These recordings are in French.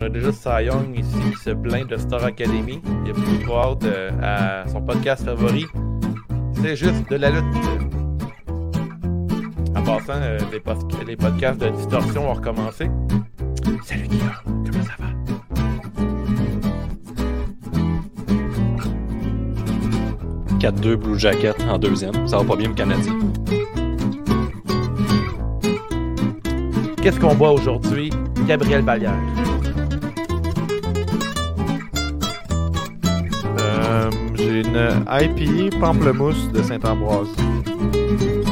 On a déjà Cy Young ici qui se plaint de Star Academy. Il a beaucoup trop hâte euh, à son podcast favori. C'est juste de la lutte. En passant, euh, les, pod- les podcasts de distorsion vont recommencer. Salut Guillaume, comment ça va? « 4-2 Blue Jacket en deuxième. Ça va pas bien le Canadien. Qu'est-ce qu'on boit aujourd'hui? Gabriel Vallière. Une IPA pamplemousse de Saint-Ambroise.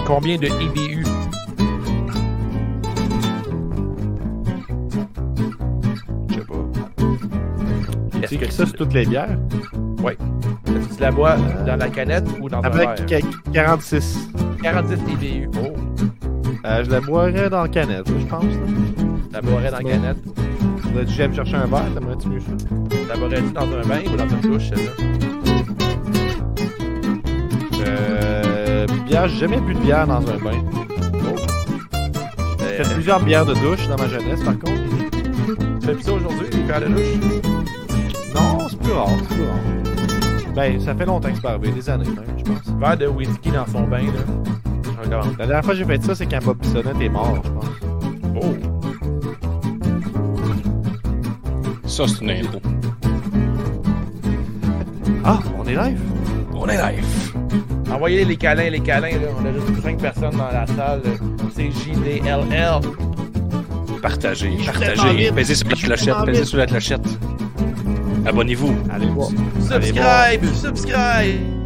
Combien de IBU? Je sais pas. Est-ce C'est que que ça, c'est toutes les bières? Est-ce que tu la bois dans la canette ou dans un Avec verre? qu- 46. 46 IBU. Oh, Euh, je la boirais dans la canette, je pense. là. la boirais dans la canette? Tu viens me chercher un verre, t'aimerais-tu mieux ça? La boirais-tu dans un bain ou dans une douche, celle-là? Bière, j'ai jamais bu de bière dans un bain. J'ai Euh, fait plusieurs bières de douche dans ma jeunesse, par contre. tu fais plus ça aujourd'hui, les bières de douche? Non, c'est plus rare, c'est plus rare. Ben, ça fait longtemps que c'est pas arrivé, des années même, je pense. Verre de whisky dans son bain, là. La dernière fois que j'ai fait ça, c'est quand Bob Bissonnette est mort, je pense. Oh! Ça, c'est une intro. Ah, on est live? On est live. Envoyez les câlins, les câlins, là. On a juste 5 personnes dans la salle. C'est JDLL. Partagez, partagez. Pesez sur la clochette, vite. sur la clochette. Abonnez-vous. Allez voir. Subscribe! Subscribe!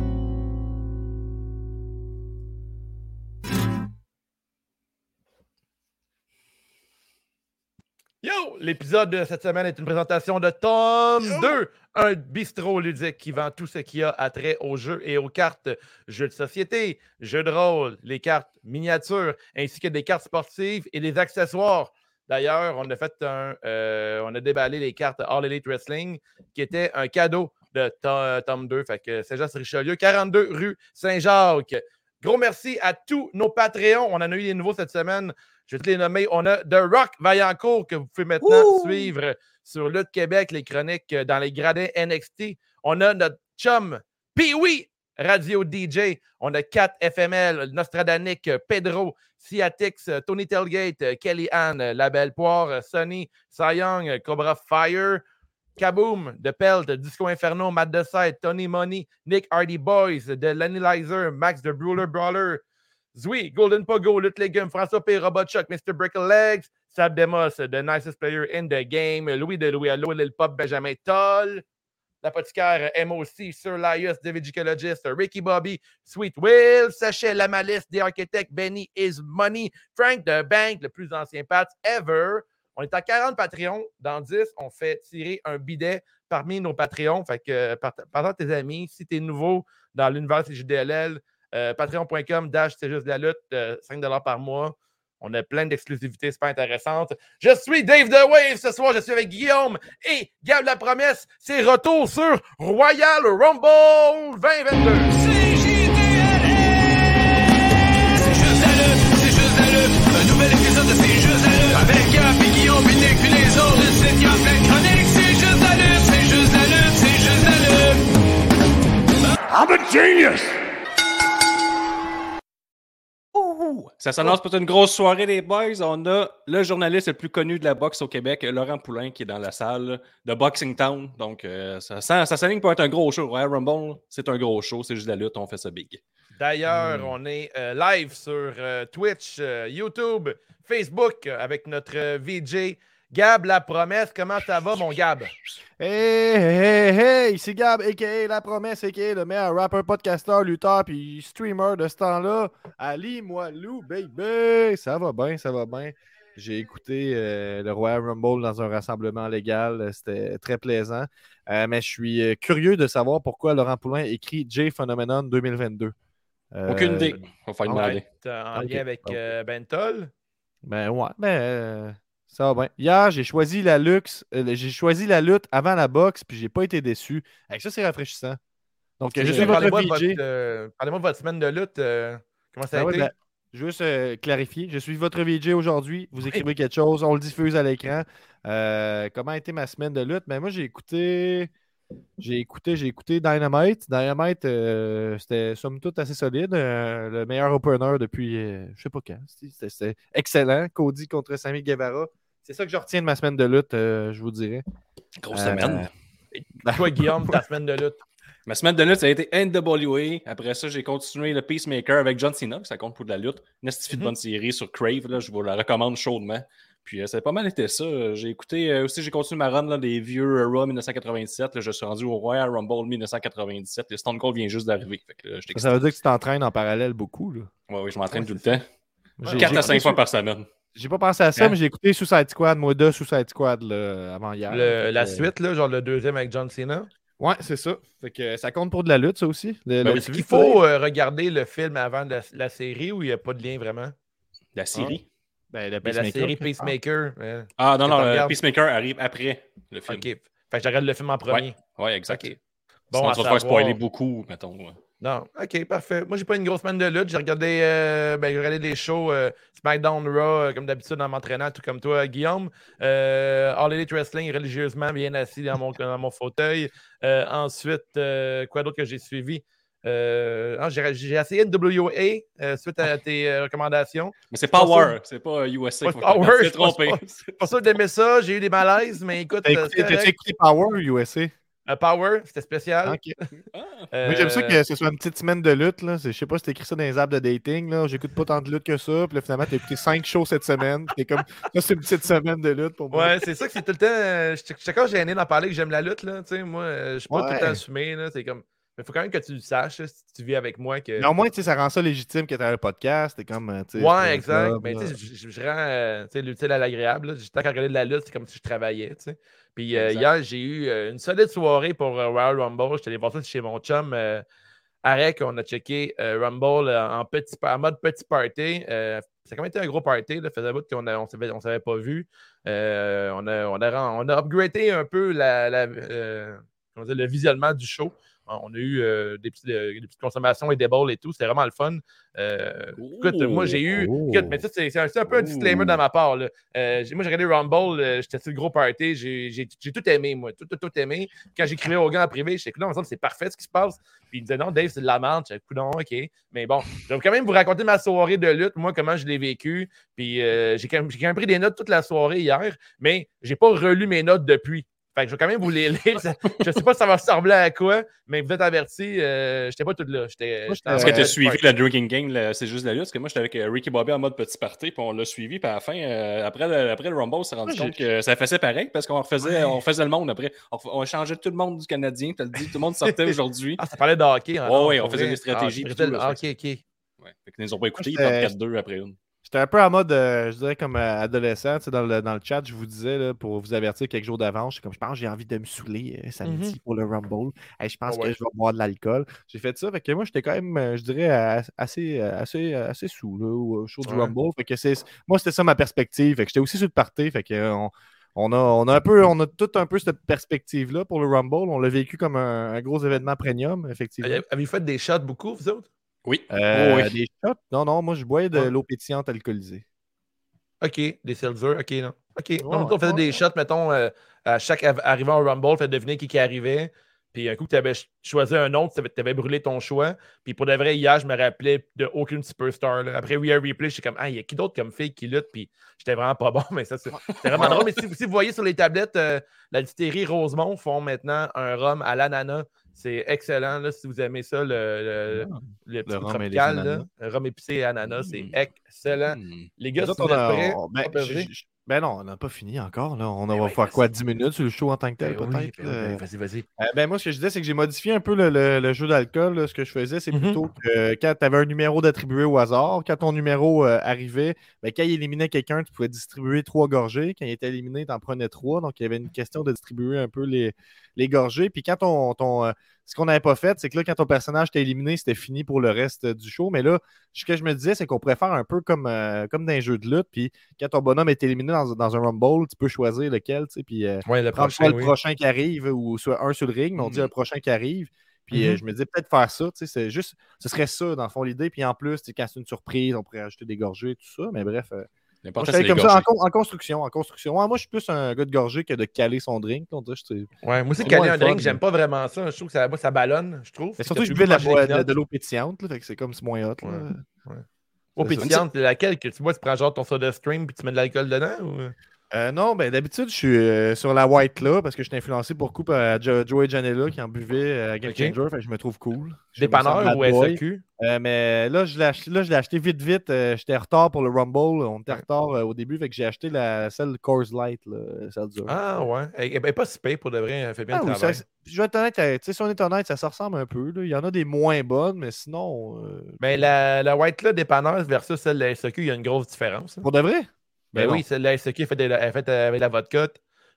L'épisode de cette semaine est une présentation de Tom 2, un bistrot ludique qui vend tout ce qui a attrait aux jeux et aux cartes, jeux de société, jeux de rôle, les cartes miniatures, ainsi que des cartes sportives et des accessoires. D'ailleurs, on a fait un, euh, on a déballé les cartes All Elite Wrestling, qui était un cadeau de To- Tom 2. Fait que Saint-Jean-sur-Richelieu, 42 rue Saint-Jacques. Gros merci à tous nos Patreons. On en a eu des nouveaux cette semaine. Je vais te les nommer. On a The Rock Vaillancourt que vous pouvez maintenant suivre sur Lutte Québec, les chroniques euh, dans les gradins NXT. On a notre chum Pee-Wee, Radio DJ. On a 4 FML, Nostradanic, euh, Pedro, Ciatix, euh, Tony Telgate, Kelly Ann, La Belle Poire, Sonny, euh, Cobra Fire, Kaboom, de Pelt, Disco Inferno, Matt Decide, Tony Money, Nick Hardy Boys, de l'Analyzer, Max de Brawler Brawler, Zui, Golden Pogo, Lutte Legume, François P. Robot Chuck, Mr. Brickle Legs, Sab Demos, The Nicest Player in the Game, Louis de Louis Allo, Lil Pop, Benjamin Toll, l'apothicaire MOC, Sir Laius, David Gicologist, Ricky Bobby, Sweet Will, Sachet La Malice, The Architect, Benny Is Money, Frank the Bank, le plus ancien Pat ever. On est à 40 Patreons. Dans 10, on fait tirer un bidet parmi nos Patreons. Fait tes amis. Si tu es nouveau dans l'univers CJDLL, euh, patreon.com dash c'est juste de la lutte, euh, 5 par mois. On a plein d'exclusivités super intéressantes. Je suis Dave The Wave ce soir. Je suis avec Guillaume et Gab La Promesse. C'est retour sur Royal Rumble 2022. C'est juste la lutte, c'est juste la lutte. Un nouvel épisode de C'est juste la lutte. Avec Gap et Guillaume, puis Nick, puis les autres. Le site, y a plein de chroniques. C'est juste la lutte, c'est juste la lutte, c'est juste la lutte. I'm a genius! Ouh! Ça s'annonce pour une grosse soirée, les boys. On a le journaliste le plus connu de la boxe au Québec, Laurent Poulain, qui est dans la salle de Boxing Town. Donc, euh, ça, sent- ça s'aligne pour être un gros show. Ouais, Rumble, c'est un gros show. C'est juste la lutte, on fait ça big. D'ailleurs, on est euh, live sur euh, Twitch, euh, YouTube, Facebook avec notre euh, VJ Gab La Promesse. Comment ça va, mon Gab? Hey, hey, hey, ici Gab, a.k.a. La Promesse, a.k.a. le meilleur rappeur, podcasteur, lutteur, puis streamer de ce temps-là. Ali Moilou, baby! Ça va bien, ça va bien. J'ai écouté euh, le Royal Rumble dans un rassemblement légal. C'était très plaisant. Euh, mais je suis euh, curieux de savoir pourquoi Laurent Poulain écrit J Phenomenon 2022. Euh, Aucune idée. On va faire demander. T'es en Ok. lien avec euh, Bentol? Ben ouais, ben euh, ça va bien. Hier, j'ai choisi la luxe, euh, j'ai choisi la lutte avant la boxe, puis j'ai pas été déçu. Avec ça, c'est rafraîchissant. Donc, je suis votre Parlez-moi de, VJ. votre, euh, parlez-moi de votre semaine de lutte. euh, comment ça a Ben ouais, été? ben, Juste euh, clarifier, je suis votre VJ aujourd'hui. Vous écrivez quelque chose, on le diffuse à l'écran. Euh, comment a été ma semaine de lutte? Mais moi, j'ai écouté. J'ai écouté, j'ai écouté Dynamite. Dynamite, euh, c'était somme toute assez solide. euh, le meilleur opener depuis euh, je sais pas quand. C'était- excellent. Cody contre Sami Guevara. C'est ça que je retiens de ma semaine de lutte, euh, je vous dirais. Grosse Euh, semaine. Toi, Guillaume, ta semaine de lutte. Ma semaine de lutte, ça a été NWA. Après ça, j'ai continué le Peacemaker avec John Cena, ça compte pour de la lutte. Une de Mhm. bonne série sur Crave, là, je vous la recommande chaudement. Puis euh, ça a pas mal été ça. J'ai écouté euh, aussi, j'ai continué ma run là, des vieux euh, Raw 1997. Là, je suis rendu au Royal Rumble 1997. Le Stone Cold vient juste d'arriver. Ça veut dire que tu t'entraînes en parallèle beaucoup. Là. Ouais, ouais, je m'entraîne Ouais, tout le temps. J'ai- 4 j'ai à 5 écouté fois par semaine. J'ai pas pensé à ça, Hein? mais j'ai écouté Suicide Squad, moi, de Suicide Squad là, avant hier. Le- la suite, là, genre le deuxième avec John Cena? Ouais, c'est ça. Fait que ça compte pour de la lutte, ça aussi. Le- Ben oui, Est-ce qu'il faut euh, regarder le film avant la, la série ou il n'y a pas de lien vraiment? La série? Ben, le Ben, la Peacemaker. série Peacemaker. euh, Ah non, non, le. Peacemaker arrive après le film. ok. Fait que je regarde le film en premier. Ouais, exact. Bon, Sinon, à tu vas te faire spoiler beaucoup, mettons. ouais. Non, ok, parfait. Moi, j'ai pas une grosse semaine de lutte. J'ai regardé, euh, ben, j'ai regardé des shows euh, SmackDown Raw, euh, comme d'habitude, en m'entraînant, tout comme toi, Guillaume. Euh, All Elite Wrestling, religieusement, bien assis dans mon, dans mon fauteuil. Euh, ensuite, euh, quoi d'autre que j'ai suivi? Euh, ah, j'ai essayé NWA euh, suite à tes euh, recommandations. Mais c'est pas Power, sûr. c'est pas USA. Pas faut Power, je C'est trompé. pense Pas sûr d'aimer ça, j'ai eu des malaises, mais écoute, T'as écouté, écouté Power USA? Euh, Power, c'était spécial. Ok. Ah, Moi, j'aime ça Euh, que ce soit une petite semaine de lutte. Là. Je sais pas si t'écris ça dans les apps de dating. Là. J'écoute pas tant de lutte que ça. Puis là, finalement, t'as écouté 5 shows cette semaine. T'es comme, ça, c'est une petite semaine de lutte pour moi. Ouais, c'est ça que c'est tout le temps. euh, Je suis gêné d'en parler que j'aime la lutte. Là, tu sais, moi, euh, je suis pas tout le temps assumé. là, C'est comme. Mais il faut quand même que tu le saches là, si tu vis avec moi. Que... Mais au moins, tu sais, ça rend ça légitime que t'as un podcast. T'es comme, euh, tu ouais, un exact. Mais là. tu sais, je, rends euh, tu sais, l'utile à l'agréable. là. Tant qu'à regarder de la lutte, c'est comme si je travaillais. tu sais. Puis euh, hier, j'ai eu euh, une solide soirée pour euh, Royal Rumble. J'étais allé voir ça chez mon chum. Arek, on a checké Rumble en, petit, en mode petit party. Ça a quand même été un gros party. Là. Faisait bout qu'on ne on s'avait, on s'avait pas vu. On, a, on, a, on a upgradé un peu la, la, le visionnement du show. On a eu euh, des, petits- euh, des petites consommations et des bowls et tout. C'était vraiment le fun. Euh, écoute, moi, j'ai eu. Oh. Écoute, mais ça, c'est c'est un, un peu un disclaimer de ma part. là. J'ai- moi, j'ai regardé Rumble. J'étais sur le gros party. J'ai j'ai- j'ai tout aimé, moi. Tout, tout, tout aimé. Quand j'écrivais aux gars en privé, là, ensemble, c'est parfait ce qui se passe. Puis ils me disaient non, Dave, c'est de la merde. J'étais non, OK. Mais bon, je vais quand même vous raconter ma soirée de lutte, moi, comment je l'ai vécu. Puis j'ai quand, même- j'ai quand même pris des notes toute la soirée hier, mais j'ai pas relu mes notes depuis. Fait que je vais quand même vous les lire. Je sais pas si ça va ressembler à quoi, mais vous êtes avertis, euh, j'étais pas tout là. Est-ce que tu as suivi le Drinking Game, c'est juste la lutte? Parce que moi, j'étais avec euh, Ricky Bobby en mode petit party, puis on l'a suivi, puis à la fin, euh, après, le, après le Rumble, on s'est rendu compte que ça faisait pareil, parce qu'on refaisait, on faisait le monde après. On, on changeait tout le monde du Canadien, tu le dit, tout le monde sortait aujourd'hui. Ah, ça parlait de hockey. hein, Ouais, pour on faisait des stratégies Ah, puis je tout, là, ah, ok, fait ok. Ouais. Fait qu'ils nous ont pas écoutés, ils partent 4-2 après une. J'étais un peu en mode, euh, je dirais, comme euh, adolescent. tu sais, Dans le, dans le chat, je vous disais, là, pour vous avertir quelques jours d'avance, je suis comme, je pense que j'ai envie de me saouler euh, samedi pour le Rumble. Hey, je pense Ah ouais. que je vais boire de l'alcool. J'ai fait ça. Fait que moi, j'étais quand même, euh, je dirais, assez, assez, assez sous là, au show du Ouais. Rumble. Fait que c'est, moi, c'était ça ma perspective. Fait que j'étais aussi sur le party. Fait que, euh, on, on a, on a un peu, on a tout un peu cette perspective-là pour le Rumble. On l'a vécu comme un, un gros événement premium, effectivement. Avez- Avez-vous fait des shots beaucoup, vous autres? Oui. Euh, Oui, oui. Des shots? Non, non, moi, je bois de Ouais. l'eau pétillante alcoolisée. OK, des silver, OK, non. OK. Ouais, Non, nous, on faisait ouais, des shots, mettons, euh, à chaque arrivant au Rumble, fait deviner qui, qui arrivait. Puis un coup, tu avais choisi un autre, tu avais, brûlé ton choix. Puis pour de vrai, hier, je me rappelais de aucune superstar. là. Après We Are Replay, j'étais comme, ah, il y a qui d'autre comme fille qui lutte? Puis j'étais vraiment pas bon, mais ça, c'est- c'était vraiment drôle. Mais si, si vous voyez sur les tablettes, euh, la distillerie Rosemont font maintenant un rhum à l'ananas. C'est excellent, là, si vous aimez ça, le, le, le petit rhum et les tropical, là. ananas. Le rhum épicé et ananas, c'est Mm. excellent. Hmm. Les gars, si autres, vous on êtes prêts, on- ben, on peut je- je- ben non, on n'a pas fini encore. Là. On Ben va oui, faire quoi 10 minutes sur le show en tant que tel, Ben peut-être? ben oui, euh. ben vas-y, vas-y. Euh, ben moi, ce que je disais, c'est que j'ai modifié un peu le, le- le jeu d'alcool. Ce que je faisais, c'est Mhm. plutôt que quand tu avais un numéro d'attribué au hasard, quand ton numéro euh, arrivait, ben, quand il éliminait quelqu'un, tu pouvais distribuer trois gorgées. Quand il était éliminé, tu en prenais trois. Donc, il y avait une question de distribuer un peu les, les gorgées. Puis quand ton, ton, euh, ce qu'on n'avait pas fait, c'est que là, quand ton personnage était éliminé, c'était fini pour le reste du show. Mais là, ce que je me disais, c'est qu'on pourrait faire un peu comme, euh, comme dans un jeu de lutte. Puis quand ton bonhomme est éliminé dans, dans un Rumble, tu peux choisir lequel. tu sais, Puis euh, Ouais, le prochain, le prochain qui arrive ou soit un sur le ring, mais on dit Mm. un prochain qui arrive. Puis euh, Mhm. je me disais peut-être faire ça, tu sais, c'est juste, ce serait ça dans le fond l'idée. Puis en plus, tu sais, quand c'est une surprise, on pourrait ajouter des gorgées, tout ça. Mais bref, moi, je comme ça en, construction, en construction. Ouais, moi, je suis plus un gars de gorgée que de caler son drink. On dirait, je Ouais, moi aussi, C'est caler un drink, j'aime pas vraiment ça. Je trouve que ça, moi, ça ballonne, je trouve. Mais surtout, je buvais de, l'eau pétillante, là, fait que c'est comme c'est moins hot. là. Ouais. Eau pétillante, laquelle que tu bois, tu prends genre ton soda stream puis tu mets de l'alcool dedans ou... Euh, non, ben d'habitude, je suis euh, sur la white là parce que je suis influencé beaucoup par Jo- Joey Janela qui en buvait euh, à Game Ok. Changer, fait que je me trouve cool. Dépanneur ou. SAQ? Euh, mais là, je l'ai acheté, là, je l'ai acheté vite, vite. J'étais en retard pour le Rumble. On était en retard au début, fait que j'ai acheté la, celle Coors Light, là, celle dure. Ah ouais. Elle elle est pas si payée pour de vrai, elle fait bien Ah le oui, travail. ça- je vais être honnête, tu sais, si on est honnête, ça se ressemble un peu. là. Il y en a des moins bonnes, mais sinon, Mais la, la White là, dépanneuse versus celle de la SAQ, il y a une grosse différence. hein. pour de vrai? Ben non. oui, celle de la SAQ est faite, de la- elle est faite avec la vodka,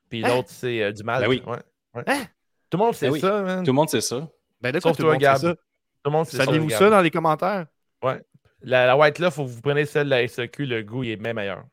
puis Hein? l'autre, c'est euh, du mal. Ben oui. Ouais, ouais. Hein? Tout le monde sait Ben oui. ça, man. Tout le monde sait ça. Ben Sauf tout le monde sait ça? Tout le monde sait ça. Saviez-vous Gab. ça dans les commentaires? La, la White là, faut que vous preniez celle de la SAQ, le goût il est bien meilleur.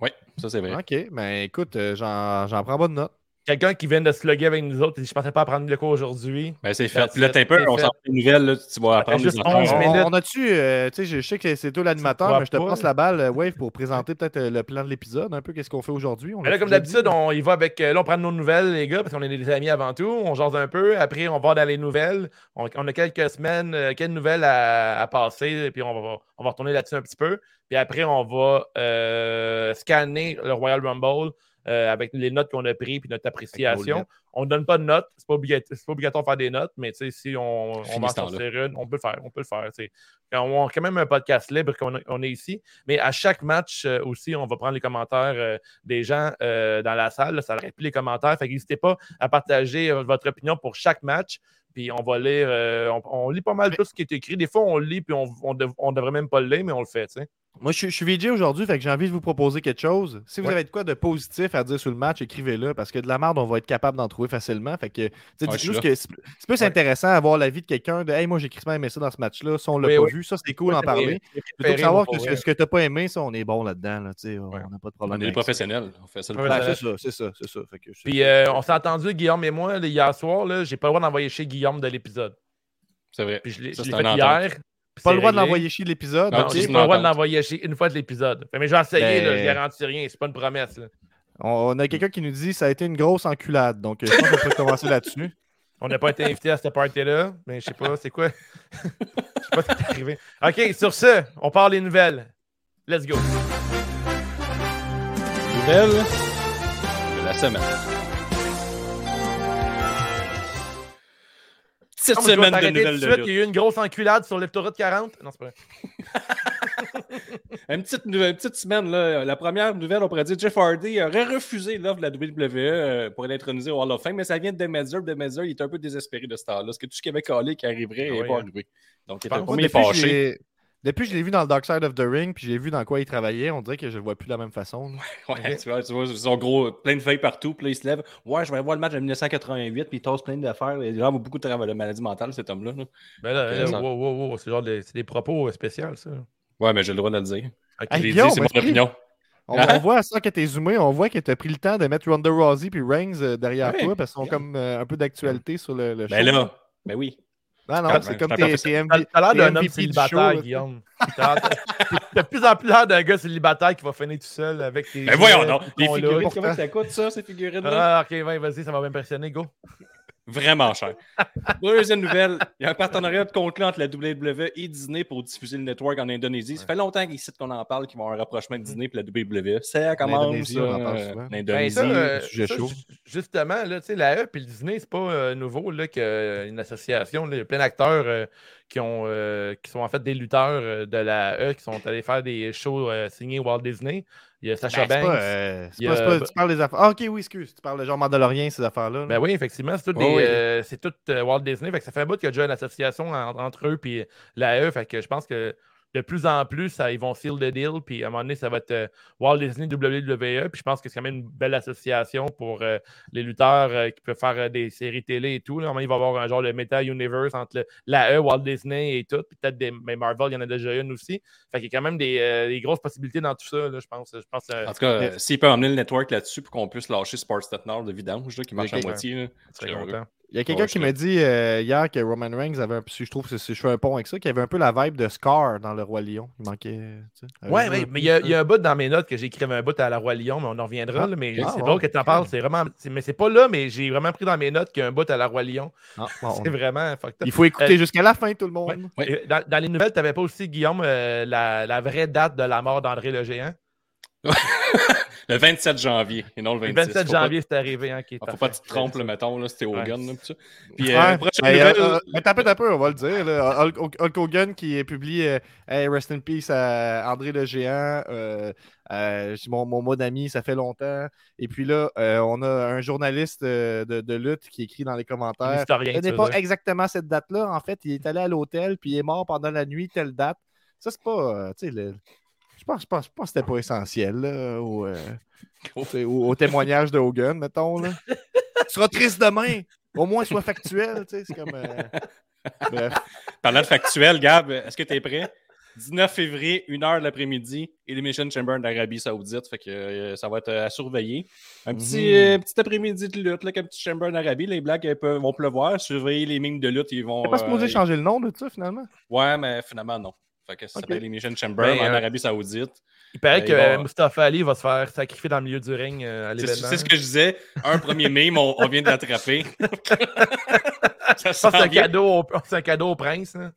Oui, ça c'est vrai. Ok, ben écoute, euh, j'en j'en prends bonne note. Quelqu'un qui vient de se loguer avec nous autres, il dit Je pensais pas prendre le cours aujourd'hui. Ben, c'est fait. Puis là, peu, on s'en fait une nouvelle, là, tu vas apprendre juste des 11 affaires. minutes. On, on a-tu, euh, tu sais, je sais que c'est toi l'animateur, mais je te pas. passe la balle, euh, Wave, pour présenter peut-être euh, le plan de l'épisode, un peu qu'est-ce qu'on fait aujourd'hui. Là, comme d'habitude, on y va avec. euh, Là, on prend nos nouvelles, les gars, parce qu'on est des amis avant tout. On jase un peu. Après, on va dans les nouvelles. On, on a quelques semaines, euh, quelques nouvelles à, à passer. Puis on va, on va retourner là-dessus un petit peu. Puis après, on va euh, scanner le Royal Rumble euh, avec les notes qu'on a prises puis notre appréciation. On ne donne pas de notes. C'est pas, obligat- c'est pas obligatoire de faire des notes, mais tu sais, si on, on va en ce sortir une, on peut le faire. On peut le faire. On a quand même un podcast libre qu'on on est ici. Mais à chaque match euh, aussi, on va prendre les commentaires euh, des gens euh, dans la salle. là, ça plus les commentaires. Fait que n'hésitez pas à partager euh, votre opinion pour chaque match. Puis on va lire, euh, on, on lit pas mal Mais- tout ce qui est écrit. Des fois, on le lit, puis on, on devrait même pas le lire, mais on le fait. Moi, je, suis- je suis VJ aujourd'hui, fait que j'ai envie de vous proposer quelque chose. Si vous Ouais. avez de quoi de positif à dire sur le match, écrivez-le, parce que de la merde, on va être capable d'en trouver facilement. Fait que, Ouais, que c'est plus Ouais. intéressant d'avoir l'avis de quelqu'un de Hey, moi, j'ai crissement aimé ça dans ce match-là. Si on l'a Oui, pas oui. vu, ça, c'est cool d'en parler. Plutôt que savoir que ce, ce que t'as pas aimé, ça, on est bon là-dedans. Là, on n'a pas de On problème. est des avec ça. professionnels. On fait ça c'est ça, c'est ça, c'est ça. Fait que c'est- Puis euh, on s'est entendu, Guillaume et moi, hier soir, j'ai pas le droit d'envoyer chez Guillaume de l'épisode. C'est vrai. Puis je l'ai fait hier. Pas le droit de l'envoyer chier l'épisode. Non, j'ai pas le droit de l'envoyer chez une fois de l'épisode. Mais je vais essayer, là, je Ben- garantis rien. C'est pas une promesse. là. On, on a quelqu'un qui nous dit ça a été une grosse enculade. Donc, euh, je pense qu'on peut commencer là-dessus. On n'a pas été invité à cette party-là, mais je sais pas, c'est quoi? Je sais pas ce qui est arrivé. OK, sur ce, on part les nouvelles. Let's go. Nouvelle de la semaine. Cette Ah, semaine de nouvelles de suite. Il y a eu une grosse enculade sur l'autoroute 40. Non, c'est pas vrai. Une petite, une petite semaine, là. la première nouvelle, on pourrait dire Jeff Hardy aurait refusé l'offre de la WWE euh, pour être intronisé au Hall of Fame, mais ça vient de Demetzer. Demetzer, il était un peu désespéré de ce temps-là. Parce que tout ce qu'il avait calé qui arriverait Ah n'est oui, pas hein. arrivé. Donc, il était pas fâché. Depuis que je l'ai vu dans le Dark Side of the Ring, puis j'ai vu dans quoi il travaillait, on dirait que je le vois plus de la même façon. Ouais, tu vois, tu vois, son gros, plein de feuilles partout, puis là, il se lève. Ouais, je vais aller voir le match de 1988, puis il tasse plein d'affaires. Il a vraiment beaucoup de travail de maladie mentale, cet homme-là. là. Ben là, là, ça- wow, wow, wow, c'est genre des, c'est des propos euh, spéciaux, ça. Ouais, mais j'ai le droit de le dire. Hey, c'est mon opinion. On, Hein? on voit ça que t'es zoomé, on voit que t'as pris le temps de mettre Ronda Rousey puis Reigns euh, derrière Ouais. toi parce qu'ils sont comme euh, un peu d'actualité sur le, le show. Ben là, ben oui. Non, non, Ah, c'est ben, comme tes, tes T'as MV t'as l'air d'un MVP homme célibataire, show. Guillaume. T'as de plus en plus l'air d'un gars célibataire qui va finir tout seul avec tes. Ben voyons donc. Les figurines, comment ça coûte, ça, ces figurines-là? Ah, ok, vas-y, ça va m'impressionner, go. Vraiment cher. Deuxième nouvelle, il y a un partenariat de conclu entre la WWE et Disney pour diffuser le network en Indonésie. Ça fait longtemps qu'ici qu'on en parle, qu'il va y avoir un rapprochement de Disney et la WWE. Ça commence. L'Indonésie, euh. Ben, euh, sujet ça, chaud. ju- justement, là, tu sais, la E et le Disney, c'est pas euh, nouveau là, qu'une association. là, Il y a plein d'acteurs euh, qui, ont, euh, qui sont en fait des lutteurs euh, de la E qui sont allés faire des shows euh, signés Walt Disney. Il y a Sacha Ben, c'est Banks. pas, euh, c'est il y pas- c'est a- pas- tu parles des affaires. Ah, ok, oui, excuse. Tu parles de genre Mandalorian, ces affaires-là. là. Ben oui, effectivement, c'est tout, Oh oui. tout Walt Disney. Fait que ça fait un bout qu'il y a déjà une association en- entre eux et la E. Fait que je pense que de plus en plus, ça, ils vont seal the deal. Puis à un moment donné, ça va être euh, Walt Disney WWE. Puis je pense que c'est quand même une belle association pour euh, les lutteurs euh, qui peuvent faire euh, des séries télé et tout. Là. À un moment donné, il va y avoir un genre de Meta Universe entre le- la E, Walt Disney et tout. Puis peut-être des mais Marvel, il y en a déjà une aussi. Fait qu'il y a quand même des, euh, des grosses possibilités dans tout ça, là, je pense. Je pense euh, En tout cas, euh, s'il peut emmener le network là-dessus pour qu'on puisse lâcher Sportsnet Nord de vidange, là, qui marche à moitié, là, c'est heureux. content. Il y a quelqu'un Ouais, qui m'a dit euh, hier que Roman Reigns avait un je trouve que je fais un pont avec ça, qu'il avait un peu la vibe de Scar dans le Roi Lion. Il manquait. tu sais, Ouais, un mais il y, a, ça? il y a un bout dans mes notes que écrit un bout à la Roi Lion, mais on en reviendra. Ah, là, mais ah, c'est bon, drôle que tu en parles. C'est vraiment. Mais c'est pas là, mais j'ai vraiment pris dans mes notes qu'il y a un bout à la Roi Lion. Ah, C'est vraiment. Il faut écouter Euh, jusqu'à la fin, tout le monde. Ouais. Et Dans, dans les nouvelles, tu n'avais pas aussi, Guillaume, euh, la, la vraie date de la mort d'André le Géant? Le 27 janvier et non le Le 26. 27 Faut pas- janvier, c'est arrivé. Hein, qui est Ah, Faut pas que tu te trompes, là, mettons, là, c'était Hogan. Ouais. Là, pis ça. Puis, euh, Ouais. prochaine Hey, nouvelle, euh, euh, mais t'as peu, on va le dire. là. Hulk, Hogan qui est publié euh, Hey, Rest in Peace à André le Géant. euh, euh, mon, mon mot d'ami, ça fait longtemps. Et puis là, euh, on a un journaliste de, de lutte qui écrit dans les Un commentaires. historien, Ce n'est pas dire. exactement cette date-là. En fait, il est allé à l'hôtel, puis il est mort pendant la nuit, telle date. Ça, c'est pas. euh, tu sais, le- je pense, je pense, je pense que c'était pas essentiel là, au, euh, sais, au- au témoignage de Hogan, mettons. Là. tu seras triste demain. Au moins, sois factuel. tu sais, C'est comme. euh, Bref. Parlant de factuel, Gab, est-ce que tu es prêt? 19 février, 1h de l'après-midi, Elimination Chamber d'Arabie Saoudite. Fait que euh, ça va être à surveiller. Un petit, Mhm. euh, petit après-midi de lutte, là, comme petit Chamber d'Arabie. Les blagues elles peuvent- vont pleuvoir. Surveiller les mimes de lutte, ils vont. T'es pas supposé euh, changer le nom de ça, finalement? Ouais, mais finalement, non. Fait que ça Ok. s'appelle Elimination Chamber Ben, en euh, Arabie Saoudite. Il paraît Euh, que il va- Mustafa Ali va se faire sacrifier dans le milieu du ring euh, à C'est l'événement. c'est ce que je disais. Un premier meme, on, on vient de l'attraper. ça Ça, c'est un, cadeau un cadeau au prince. hein.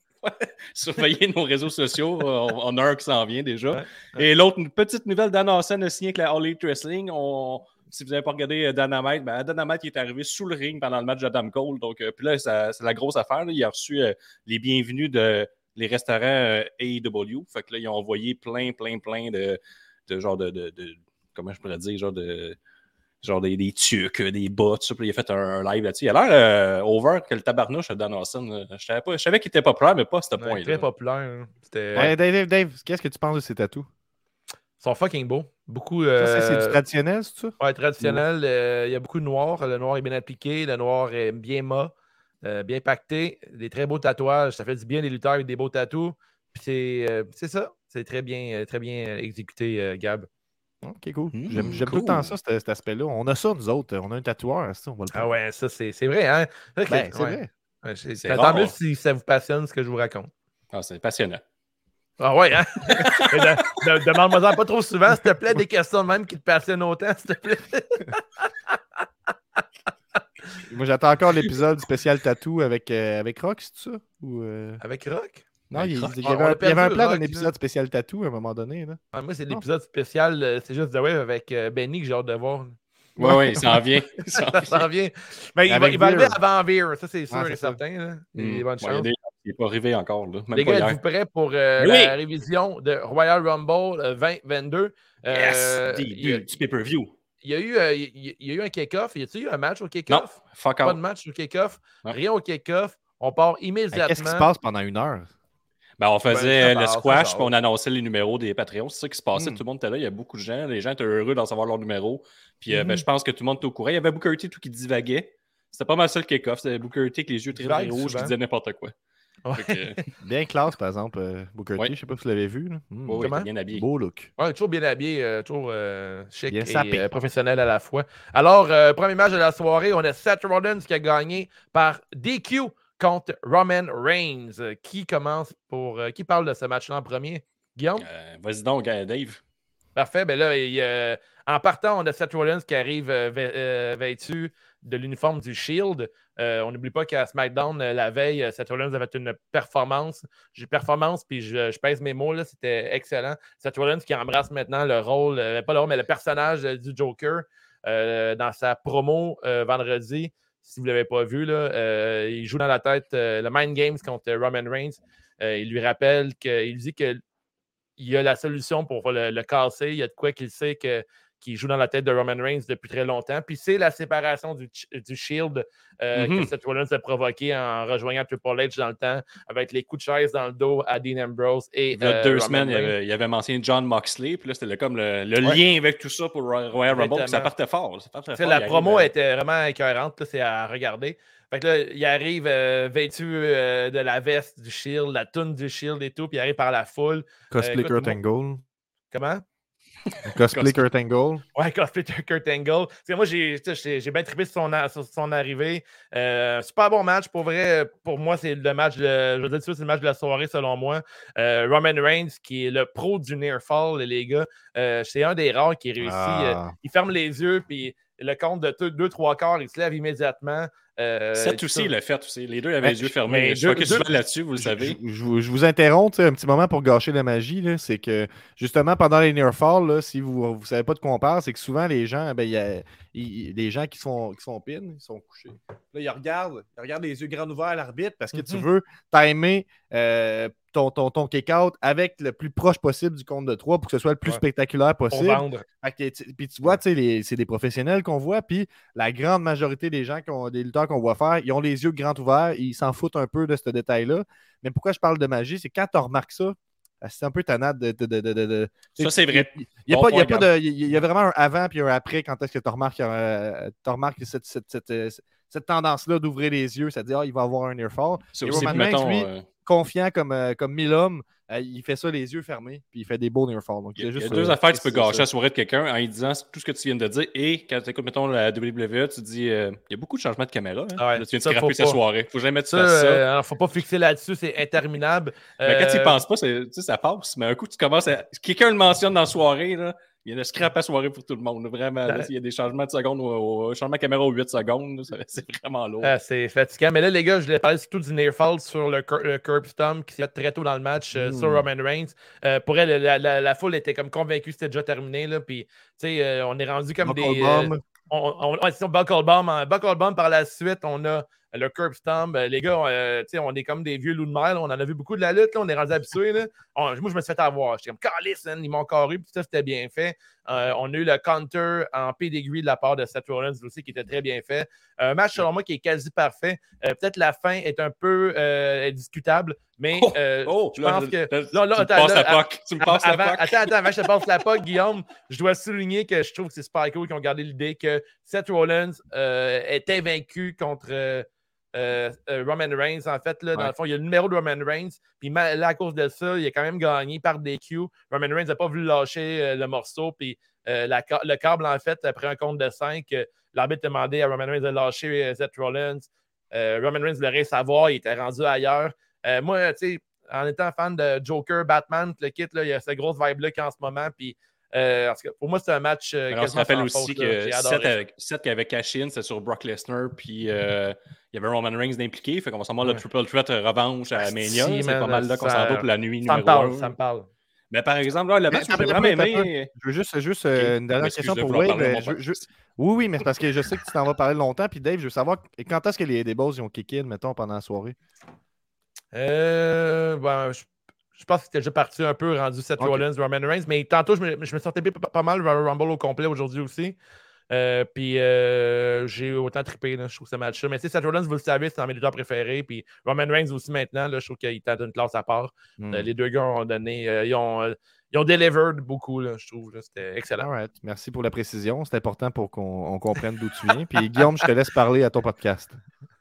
Surveillez nos réseaux sociaux. On, on a un qui s'en vient déjà. Ouais, Et l'autre, une petite nouvelle, Dan Hassan a signé avec la All Elite Wrestling. On- si vous n'avez pas regardé euh, Dynamite, ben, Dynamite il est arrivé sous le ring pendant le match d'Adam Cole. Donc, euh, puis là, c'est la grosse affaire. là. Il a reçu euh, les bienvenus de les restaurants euh, AEW. Fait que là, ils ont envoyé plein, plein, plein de, de genre de, de- de- Comment je pourrais dire? Genre de. Genre des, des tucs, des bas, tout ça. Puis il a fait un, un live là-dessus. Il a l'air euh, over que le tabarnouche de Dan Hassan. euh, Je savais, pas, je savais qu'il était populaire, mais pas à ce Ouais, point-là. très populaire. hein. Ouais, Dave, Dave, Dave, qu'est-ce que tu penses de ces tatous? Ils sont fucking beaux. Beaucoup. Ça, c'est- euh, du traditionnel, c'est ça? Ouais, traditionnel. euh, Il y a beaucoup de noir. Le noir est bien appliqué. Le noir est bien mat, euh, bien pacté. Des très beaux tatouages. Ça fait du bien des lutteurs avec des beaux tatous. Puis c'est euh, c'est ça. C'est très bien, euh, très bien exécuté, euh, Gab. Ok, cool. Mm, J'aime j'aime tout le temps ça, cet, cet aspect-là. On a ça, nous autres. On a un tatoueur, ça, on va le Ah ouais, ça, c'est c'est vrai, hein? C'est vrai que- Ben, c'est ouais. vrai. Ouais, c'est- C'est Tant mieux si ça vous passionne ce que je vous raconte. Ah, c'est passionnant. Ah ouais, hein? De- de- Demande-moi-en pas trop souvent, s'il te plaît, des questions de même qui te passionnent autant, s'il te plaît. Moi, j'attends encore l'épisode spécial tatou avec, euh, avec Rock, c'est ça? Ou, euh, Avec Rock? Non, Avec il, Rock. il y avait, un, il y avait un plan d'un épisode spécial tatou à un moment donné. Là. Ah, moi, c'est l'épisode spécial, euh, c'est juste de web avec euh, Benny que j'ai hâte de voir. Oui, oui, il s'en vient. Il s'en Ça vient. s'en vient. Mais il va, il va arriver avant Veer, ça c'est sûr Ouais, et ça. certain. là. Hmm. des bonnes Ouais, il Il n'est pas arrivé encore. Là. Même Les gars, êtes-vous prêts pour euh, Oui. la révision de Royal Rumble euh, 2022? Yes! Euh, du, du pay-per-view. Il y a eu, euh, il y a- il y a eu un kick-off. Y a-t-il eu un match au Non, kick-off? fuck Pas out. de match au kick-off. Non. Rien au kick-off. On part immédiatement. Qu'est-ce qui se passe pendant une heure? Ben, on Ben, faisait le part, squash, puis on annonçait les numéros des Patreons. C'est ça qui se passait. Hmm. Tout le monde était là. Il y a beaucoup de gens. Les gens étaient heureux d'en savoir leur numéro. Puis euh, ben, Mhm. je pense que tout le monde était au courant. Il y avait Booker T tout qui divaguait. C'était pas mal ça le kick-off. C'était Booker T avec les yeux très, rouges qui disait n'importe quoi. Ouais. Fait que, Bien classe, par exemple, euh, Booker T. Je sais pas si vous l'avez vu. là. Hmm, ouais, ouais, Comment? bien habillé. Beau look. Ouais, toujours bien habillé, euh, toujours euh, chic Bien et euh, professionnel à la fois. Alors, euh, premier match de la soirée, on a Seth Rollins qui a gagné par DQ contre Roman Reigns. Qui commence pour. euh, qui parle de ce match-là en premier? Guillaume? Euh, Vas-y donc, euh, Dave. Parfait. Ben là, il, euh, en partant, on a Seth Rollins qui arrive euh, vê- euh, vêtu de l'uniforme du Shield. Euh, on n'oublie pas qu'à SmackDown, euh, la veille, euh, Seth Rollins avait une performance. J'ai performance, puis je, pèse mes mots, c'était excellent. Seth Rollins qui embrasse maintenant le rôle, pas le rôle, mais le personnage du Joker dans sa promo vendredi. Si vous ne l'avez pas vu, là, il joue dans la tête le Mind Games contre Roman Reigns. Il lui rappelle qu'il dit que il a la solution pour le casser. Il y a de quoi qu'il sait que, qu'il joue dans la tête de Roman Reigns depuis très longtemps. Puis c'est la séparation du, du Shield euh, que Seth Rollins a provoqué en rejoignant Triple H dans le temps, avec les coups de chaise dans le dos à Dean Ambrose et Il y a euh, deux Roman semaines, il avait, il avait mentionné John Moxley, puis là, c'était le- comme le, le Ouais. lien avec tout ça pour Roy- Royal Rumble, ça partait fort. Ça partait fort, la arrive, promo était vraiment écœurante, là, c'est à regarder. Fait que là, il arrive euh, vêtu euh, de la veste du Shield, la toune du Shield et tout, puis il arrive par la foule. Cosplay écoute, Kurt Angle. Comment? Cosplay Kurt Angle. Ouais, cosplay Kurt Angle. Moi, j'ai bien trippé sur son, a- sur son arrivée. Euh, super bon match. Pour vrai, pour moi, c'est le match de, je veux dire, c'est le match de la soirée, selon moi. Euh, Roman Reigns, qui est le pro du near fall, les gars. euh, c'est un des rares qui réussit. Ah. il ferme les yeux, puis le compte de 2-3 quarts, il se lève immédiatement. Euh, 7 tout aussi, l'a fait aussi. Les deux avaient Mais- les yeux mais fermés. Je deux- vois que deux- là-dessus, vous le savez. Je, je vous- je vous interromps un petit moment pour gâcher la magie. C'est que justement, pendant les near fall, là, si vous ne savez pas de quoi on parle, c'est que souvent les gens, ben, il y a, il- les gens qui sont, qui sont pins, ils sont couchés. Là, ils regardent, ils regardent les yeux grands ouverts à l'arbitre parce que tu Mhm. veux timer euh, ton, ton, ton kick-out avec le plus proche possible du compte de 3 pour que ce soit le plus Ouais. spectaculaire possible. tu- Puis tu vois, tu les- c'est des professionnels qu'on voit, puis la grande majorité des gens, qu'on- des lutteurs qu'on voit faire, ils ont les yeux grands ouverts, ils s'en foutent un peu de ce détail-là. Mais pourquoi je parle de magie, c'est quand tu remarques ça, c'est un peu tannade de. de, de, Ça, c'est vrai. Il y Bon y a y vraiment un avant puis un après quand est-ce que tu remarques, euh, remarques cette, cette, cette, cette tendance-là d'ouvrir les yeux, c'est-à-dire, ah, il va avoir un earfall. C'est Et aussi, Roman mettons, lui, euh, Confiant comme, euh, comme mille hommes, euh, il fait ça les yeux fermés, puis il fait des beaux nearfall. Donc, Il y a, c'est il y a juste, deux euh, affaires que tu peux gâcher la soirée de quelqu'un en lui disant tout ce que tu viens de dire. Et quand tu écoutes, mettons, la WWE, tu dis euh, il y a beaucoup de changements de caméra. Hein? Ouais, Là, tu viens de faut sa soirée. Faut jamais Ça, ça. alors, faut pas fixer là-dessus, c'est interminable. Mais quand tu y penses pas, c'est- tu sais, ça passe. Mais un coup, tu commences à. Quelqu'un le mentionne dans la soirée, là, il y a le scrap à soirée pour tout le monde. Vraiment, là, s'il y a des changements de secondes, au, au- changement de caméra aux 8 secondes, c'est vraiment lourd. Ah, c'est fatigant. Mais là, les gars, je voulais parler surtout du near fall sur le, cur- le curb stomp qui s'est fait très tôt dans le match euh, Mm. sur Roman Reigns. Euh, pour elle, la, la- la foule était comme convaincue que c'était déjà terminé. Là, puis, tu sais, euh, on est rendu comme Buckle des. bomb. euh, on, on, c'est ça, Buckle Bomb. hein. Buckle Bomb, par la suite, on a le curb stomp. Euh, les gars, euh, tu sais, on est comme des vieux loups de mer. là. On en a vu beaucoup de la lutte. là. On est rendu habitués. là. On- moi, je me suis fait avoir. J'étais comme, Calice, ils m'ont carré. Puis ça, c'était bien fait. Euh, on a eu le counter en pedigree de la part de Seth Rollins aussi, qui était très bien fait. Un match, selon moi, qui est quasi parfait. Euh, Peut-être la fin est un peu euh, discutable, mais Oh, euh, Oh, je pense là, que. là, là, là, tu me attends, passes la POC. Tu me passes Avant- la POC. attends, attends, avant je te passe la POC, Guillaume, je dois souligner que je trouve que c'est super cool qu'ils ont gardé l'idée que Seth Rollins euh, était vaincu contre euh, euh, Roman Reigns. En fait, là, dans le fond, il y a le numéro de Roman Reigns. Puis là, à cause de ça, il a quand même gagné par DQ. Roman Reigns n'a pas voulu lâcher euh, le morceau. Puis euh, la le câble, en fait, après un compte de 5, l'arbitre a demandé à Roman Reigns de lâcher Seth Rollins. Roman Reigns voulait rien savoir, il était rendu ailleurs. Moi, tu sais, en étant fan de Joker, Batman, le kit, là, il y a cette grosse vibe-là qu'en ce moment. Puis, euh, en tout cas, pour moi, c'est un match. euh, Alors, on se rappelle aussi faute, que J'ai adoré Seth, ça. avec, Seth qui avait cash in, c'était sur Brock Lesnar, puis euh, il y avait Roman Reigns d'impliqué. Fait qu'on va s'en voir le Ouais. triple threat revanche à Ah, Mania. si, C'est pas mal là qu'on s'en va pour la nuit Ça me parle, 1. ça me parle. Mais par exemple, là, le match, j'ai vraiment aimé. Je veux juste, juste euh, une dernière question pour Wade. euh, je- Oui, oui, mais c'est parce que je sais que tu t'en vas parler longtemps. Puis Dave, je veux savoir quand est-ce que les, les boss ils ont kick in, mettons, pendant la soirée? Euh, ben, je, je pense que c'était déjà parti un peu rendu Seth. Rollins, Roman Reigns, mais tantôt, je me, je me sentais pas, pas mal le Royal Rumble au complet aujourd'hui aussi. Euh, puis euh, j'ai autant trippé, là, je trouve ce match-là. Mais tu sais, Seth Rollins, vous le savez, c'est un de mes lutteurs préférés. Puis Roman Reigns aussi maintenant, là, je trouve qu'il tente une classe à part. Hmm. Euh, les deux gars ont donné, ils, ont, ils ont delivered beaucoup, là, je trouve. C'était excellent. Alright. Merci pour la précision. C'est important pour qu'on on comprenne d'où tu viens. Puis Guillaume, je te laisse parler à ton podcast.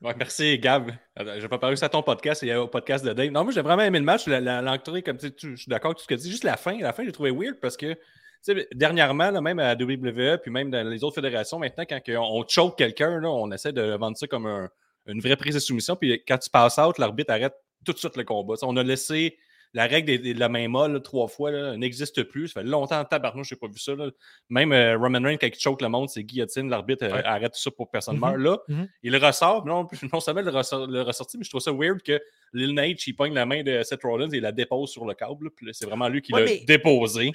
Ouais, merci, Gab. J'ai pas parlé aussi à ton podcast et au podcast de Dave. Non, moi, j'ai vraiment aimé le match. La- la- L'entrée, comme tu je suis d'accord avec tout ce que tu dis. Juste la fin, la fin, j'ai trouvé weird parce que, tu sais, dernièrement, là, même à WWE, puis même dans les autres fédérations, maintenant, quand on, on choke quelqu'un, là, on essaie de vendre ça comme un- une vraie prise de soumission. Puis quand tu passes out, l'arbitre arrête tout de suite le combat. On a laissé la règle de la main molle là, trois fois là, n'existe plus. Ça fait longtemps en tabarnouche, je n'ai pas vu ça. là. Même euh, Roman Reigns, quand il choke le monde, c'est guillotine. L'arbitre euh, Ouais. arrête tout ça pour que personne Mhm. meure. Là, Mhm. il le ressort. Non, non seulement le, ressort, le ressorti, mais je trouve ça weird que Lil Nate, il pogne la main de Seth Rollins et il la dépose sur le câble. c'est vraiment lui qui Ouais, l'a déposé.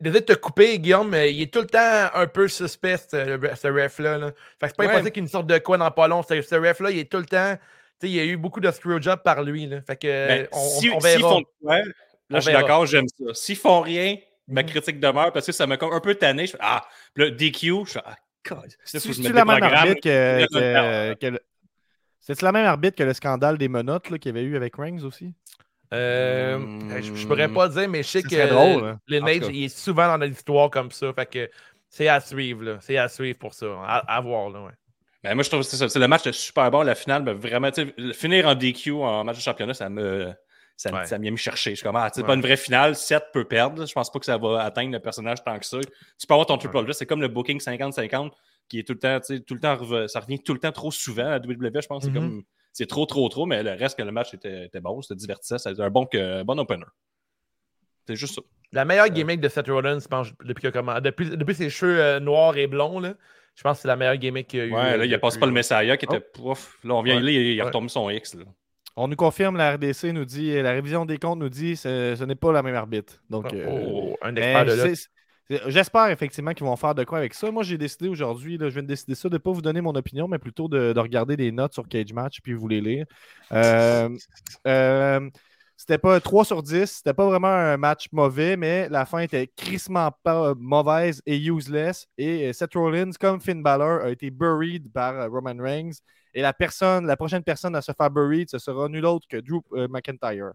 Désolé de te couper, Guillaume, mais il est tout le temps un peu suspect, ce, ce ref-là. là. Fait que c'est pas Ouais. impossible qu'il y ait une sorte de quoi dans pas long. Ce, ce ref-là, il est tout le temps. Tu sais, il y a eu beaucoup de screwjob par lui. Là. Fait que Ben, Euh, on, si- on verra. font là, On je suis d'accord, j'aime ça. S'ils font rien, ma Mhm. critique demeure parce que ça m'a comme un peu tanné. Je fais, ah, Puis là, DQ, je fais, ah, God, me la même arbitre que, Là, que- que le- C'est-tu la même arbitre que le scandale des menottes là, qu'il y avait eu avec Reigns aussi? Euh, Hmm. je, je pourrais pas dire, mais je sais que drôle, hein. Cas. il est souvent dans des histoires comme ça. Fait que c'est à suivre. là. C'est à suivre pour ça. À, à voir. Là, ouais. Ben, moi, je trouve que c'est ça. C'est le match de super bon. La finale, ben, vraiment, finir en DQ en match de championnat, ça me. ça, Ouais. ça m'y a mis chercher. Je suis comme, ah, c'est Ouais. pas une vraie finale. 7 peut perdre. Je pense pas que ça va atteindre le personnage tant que ça. Tu peux avoir ton triple threat. C'est comme le booking 50-50 qui est tout le temps, tu sais, tout le temps, ça revient tout le temps trop souvent à WWE. Je pense que c'est Mhm. comme, c'est trop, trop, trop. Mais le reste que le match était, était bon, c'était divertissant. C'était un bon, que- bon opener. C'est juste ça. La meilleure gimmick de Seth Rollins, je pense, depuis, depuis, depuis ses cheveux euh, noirs et blonds, là, je pense que c'est la meilleure gimmick qu'il y a eu. Ouais, euh, là, il a passé depuis, pas le. Messiah qui était pouf. Là, on vient, Ouais. là, il, il retombé son X. Là. On nous confirme, la RDC nous dit, la révision des comptes nous dit, ce, ce n'est pas la même arbitre. Donc, euh, Oh, un mais expert de là. J'espère effectivement qu'ils vont faire de quoi avec ça. Moi, j'ai décidé aujourd'hui, je viens de décider ça, de ne pas vous donner mon opinion, mais plutôt de, de regarder des notes sur Cage Match puis vous les lire. Euh, euh, c'était pas 3 sur 10, c'était pas vraiment un match mauvais, mais la fin était crissement pas mauvaise et useless. Et euh, Seth Rollins, comme Finn Balor, a été buried par euh, Roman Reigns. Et la personne, la prochaine personne à se faire buried, ce sera nul autre que Drew euh, McIntyre.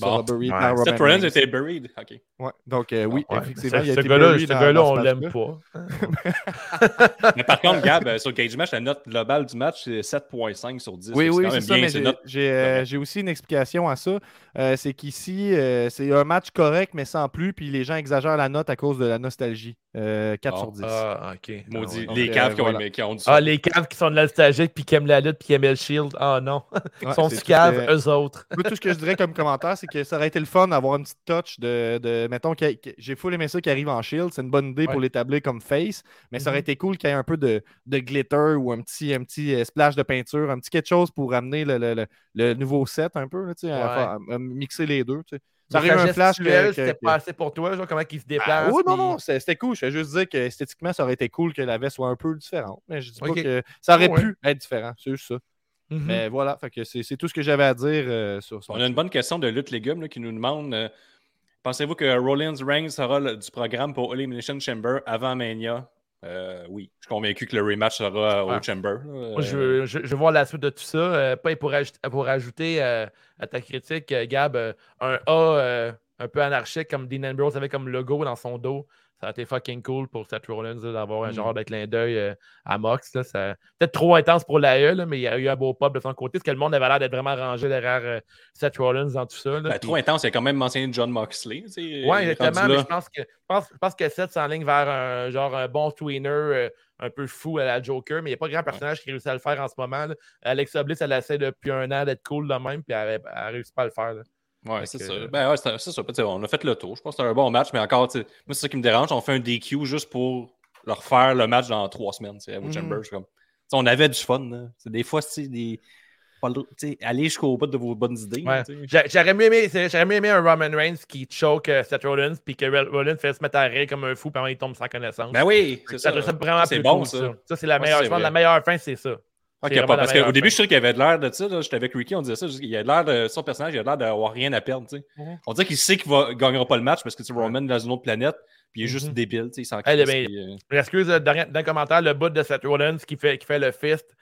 Bon. sera buried Ouais. par Roman Seth Rollins était buried. OK. Ouais, donc euh, oui, Ouais, effectivement, ce, il a ce été gars-là, ce on l'aime pas. Mais par contre, Gab, euh, sur Cage Match, la note globale du match, c'est 7.5 sur 10. Oui, oui, c'est ça, bien, mais j'ai- euh, j'ai aussi une explication à ça. Euh, c'est qu'ici, euh, c'est un match correct, mais sans plus, puis les gens exagèrent la note à cause de la nostalgie. Euh, 4 Bon. sur 10. Ah, ok. Maudit. Ah, ouais. Donc, les caves qui, ont voilà. aimé- qui ont dit Ah, les caves qui sont nostalgiques puis qui aiment la lutte puis qui aiment le shield. Ah non. Ils Ouais, sont caves, eux autres. Tout ce que je dirais comme commentaire, c'est que ça aurait été le fun d'avoir une petite touch de, de mettons, que- j'ai full aimé ça qui arrive en shield. C'est une bonne idée pour l'établir comme face, mais ça aurait Mhm. été cool qu'il y ait un peu de, de glitter ou un petit, un petit euh, splash de peinture, un petit quelque chose pour amener le, le- le- le nouveau set un peu, là, à, à mixer les deux. tu sais. Ça sa un flash que- gestuelle, que- C'était pas assez pour toi, genre comment il se Ah, déplace. oui, non, puis- non, c'était cool. Je vais juste dire que esthétiquement, ça aurait été cool que la veste soit un peu différente. Mais je dis pas que ça aurait Ouais. pu être différent. C'est juste ça. Mhm. Mais voilà, fait que c'est tout ce que j'avais à dire euh, sur ça. On a une bonne question de Lutte Légumes là, qui nous demande euh, Pensez-vous que Rollins Reigns sera le- du programme pour Elimination Chamber avant Mania? Euh, Oui, je suis convaincu que le rematch sera au Ouais. Chamber. je, veux, je, je voir la suite de tout ça. Euh, pas pour, ajouter, pour ajouter euh, à ta critique, Gab, euh, un A euh, un peu anarchique comme Dean Ambrose avait comme logo dans son dos. Ça a été fucking cool pour Seth Rollins d'avoir un Mm. genre de clin d'œil euh, à Mox. là. Ça- Peut-être trop intense pour l'AE, là, mais il y a eu un beau pop de son côté. Parce que le monde avait l'air d'être vraiment rangé derrière euh, Seth Rollins dans tout ça. là. Ben, Puis- trop intense, il a quand même mentionné John Moxley. Oui, exactement. Mais je pense que, je pense, je pense que Seth s'enligne vers un, genre, un bon tweener euh, un peu fou à la Joker, mais il n'y a pas grand personnage qui réussit à le faire en ce moment. Alexa Bliss, elle essaie depuis un an d'être cool de même, puis elle ne réussit pas à le faire. Ouais, Fait c'est ça. Ben ouais, c'est c'est ça. Sais, On a fait le tour. Je pense que c'était un bon match, mais encore, moi, c'est ça qui me dérange. On fait un DQ juste pour leur faire le match dans trois semaines à Chamber. Comme- sais, On avait du fun. là. C'est Des fois, c'est des. Allez jusqu'au bout de vos bonnes idées. Ouais. J'aurais mieux, c'est- mieux aimé un Roman Reigns qui choke euh, Seth Rollins, puis que Rollins fait se mettre à rire comme un fou pendant qu'il tombe sans connaissance. Ben oui, c'est ça, ça. ça, vraiment c'est plus bon, cool, ça. ça. C'est la meilleure. c'est je pense la meilleure fin, c'est ça. Ok, pas, parce qu'au début, je suis sûr qu'il avait l'air de ça. J'étais avec Ricky, on disait ça. Il a l'air de son personnage, il a l'air d'avoir rien à perdre. tu. Mhm. On dirait qu'il sait qu'il ne gagnera pas le match parce que c'est Roman dans une autre planète, puis il est juste Mhm. débile. tu Il s'en Hey, euh, euh, dans dans le commentaire, le bout de Seth Rollins qui fait, qui fait le fist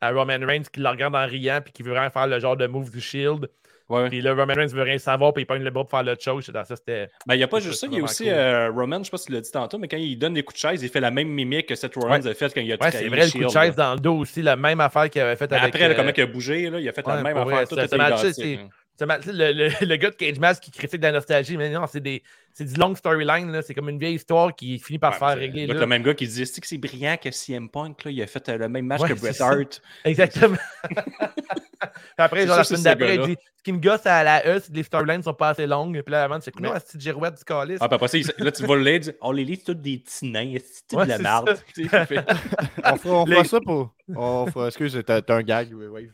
à Roman Reigns, qui le regarde en riant, puis qui veut vraiment faire le genre de move du Shield. Ouais. Puis là, Roman Reigns veut rien savoir, puis il pogne le bras pour faire le choke. Dans ça, c'était. Ben, il n'y a pas juste ça, il y a aussi cool. euh, Roman, je ne sais pas si tu l'as dit tantôt, mais quand il donne des coups de chaise, il fait la même mimique que Seth Rollins Ouais. a fait quand il a Ouais, c'est vrai, le coup de chaise là. dans le dos aussi, la même affaire qu'il avait faite Ben, avec. Après, là, euh, comment il a bougé, là, il a fait la même affaire. Tout était le, le, le gars de Cage Match qui critique de la nostalgie, mais non, c'est des. C'est du long storyline, là. c'est comme une vieille histoire qui finit par Ouais, se faire régler. là. le même gars qui dit Est-ce que c'est brillant que CM Punk, là, il a fait euh, le même match Ouais, que Bret. Hart? Exactement. Puis après, C'est genre, la semaine ce d'après, il dit ce qui me gosse à la E, c'est que les storylines sont pas assez longues. Puis là, avant, c'est comme, non, c'est girouette du calice. Ah, puis après ça, là, tu vois le dit Oh, les c'est tous des petits nains, c'est tout Ouais, de la merde? On fera, on Les- fera ça pour. On fera... Excuse, t'as t'as un gag, oui, Wave.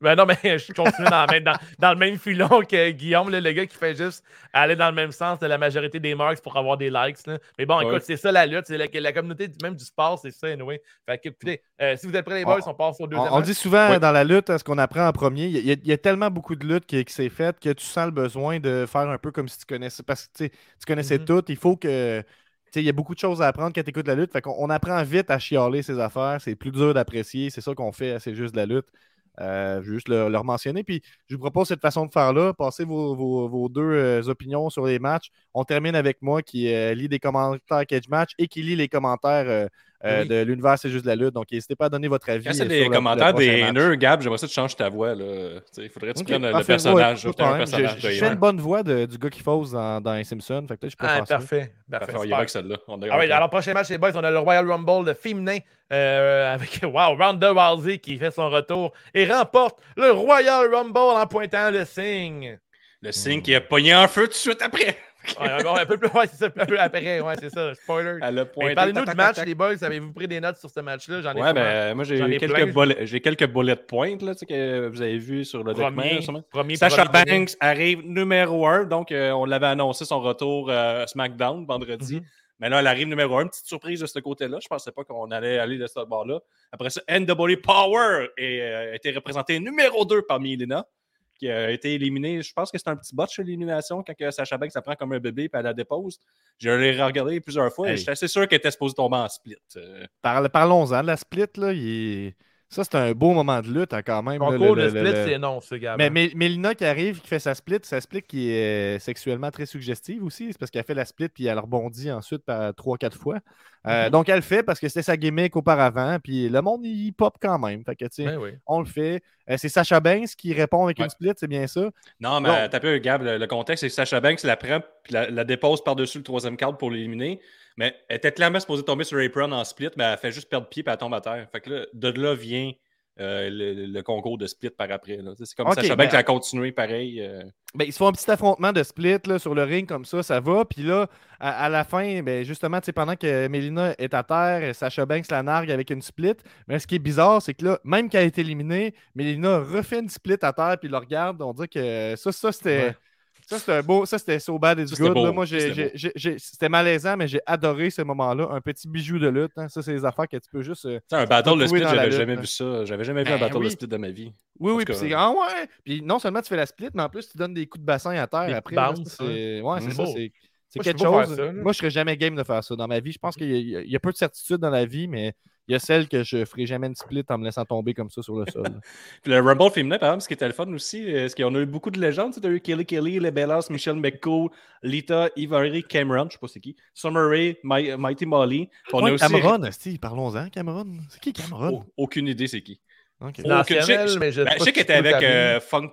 Ben non, mais je continue dans, le même- dans, dans le même filon que Guillaume, là, le gars qui fait juste aller dans le même sens de la majorité des marks pour avoir des likes. là. Mais bon, Ouais. écoute, c'est ça la lutte. C'est la, la communauté du- même du sport, c'est ça, anyway. Fait que, écoutez, euh, si vous êtes prêts, les boys, on, passe au On, deuxième. on match. dit souvent Ouais. dans la lutte, hein, ce qu'on apprend en premier, il y, a- il y a tellement beaucoup de lutte qui, qui s'est faite que tu sens le besoin de faire un peu comme si tu connaissais. Parce que tu sais, tu connaissais Mhm. tout. Il faut que. tu sais, Il y a beaucoup de choses à apprendre quand tu écoutes la lutte. Fait qu'on on apprend vite à chialer ses affaires. C'est plus dur d'apprécier. C'est ça qu'on fait. C'est juste de la lutte. Euh, je vais juste le, leur mentionner. Puis je vous propose cette façon de faire-là. Passez vos, vos- vos deux euh, opinions sur les matchs. On termine avec moi qui euh, lit des commentaires Cage Match et qui lit les commentaires euh, Oui. de l'univers C'est juste la lutte. Donc, n'hésitez pas à donner votre avis. Quand c'est euh, des commentaires des haineux, Gab, j'aimerais ça que tu changes ta voix. Il faudrait que tu Ok, prennes le parfait, personnage. ouais, un Je- de Je fais une bonne voix de- du gars qui fausse dans, dans les Simpsons. Fait que là, je peux Ah, parfait. Parfait. Parfait, y celle-là. Ah oui, alors prochain match, les boys, on a le Royal Rumble de féminin euh, avec wow, Ronda Rousey qui fait son retour et remporte le Royal Rumble en pointant le signe. Le signe qui a pogné en feu tout de suite après. Ouais, bon, un peu plus, ouais, c'est ça, un peu après, ouais, c'est ça, spoiler. Parlez-nous du match, les boys. Avez-vous pris des notes sur ce match-là? J'en ai Ouais, ben, moi, j'ai quelques, bullet- j'ai quelques bullet points là, tu sais, que vous avez vu sur le document. premier, sûrement. premier, Sacha premier. Banks arrive numéro 1. Donc, euh, on l'avait annoncé son retour euh, SmackDown vendredi. Mhm. Mais là, elle arrive numéro 1. Petite surprise de ce côté-là. Je ne pensais pas qu'on allait aller de ce bord-là. Après ça, NW Power euh, a été représenté numéro 2 par Milena, qui a été éliminée. Je pense que c'est un petit botch l'élimination quand que Sacha Banks s'apprend comme un bébé et elle la dépose. Je l'ai regardé plusieurs fois et Hey. j'étais assez sûr qu'elle était supposée tomber en split. Euh, Parle- Parlons-en de la split. Là, il est- Ça, c'est un beau moment de lutte hein, quand même. Cours le- de le- split, le- c'est non, ce gars. Mais, mais Mélina qui arrive, qui fait sa split, sa split qui est euh, sexuellement très suggestive aussi. C'est parce qu'elle fait la split puis elle rebondit ensuite par 3-4 fois. Euh, Mhm. Donc elle le fait parce que c'était sa gimmick auparavant. Puis le monde, il pop quand même. Fait que, tu sais, Ben oui. on le fait. Euh, c'est Sacha Banks qui répond avec Ouais. une split, c'est bien ça? Non, mais t'as peu, Gab, le, le contexte, c'est que Sacha Banks la prend puis la, la dépose par-dessus le troisième cadre pour l'éliminer. Mais elle était clairement supposée tomber sur Apron en split, mais elle fait juste perdre pied et elle tombe à terre. Fait que là, de là vient euh, le, le concours de split par après. C'est comme Sacha ben- Banks a continué pareil. euh, Ben, ils se font un petit affrontement de split là, sur le ring comme ça, ça va. Puis là, à, à la fin, ben, justement, pendant que Melina est à terre, Sacha Banks la nargue avec une split. Mais ce qui est bizarre, c'est que là, même qu'elle a été éliminée, Melina refait une split à terre puis le regarde. On dirait que ça, ça c'était. Ouais. Ça, c'était un beau. Ça, c'était so bad it's Ça, good. là. Moi, c'était malaisant, mais j'ai adoré ce moment-là. Un petit bijou de lutte. hein. Ça, c'est des affaires que tu peux juste. euh, un battle de split, j'avais jamais là. vu ça. J'avais jamais vu Ben un battle de split de ma vie. Oui, En oui, puis c'est ah ouais. Puis non seulement tu fais la split, mais en plus tu donnes des coups de bassin à terre après. là. Ça, c'est ouais, c'est ça. Beau. C'est quelque chose. ça. Moi, je serais jamais game de faire ça dans ma vie. Je pense qu'il y, y a peu de certitude dans la vie, mais il y a celle que je ferai jamais une split en me laissant tomber comme ça sur le sol. Puis le Rumble féminin, par exemple, ce qui était le fun aussi, euh, c'est qu'on a eu beaucoup de légendes? Tu as eu Kelly Kelly, Les Bellas, Michelle McCool, Lita, Ivory, Cameron, je sais pas c'est qui, Summer Rae, Mi- Mighty Molly. On a Ouais, aussi. Cameron, esti, parlons-en, Cameron. C'est qui Cameron? Oh, aucune idée c'est qui. Ok. Oh, L'ancienne, que- je sais- mais je Ben, je qu'elle était avec euh, Funk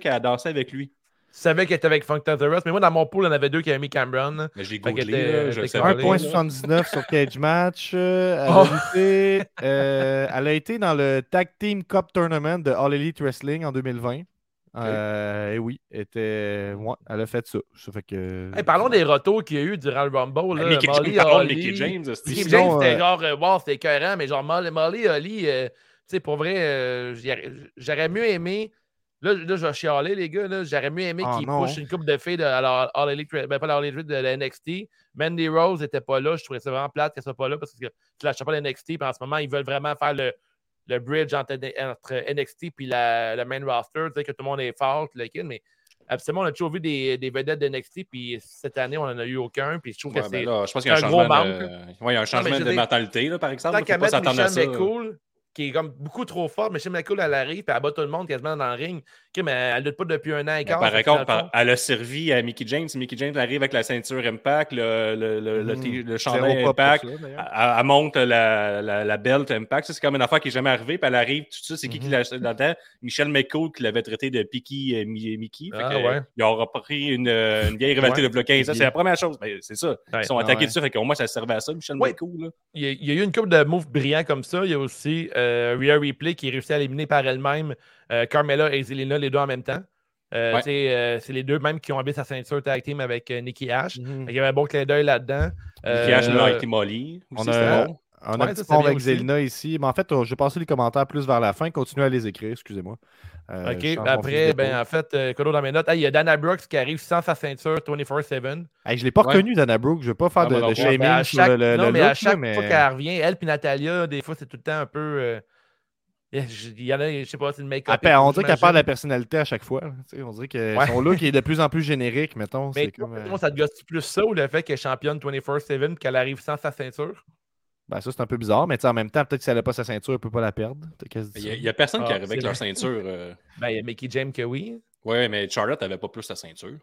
qui a dansé avec lui. Savais qu'elle était avec Funk Tatterus, mais moi, dans mon pool, il y en avait deux qui avaient mis Cameron. Mais j'ai googlé, était- là, elle je était savais pas. 1.79 sur Cage Match. euh, elle, Oh. a lutté, euh, elle a été dans le Tag Team Cup Tournament de All Elite Wrestling en 2020. Euh, et oui, était... ouais, elle a fait ça. Ça fait que... Hey, parlons des retours qu'il y a eu durant le Rumble. Là. Mickey Molly, James, Holly. Mickey James. Mickey James, c'était euh, genre, wow, c'était écœurant, mais genre Molly, Molly Holly, euh, tu sais, pour vrai, euh, j'aurais mieux aimé. Là, là, je vais chialer, les gars. là, J'aurais mieux aimé Ah, qu'ils pushent une coupe de filles de alors, All Elite, ben, pas la All Elite de la NXT. Mandy Rose n'était pas là. Je trouvais ça vraiment plate qu'elle soit pas là parce que tu lâches pas la NXT. Puis en ce moment, ils veulent vraiment faire le, le bridge entre, entre NXT et la, le main roster. Tu sais que tout le monde est fort, le kid, mais absolument, on a toujours vu des, des vedettes de NXT. Puis cette année, on n'en a eu aucun. Puis je trouve Ouais, que ben c'est. là, je pense qu'il y a un gros changement, manque, de... ouais, il y a un changement de dire, mentalité, là, par exemple. Tant qu'à mettre Michelle ça. McCool, qui est comme beaucoup trop fort, Michelle McCool, elle arrive, puis elle bat tout le monde quasiment dans le ring. Ok, mais elle lutte pas depuis un an et Mais quart. par fait contre, elle a servi à Mickey James. Mickey James arrive avec la ceinture Impact, le, le, le, le, t- le chandail pour Impact. ça, Elle, monte la, la, la belt Impact. Ça, c'est comme une affaire qui n'est jamais arrivée. Puis elle arrive, tout ça, c'est qui qui Mhm. l'a acheté là-dedans? Michel McCool qui l'avait traité de Picky euh, Mi- Mickey. Fait Ah, que, ouais. Ils ont repris une, euh, une vieille rivalité Ouais, de bloc 15. Ça, c'est la première chose. Ben, c'est ça. Ouais. Ils sont Ah, attaqués ouais. dessus. Fait qu'au moins, ça servait à ça, Michel Ouais. McCool. là. il y, a, il y a eu une couple de moves brillants comme ça. Il y a aussi euh, Rhea Ripley qui réussit à éliminer par elle-même euh, Carmella et Zelina, les deux en même temps. Euh, Ouais. euh, c'est les deux même qui ont enlevé sa ceinture tag team avec euh, Nikki Ash. Mhm. Il y avait un bon clin d'œil là-dedans. Mickey Ash, Euh, Mighty Molly. on a- bon. On a Ouais, un petit pont avec aussi. Zelina ici. Mais en fait, euh, je vais passer les commentaires plus vers la fin. Continuez à les écrire, excusez-moi. Euh, OK. Après, ben, en fait, euh, dans mes notes, hey, il y a Dana Brooks qui arrive sans sa ceinture 24-7. Hey, je ne l'ai pas Ouais. reconnu, Dana Brooke. Je ne veux pas faire Ah, de, de shaming Mais à sur chaque, le, le, non, le mais à look, chaque là, mais... fois qu'elle revient, elle puis Natalia, des fois, c'est tout le temps un peu. euh, Il y en a, je sais pas, c'est le make-up. Perd- et on dirait qu'elle perd la personnalité à chaque fois. Tu sais, On dirait que Ouais. son look est de plus en plus générique, mettons. Mais comme, euh, ça te gosse plus ça ou le fait qu'elle est championne 24-7 et qu'elle arrive sans sa ceinture? Ben, ça, c'est un peu bizarre, mais en même temps, peut-être que si elle n'a pas sa ceinture, elle ne peut pas la perdre. Il n'y a, personne qui Ah, arrive avec leur ceinture. euh. Ben, il y a Mickey James que oui. Ouais, mais Charlotte n'avait pas plus sa ceinture.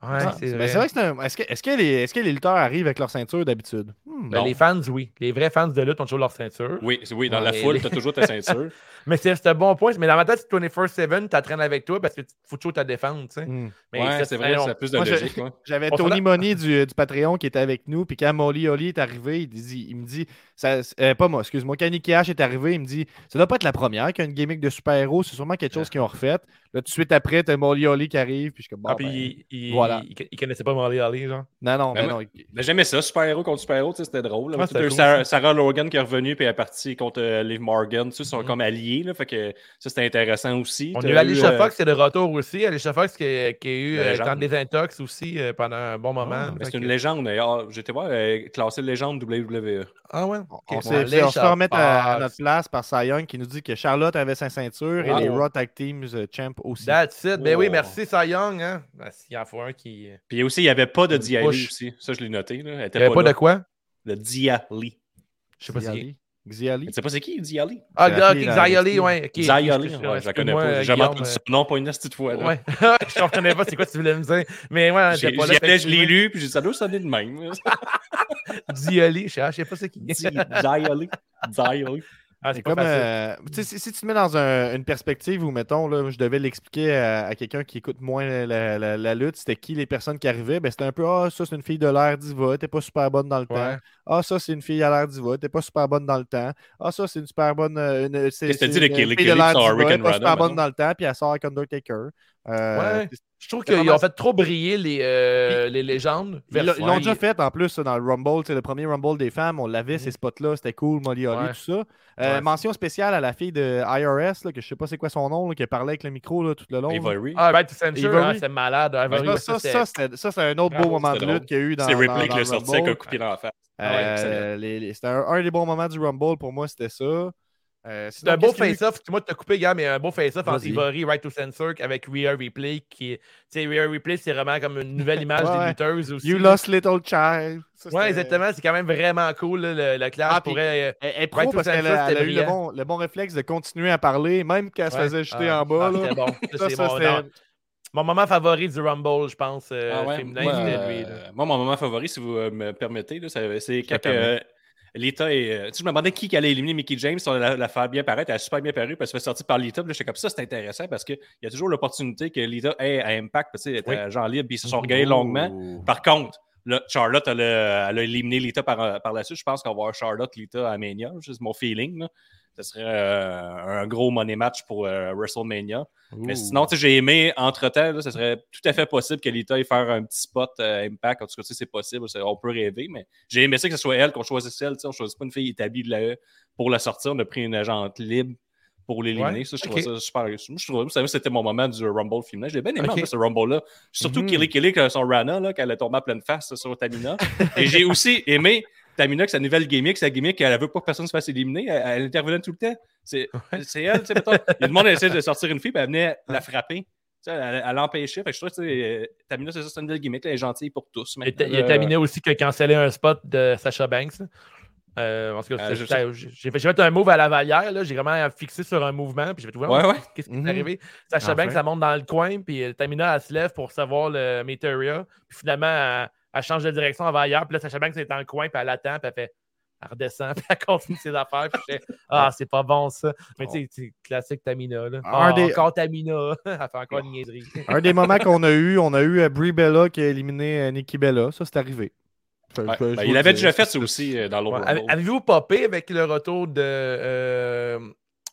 Ouais, Ah, c'est mais vrai. c'est vrai que c'est un. Est-ce que, est-ce que les, est-ce que les lutteurs arrivent avec leur ceinture d'habitude? Hmm, Ben, les fans, oui. Les vrais fans de lutte ont toujours leur ceinture. Oui, c'est- oui, dans Ouais, la les- foule, t'as toujours ta ceinture. Mais c'est c'est un bon point. Mais dans ma tête, c'est 24-7, t'entraînes avec toi parce que tu faut toujours te défendre, tu sais. hmm. Mais ouais, c'est vrai, a plus de Moi, logique. J'avais On Tony Money du, du Patreon qui était avec nous. Puis quand Molly Holly est arrivé, il, dit, il me dit ça, euh, Pas moi, excuse-moi. Quand Nicky H est arrivé, il me dit Ça doit pas être la première qui a une gimmick de super-héros. C'est sûrement quelque chose qu'ils ont refait. Là, tout de suite après, t'as Molly Holly qui arrive. Puis je suis comme Bon, Ah, puis ben, il, il, voilà. il, il connaissait pas Molly Holly, genre? Non, non, Ben, mais non. il- Mais J'aimais ça, super-héros contre super-héros, tu sais, c'était drôle. là. Cool, Sarah, Logan qui est revenue puis elle est partie contre euh, Liv Morgan. Tu sais, ils sont Mhm. comme alliés, là, fait que ça c'était intéressant aussi. On a eu Alicia euh, Fox, c'est de retour aussi. Alicia Fox qui, a- qui a eu La euh, légende. tant de désintox aussi euh, pendant un bon moment. ah, Fait c'est une légende. d'ailleurs. J'étais voir euh, classé légende WWE. Ah ouais? On, s'est fait- remettre à, à Fox. notre place par Cy Young qui nous dit que Charlotte avait sa ceinture et les Raw Tag Teams euh, Champ aussi. That's it. Ben oui, merci, Cy Young. Hein? Ben, S'il en faut un qui. Puis aussi, il n'y avait pas de Diali aussi. Ça, je l'ai noté. Là. Elle était Il n'y avait pas de quoi? Le Diali. Je sais pas si. Xiali? Xiali. Tu sais pas c'est qui, Diali? Ah, Xayali, NXT. ouais. je la connais pas. J'ai jamais entendu euh, son nom, pas une petite fois. là. Ouais, je comprenais pas c'est quoi tu voulais me dire. Mais ouais, J'ai- pas là. allais, je l'ai lu, puis j'ai dit, ça doit sonner de même. Diali, je sais pas c'est qui. Di- Diali. Ah, C'est comme, euh, si, si tu te mets dans un- une perspective où, mettons, là, je devais l'expliquer à, à quelqu'un qui écoute moins la, la- la lutte, c'était qui les personnes qui arrivaient, ben, c'était un peu Ah, ça, c'est une fille de l'air diva, t'es pas super bonne dans le temps. Ah, ça, c'est une fille à l'air diva, t'es pas super bonne dans le temps. Ah, ça, c'est une super bonne. euh, une- c'est- c'est une fille de l'air diva, and pas super bonne dans le temps, puis elle sort avec Undertaker. Euh, Ouais. Je trouve qu'ils vraiment- ont fait trop briller les, euh, les légendes. Ils l'ont- Ouais, déjà fait en plus dans le Rumble, le premier Rumble des femmes, on l'avait Mhm. ces spots-là, c'était cool, Molly Holly, Ouais. tout ça. Euh, Ouais. Mention spéciale à la fille de IRS, là, que je sais pas c'est quoi son nom, là, qui parlait avec le micro là, tout le long. Ivory. Ah, Right c'est malade. Ivory, Ça, ouais, ça, c'est un autre beau Bravo, moment de lutte qu'il y a eu dans, C'est dans, Ripley qui l'a le sorti avec un Rumble. coup de pied dans la face. Euh, Ah c'était un, un des bons moments du Rumble pour moi, c'était ça. Euh, C'est un beau face-off. Moi, t'as coupé, gars, mais un beau face-off entre Vas-y. Ivory, Right to Censor avec Rhea Replay. Qui... Tu Rhea Replay, c'est vraiment comme une nouvelle image Ouais, des ouais. lutteuses aussi. You lost little child. Ça, Ouais, exactement. C'est quand même vraiment cool, là, le, le clash. Ah, pourrait, euh, Elle, elle pro Right parce qu'elle a, elle a c'était eu le bon, le bon réflexe de continuer à parler, même quand elle se ouais. faisait jeter Ah, en bas. ah, bon. Ça, Ça, c'est ça, mon, moment favori du Rumble, je pense, euh, Ah ouais, féminin, moi, c'était euh, lui. là. moi, mon moment favori, si vous euh, me permettez, c'est quand euh, Lita et. euh, tu sais, je me demandais qui allait éliminer Mickey James, on allait la faire bien paraître. Elle a super bien paru, puis elle se fait sortir par Lita. Puis là, j'étais comme ça, c'est intéressant parce qu'il y a toujours l'opportunité que Lita ait à Impact, parce qu'elle était agent libre, puis ils se sont regardés longuement. Par contre, là, Charlotte, elle a, elle a éliminé Lita par, par la suite. Je pense qu'on va voir Charlotte, Lita à Mania. C'est mon feeling. là. Ce serait euh, un gros money match pour euh, WrestleMania. Mais sinon, j'ai aimé, entre-temps, là, ce serait tout à fait possible que Lita aille faire un petit spot euh, Impact. En tout cas, c'est possible. On peut rêver, mais j'ai aimé ça que ce soit elle, qu'on choisisse elle. On ne choisit pas une fille établie de la E pour la sortir. On a pris une agente libre pour l'éliminer. Ouais, Ça, je ok. trouve ça super. Moi, je trouve que c'était mon moment du Rumble féminin. J'ai bien aimé en ce Rumble-là. Surtout Mhm. Kelly Kelly, a son Rana, là, qu'elle a tombé à pleine face sur Tamina. Et j'ai aussi aimé Tamina, que sa nouvelle gimmick, sa gimmick, elle veut pas que personne se fasse éliminer. Elle, elle intervenait tout le temps. C'est elle, tu sais, mettons. Il demande d'essayer de sortir une fille, puis elle venait la frapper. Tu sais, Elle, elle l'empêchait. Fait que je trouve que tu sais, euh, Tamina, c'est ça, c'est une nouvelle gimmick. Elle est gentille pour tous. Il y a-. Tamina aussi qui a cancellé un spot de Sacha Banks. Euh, en tout cas, Euh, j'ai fait, j'ai fait un move à la Valière. J'ai vraiment fixé sur un mouvement. Puis j'ai fait, ouais, Ouais, ouais. Qu'est-ce qui Mhm. est arrivé? Sacha Enfin. Banks, ça monte dans le coin. Puis euh, Tamina, elle se lève pour savoir le Meteoria. Puis finalement, elle, elle change de direction, elle va ailleurs. Puis là, Sacha Banks est dans le coin. Puis elle attend. Puis elle fait. Elle redescend. Puis elle continue ses affaires. Puis je fais, ah, c'est pas bon ça. Mais tu sais, c'est classique Tamina. Là. Un Ah, des- Encore Tamina. elle fait encore une niaiserie. Un des moments qu'on a eu, on a eu euh, Brie Bella qui a éliminé euh, Nikki Bella. Ça, c'est arrivé. Ouais. Ben, il avait déjà fait ça aussi euh, dans l'autre Ouais. Avez-vous popé avec le retour de euh,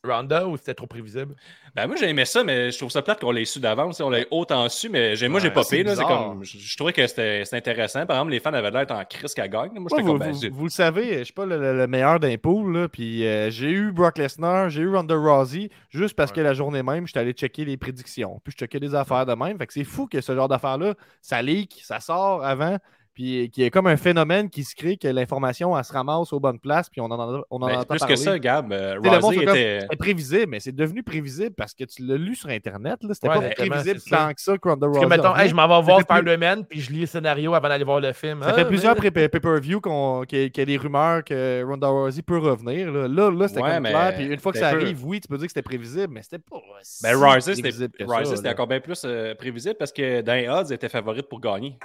Ronda ou c'était trop prévisible? Ben, moi, j'ai aimé ça, mais je trouve ça plate qu'on l'ait su d'avance. On l'a autant su, mais moi, j'ai Ouais, popé. c'est là, C'est bizarre. comme, je, je trouvais que c'était intéressant. Par exemple, les fans avaient l'air en crise qu'elle gagne. Moi, Ouais, j'étais vous, comme, ben, vous- zut. vous le savez, je suis pas le, le- le meilleur d'un pool, là, puis euh, j'ai eu Brock Lesnar, j'ai eu Ronda Rousey, juste parce que la journée même, j'étais allé checker les prédictions, puis je checkais des affaires de même. Fait que c'est fou que ce genre d'affaires-là, ça leak, ça sort avant, Puis qu'il y a comme un phénomène qui se crée que l'information, elle se ramasse aux bonnes places, puis on en, on en Ben, entend plus parler. que ça, Gab, euh, le monde comme- était. C'était prévisible, mais c'est devenu prévisible parce que tu l'as lu sur Internet. là. C'était Ouais, pas prévisible tant que ça que Ronda Parce que, mettons, hey, je m'en vais voir fait plus- puis je lis le scénario avant d'aller voir le film. Ça Ah, fait plusieurs mais- pré- pay-per-view qu'on- qu'il y, a- qu'il y a des rumeurs que Ronda Rousey peut revenir. Là, là, là, c'était Ouais, comme mais clair. Puis une fois que ça peu. arrive, oui, tu peux dire que c'était prévisible, mais c'était pas. si Ben, Rousey, prévisible c'était encore bien plus euh, prévisible parce que dans les odds, était favorite pour gagner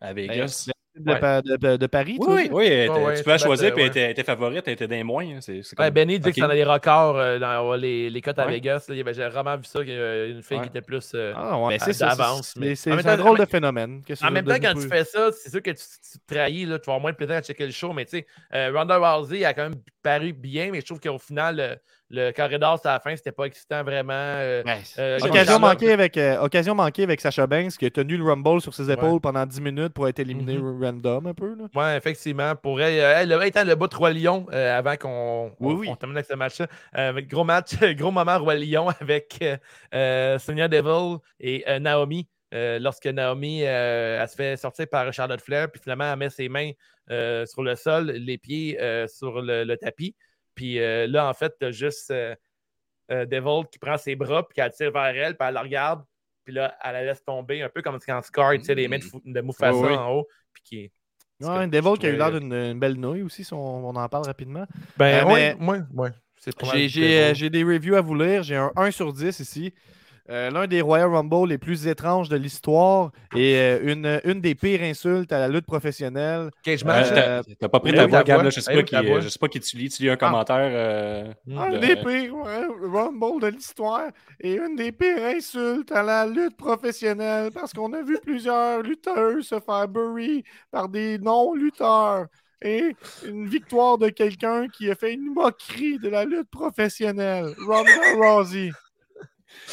à Vegas. De, Ouais. Pa- de- de- de Paris, Oui, Ouais, tu peux choisir, bête, puis elle était, favorite, elle était des moins. hein, C'est, c'est Ouais, comme- Benny dit ok. que des records euh, dans les, les cotes à Ouais. Vegas. là. Il y avait- J'ai vraiment vu ça, une fille Ouais. qui était plus. euh, Ah, d'avance, mais- C'est un drôle de phénomène. Qu'est-ce que En même temps, quand tu fais ça, c'est sûr que tu, tu te trahis, là, tu vas avoir moins de plaisir à checker le show. Mais tu sais, euh, Ronda Rousey a quand même paru bien, mais je trouve qu'au final, le, le corridor, à la fin, c'était pas excitant vraiment. euh, euh, Occasion Charlotte- manquée, avec, euh, occasion manquée avec Sacha Banks qui a tenu le Rumble sur ses épaules Ouais. pendant 10 minutes pour être éliminé Mhm. random un peu. Oui, effectivement. Pour elle, elle, le bout de Roi euh, avant qu'on Oui, oui. on termine avec ce match-là. Gros match, gros moment Roi Lion avec Sonya Devil et Naomi. Lorsque Naomi elle se fait sortir par Charlotte Flair, puis finalement elle met ses mains sur le sol, les pieds sur le, le tapis. Puis euh, là, en fait, t'as juste euh, euh, Devil qui prend ses bras, puis qu'elle tire vers elle, puis elle la regarde, puis là, elle la laisse tomber, un peu comme quand Scar, tu sais, les mains de, Fou- de Mufasa oui. en haut, puis qui est Ouais, Devil qui a eu l'air trouvais- d'une une belle nouille aussi, si on, on en parle rapidement. Ben, Euh, oui, mais- ouais, ouais. Euh, j'ai des reviews à vous lire. J'ai un 1 sur 10 ici. Euh, L'un des Royal Rumble les plus étranges de l'histoire et euh, une, une des pires insultes à la lutte professionnelle. Cage Ouais, match. Euh, t'as, t'as pas pris ta voix, Gab, là, je sais pas qui, je sais pas qui tu lis. Tu lis un commentaire. euh, Un de- des pires ouais, Rumble de l'histoire et une des pires insultes à la lutte professionnelle parce qu'on a vu plusieurs lutteurs se faire bury par des non-lutteurs et une victoire de quelqu'un qui a fait une moquerie de la lutte professionnelle. Ronda Rousey.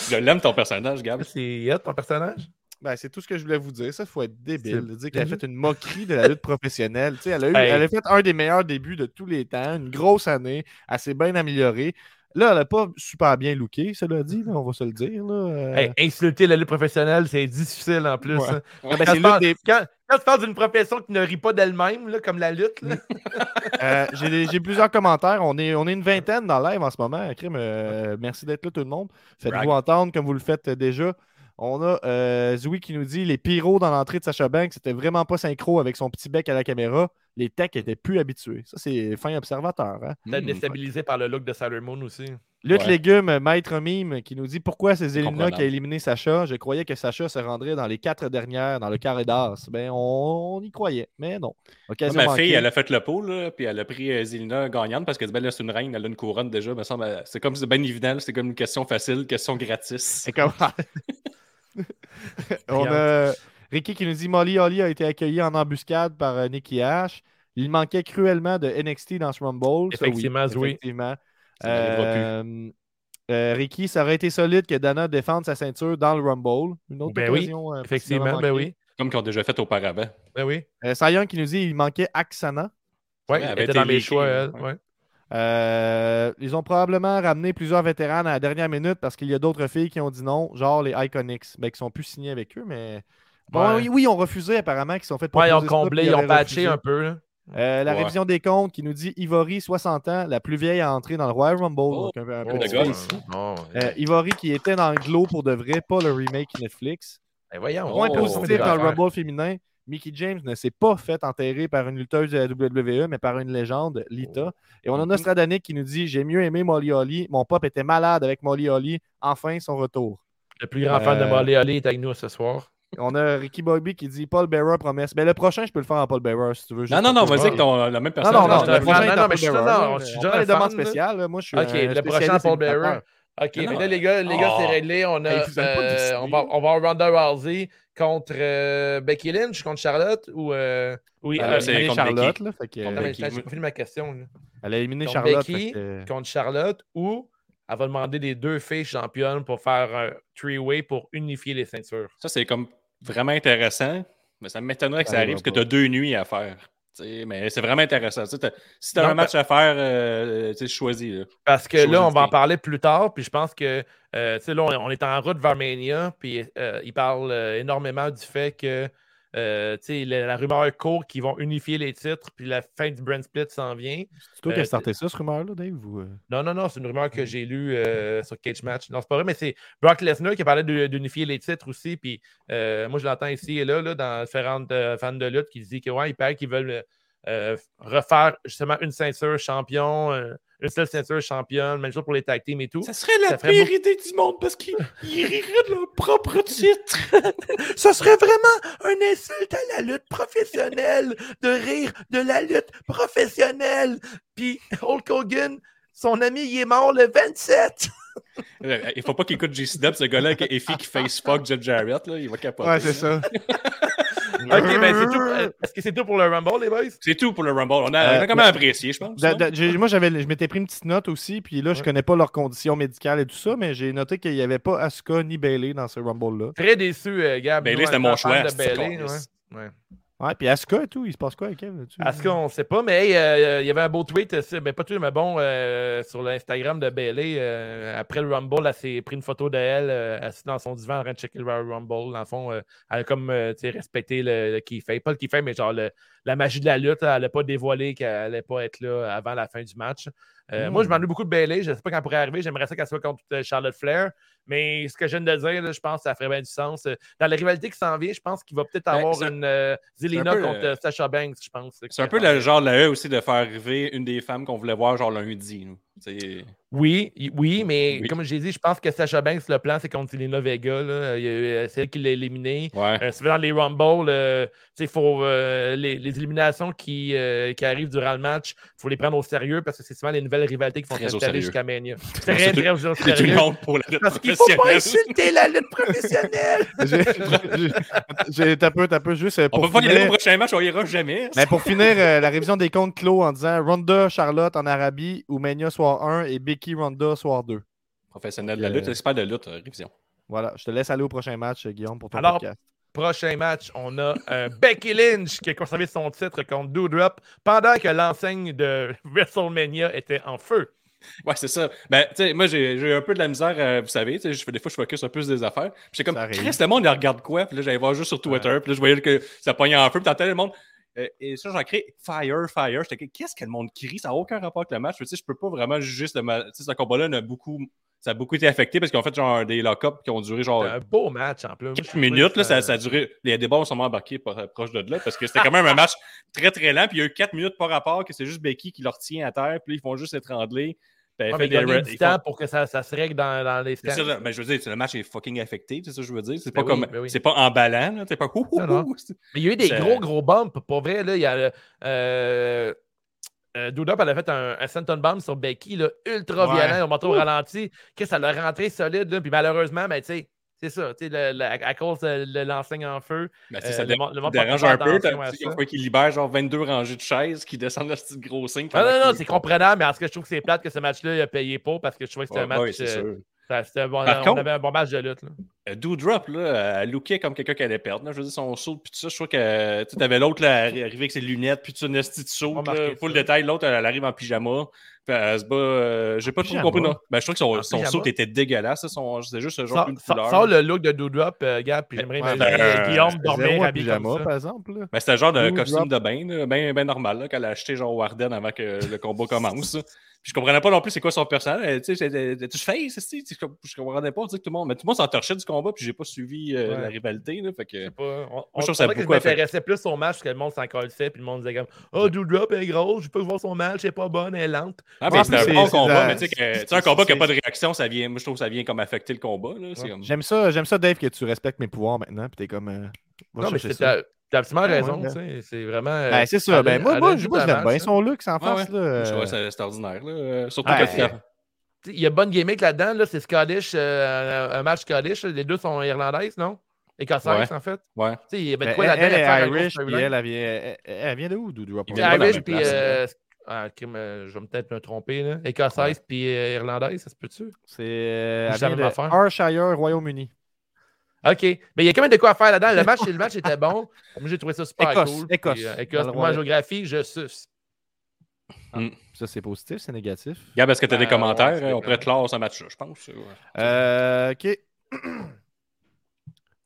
Je l'aime ton personnage, Gab. C'est hot, ton personnage? Ben, c'est tout ce que je voulais vous dire. Ça, il faut être débile de dire qu'elle a fait une moquerie de la lutte professionnelle. Tu sais, elle, a eu- Hey. elle a fait un des meilleurs débuts de tous les temps, une grosse année, elle s'est bien améliorée. Là, elle n'a pas super bien looké, cela dit, là, on va se le dire. Là. Euh, Hey, insulter la lutte professionnelle, c'est difficile en plus. Ouais. hein. ben, Quand, des- quand- quand tu parles d'une profession qui ne rit pas d'elle-même, là, comme la lutte, là. euh, j'ai plusieurs commentaires. On est, on est une vingtaine dans le live en ce moment. Crime, euh, merci d'être là, tout le monde. Faites-vous entendre comme vous le faites euh, déjà. On a euh, Zoui qui nous dit les pyros dans l'entrée de Sacha Banks, c'était vraiment pas synchro avec son petit bec à la caméra. Les techs étaient plus habitués. Ça, c'est fin observateur. Hein? Peut-être Hmm, déstabilisé par le look de Sailor Moon aussi. Lutte Ouais. Légumes, Maître Mime, qui nous dit pourquoi c'est Zelina qui a éliminé Sacha. Je croyais que Sacha se rendrait dans les quatre dernières, dans le carré d'as. Ben, on, on y croyait, mais non. Ma fille, elle a fait le pot, là, puis elle a pris euh, Zelina gagnante parce que ben, là, c'est une reine, elle a une couronne déjà. Semble, euh, c'est comme c'est bien évident, c'est comme une question facile, question gratis. C'est comme- On a Ricky qui nous dit Molly Holly a été accueillie en embuscade par euh, Nikki Ash. Il manquait cruellement de NXT dans ce Rumble. Ça, oui, Effectivement, Zoé. Ça plus. Euh, euh, Ricky, ça aurait été solide que Dana défende sa ceinture dans le Rumble. Une autre Ben oui, occasion. euh, Effectivement, ben oui. Comme qu'ils ont déjà fait auparavant. Ben oui. Euh, Young qui nous dit il manquait Aksana. Ouais, elle était dans mes leakée, choix, elle. Ouais. Euh, ils ont probablement ramené plusieurs vétérans à la dernière minute parce qu'il y a d'autres filles qui ont dit non, genre les Iconics, mais qui sont plus signés avec eux. Mais bon, Ouais. oui, oui, ils ont refusé apparemment, qui sont fait Ouais, ils ont comblé, ils ont patché refusé. un peu. là. Euh, la Ouais. révision des comptes qui nous dit Ivory, 60 ans, la plus vieille à entrer dans le Royal Rumble. Oh, Donc, un, un oh, petit le fait gars. ici. Non, Euh, Ivory qui était dans le glow pour de vrai, pas le remake Netflix. ben voyons. Point Oh, positif des dans le. Rumble féminin. Mickey James ne s'est pas fait enterrer par une lutteuse de la WWE, mais par une légende, Lita. Et on a Mhm. Nostradanic qui nous dit J'ai mieux aimé Molly Holly. Mon pop était malade avec Molly Holly. Enfin, son retour. Le plus grand fan de Euh, Molly Holly est avec nous ce soir. On a Ricky Bobby qui dit Paul Bearer promesse. Mais le prochain, je peux le faire en Paul Bearer si tu veux. juste Non, non, non, vas-y avec ton, le même Non, personnage. non, non, je le prochain en Non, mais Paul je suis- non, suis On déjà un les demandes spéciales. Moi, je suis Ok, le prochain Paul. Bearer. OK, Non, mais non. là, les gars, les gars c'est Oh. réglé. On a, euh, on, va, on va avoir Ronda Rousey contre euh, Becky Lynch, contre Charlotte ou. euh, oui, Elle a euh, c'est éliminé Charlotte. Là, fait que- non, ma question. là. Elle a éliminé Charlotte. Becky, que- Contre Charlotte ou elle va demander des deux filles championnes pour faire un three-way pour unifier les ceintures. Ça, c'est comme vraiment intéressant, mais ça m'étonnerait que ça Ça arrive parce que tu as deux nuits à faire. Tu mais c'est vraiment intéressant. Tu t'as- si tu as un match à faire, euh, tu sais, choisis. là. Parce que là, on va en parler plus tard, puis je pense que, euh, tu sais, là, on, on est en route vers Mania, puis euh, il parle euh, énormément du fait que euh, tu sais, la, la rumeur court qu'ils vont unifier les titres, puis la fin du brand split s'en vient. C'est toi qui Euh, as starté ça, ce rumeur-là, Dave? ou, euh? Non, non, non, c'est une rumeur que j'ai lue euh, sur Cage Match. Non, c'est pas vrai, mais c'est Brock Lesnar qui parlait d'unifier les titres aussi. Puis euh, moi, je l'entends ici et là, là dans différentes euh, fans de lutte qui disent que ouais, il paraît qu'ils veulent euh, refaire justement une ceinture champion, euh, une seule ceinture championne, même chose pour les tag teams et tout. Ça serait la Ça pire beaucoup- idée du monde parce qu'ils ils riraient de leur propre titre. Ce serait vraiment un insulte à la lutte professionnelle de rire de la lutte professionnelle. Puis Hulk Hogan, son ami, il est mort le 27. Euh, Il faut pas qu'il écoute JC Dub, ce gars-là avec Effie qui face fuck Jeff Jarrett, là, il va capoter. Ouais, c'est ça. ok, ben c'est tout. euh, Est-ce que c'est tout pour le Rumble, les boys? C'est tout pour le Rumble. On a, Euh, on a quand même apprécié, je pense. Da- da- moi, j'avais, je m'étais pris une petite note aussi, puis là, je connais pas leurs conditions médicales et tout ça, mais j'ai noté qu'il n'y avait pas Asuka ni Bailey dans ce Rumble-là. Très déçu, euh, Gab. Bailey, c'était mon choix, Bailey, ouais. Ouais. Puis Asuka et tout, il se passe quoi avec elle là-dessus? Asuka, on ne sait pas, mais euh, il y avait un beau tweet, euh, mais pas tweet, mais bon, euh, sur l'Instagram de Bailey. après le Rumble, elle s'est pris une photo d'elle euh, assise dans son divan en train de checker le Rumble. Dans le fond, elle a comme respecté le, le keyfake. Pas le keyfake, mais genre le- la magie de la lutte. Elle n'a pas dévoilé qu'elle allait pas être là avant la fin du match. Euh, Mm. Moi, je m'ennuie beaucoup de Bailey. Je ne sais pas quand elle pourrait arriver. J'aimerais ça qu'elle soit contre euh, Charlotte Flair. Mais ce que je viens de dire, là, je pense que ça ferait bien du sens. Euh, Dans la rivalité qui s'en vient, je pense qu'il va peut-être Ben, avoir une euh, Zelina peu, contre euh, Sasha Banks, je pense. C'est un peu le genre de la E aussi de faire arriver une des femmes qu'on voulait voir genre lundi. nous. Oui, oui, mais Oui. comme j'ai dit, je pense que Sasha Banks, le plan, c'est contre Zelina Vega. euh, C'est elle qui l'a éliminé. Ouais. Euh, c'est dans les Rumble, euh, tu sais, il faut euh, les, les éliminations qui, euh, qui arrivent durant le match, il faut les prendre au sérieux parce que c'est souvent les nouvelles rivalités qui vont Très au s'installer jusqu'à Mania. C'est Très, très au C'est une sérieux. honte pour la lutte Parce qu'il faut pas professionnelle. insulter la lutte professionnelle. J'ai- t'as peu, t'as peu juste euh, On pour peut pas y aller au finir, prochain match, on ira jamais. mais pour finir euh, la révision des comptes clos en disant Ronda Charlotte en Arabie ou Mania soir 1 et Becky Ronda soir 2. Professionnel de la Euh, lutte, expert de lutte, euh, révision. Voilà, je te laisse aller au prochain match, euh, Guillaume, pour ton Alors, podcast. Prochain match, on a Becky Lynch qui a conservé son titre contre Doudrop pendant que l'enseigne de WrestleMania était en feu. Ouais, c'est ça. Ben, tu sais, moi, j'ai j'ai un peu de la misère, euh, vous savez, tu sais, je fais des fois, je focus un peu sur des affaires. Puis j'étais comme. Chris, le monde, il regarde quoi? Puis là, j'allais voir juste sur Twitter, puis là, je voyais que ça pognait en feu, puis t'entendais le monde. Euh, et ça, j'en crée Fire, Fire. J'étais qu'est-ce que le monde crie? Ça n'a aucun rapport avec le match. Je peux pas vraiment juger ce, ce combat-là. beaucoup, ça a beaucoup été affecté parce qu'ils ont fait genre des lock-ups qui ont duré genre un beau match en plus. Moi, je 4 trouvais minutes, là, ça, ça a duré. Les débats ont sûrement embarqué pas- proche de là parce que c'était quand même un match très très lent. Puis il y a eu 4 minutes par rapport que c'est juste Becky qui leur tient à terre. Puis ils font juste. Puis Ouais, fait mais des re- du temps pour que ça, ça se règle dans, dans les C'est stands. ça, mais je veux dire, c'est- le match est fucking affecté, c'est ça que je veux dire. C'est Ben pas oui, comme. ben oui. C'est pas emballant, là. T'es pas. Ouh, ouh, Non, non. ouh. Mais il y a eu des gros, gros bumps. Pour vrai, là, il y a. Euh, euh, Doudrop, elle a fait un, un senton bomb sur Becky, là, ultra Ouais. violent, au moto au ralenti, que ça l'a rentré solide. Là, puis malheureusement, ben, tu sais, c'est ça, tu sais, à cause de, l'enseigne en feu. Ben, Euh, ça le monde- monde dérange un peu. Il faut qu'ils libèrent genre 22 rangées de chaises qui descendent le petit gros signe. Ah, Non, non, non, c'est comprenable, mais en tout cas, je trouve que c'est plate que ce match-là, il a payé pour parce que je trouvais que c'était un match. Oui, c'est euh, un bon- Par on contre- avait un bon match de lutte. Là. Euh, Doudrop, là, elle lookait comme quelqu'un qui allait perdre. là. Je veux dire, son saut, puis tout ça. Je trouve que tu avais l'autre arrivé avec ses lunettes, puis tu une petite saut. Ça. détail, l'autre, elle arrive en pyjama. Puis elle se bat. euh, J'ai pas trop compris. Non. Ben, je trouve que son, En son saut était dégueulasse. c'est juste ce genre sors- couleur. sors le look de Doudrop, euh, Gab, puis j'aimerais Ouais, imaginer ben, Guillaume dormir habillé pyjama, comme ça. par exemple. Ben, c'était le genre de costume de bain, là, bien ben normal, là, qu'elle a acheté genre au Ardennes avant que le combat commence. Puis je comprenais pas non plus c'est quoi son personnage. Tu sais, tu fais, je comprenais pas tout le monde. Mais tout le monde s'entorchait du combat, puis j'ai pas suivi euh, Ouais. la rivalité. Là, fait que... Je sais pas. On, on, je trouve on ça que je m'intéressais plus au match parce que le monde s'en colissait, puis le monde disait comme Oh, Doudrop est grosse, je peux voir son match, elle est pas bonne, elle est lente. Ah, c'était c'est- un bon combat, mais tu sais, que- tu sais, c'est- un combat qui n'a pas de réaction, ça vient, moi je trouve que ça vient comme affecter le combat. J'aime ça, j'aime ça, Dave, que tu respectes mes pouvoirs maintenant. Puis t'es comme. euh, non, mais chercher c'est- ça. T'as absolument Ouais, raison, ouais, tu sais. C'est vraiment. euh, Ben, c'est ça. elle Ben, moi, elle moi, je l'aime bien. Son look, sans face. ouais. là, Je euh, que c'est extraordinaire. Là. euh, Surtout Ouais. sais, Il y a bonne gimmick là-dedans, là, c'est Scottish, euh, un match Scottish. Les deux sont irlandaises, non? Écossaises, Ouais. en fait. Ouais. Tu sais, il y avait ben, quoi elle, là-dedans? elle est gros Irish, puis elle, elle vient, elle, elle vient de où, Doudrop? Il vient Irish, puis. euh, ah, euh, je vais peut-être me tromper, là. Écossaise, puis euh, irlandaise, ça se peut-tu? C'est euh, elle ça. Ayrshire, Royaume-Uni. OK. Mais il y a quand même de quoi faire là-dedans. Le match, le match était bon. Moi, j'ai trouvé ça super Écosse, cool. Écosse. Puis, euh, Écosse. Pour moi, en géographie, je suce. Ça, c'est positif, c'est négatif? Gab, est-ce que tu as des Ben, commentaires? ouais, on pourrait clore ce match-là, je pense. ouais. Euh, ok.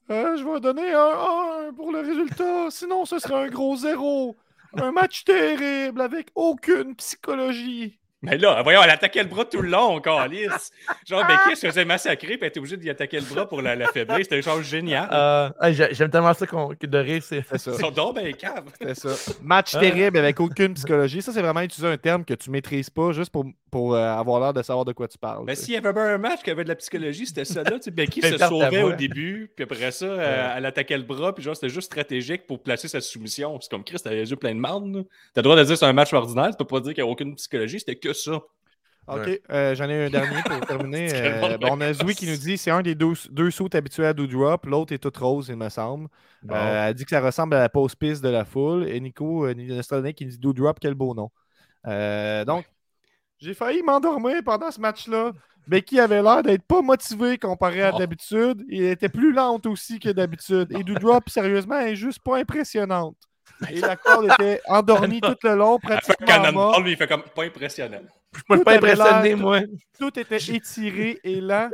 Euh, je vais donner un 1 pour le résultat. Sinon, ce serait un gros zéro. Un match terrible avec aucune psychologie. Mais là, voyons, elle attaquait le bras tout le long, Calice. Genre, Becky se faisait massacrer, puis elle était obligée d'y attaquer le bras pour la, la faiblir. C'était une chose géniale. Euh, J'aime tellement ça qu'on- que de rire. C'est C'est ça. Ils sont donc ben caves. C'est ça. Match terrible avec aucune psychologie. Ça, c'est vraiment utiliser un terme que tu maîtrises pas juste pour, pour euh, avoir l'air de savoir de quoi tu parles. Mais sais. s'il y avait bien un match qui avait de la psychologie, c'était ça là. Tu sais, Becky se sauvait au début, puis après ça, euh, elle attaquait le bras, puis genre, c'était juste stratégique pour placer sa soumission. C'est comme Chris, t'avais les yeux pleins de marde. T'as le droit de dire que c'est un match ordinaire, tu peux pas dire qu'il n'y a aucune psychologie, c'était que ça. OK, Ouais. euh, j'en ai un dernier pour terminer. Euh, bon, on a Zoui qui nous dit c'est un des deux, deux sautes habitués à Doudrop, l'autre est toute rose, il me semble. bon. Euh, elle dit que ça ressemble à la pause piste de la foule. Et Nico euh, Nostradanic qui nous dit Doudrop, quel beau nom. Euh, donc, j'ai failli m'endormir pendant ce match-là. Becky avait l'air d'être pas motivée comparé à Oh. d'habitude. Elle était plus lente aussi que d'habitude. Et Doudrop, sérieusement, elle est juste pas impressionnante. Et la corde était endormie tout le long, Elle fait pratiquement lui, il fait comme pas impressionnant. Moi, je suis pas impressionné, moi. Tout était étiré et lent.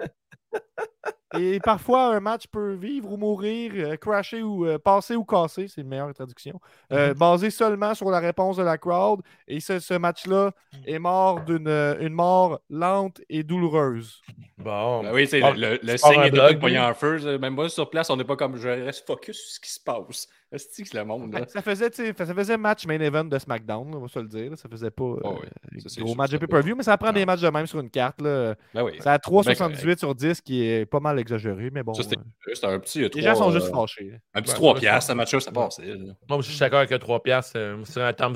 Et parfois, un match peut vivre ou mourir, euh, crasher ou euh, passer ou casser, c'est une meilleure traduction, euh, basé seulement sur la réponse de la crowd. Et ce, ce match-là est mort d'une une mort lente et douloureuse. Bon. Ben oui, c'est Bon, le, le signe un est de poignet lui. en feu. Même moi, sur place, on n'est pas comme je reste focus sur ce qui se passe. C'est que c'est le monde. Là. Ça faisait, ça match main event de SmackDown, là, on va se le dire. Ça faisait pas euh, Oh oui, ça, c'est gros sûr, match de pay-per-view, mais ça prend Non. des matchs de même sur une carte. Là. Ben oui. A Ben 3,78 sur 10, qui est pas mal exagéré, mais bon. Ça, c'était euh, juste un petit. euh, les gens sont juste euh, fâchés. là. Un petit Ouais, 3 ouais, piastres, ça- ce match-là, ça passait. là. Moi, je suis d'accord avec le 3 piastres. euh, C'est un thumbs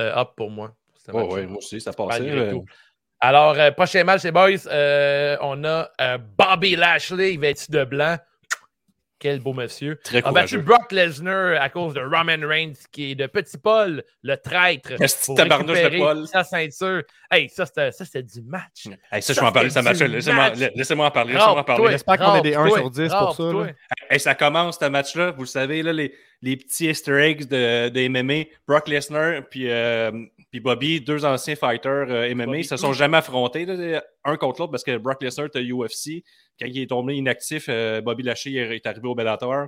euh, up pour moi. Ouais, ouais, moi aussi, ça passait. Alors, euh, prochain match, les boys, euh, on a euh, Bobby Lashley vêtu de blanc. Quel beau monsieur. Très A battu. Brock Lesnar à cause de Roman Reigns, qui est de Petit Paul, le traître. Pour de tabarnouche de récupérer Paul? sa ceinture. Hey, ça, c'était ça, c'était du match. Hey, ça, je Ça, vais en parler de ce c'était match-là. du Laissez-moi match. laissez-moi en parler. Laissez-moi en parler. J'espère qu'on a des 1 râpe-toi, sur 10 pour ça, là. râpe-toi. Hey, ça commence, ce match-là. Vous le savez, là, les, les petits Easter eggs de, de MMA. Brock Lesnar puis, euh, puis Bobby, deux anciens fighters euh, MMA, Bobby. se sont jamais affrontés là, un contre l'autre parce que Brock Lesnar était UFC. Quand il est tombé inactif, euh, Bobby Lashley est arrivé au Bellator.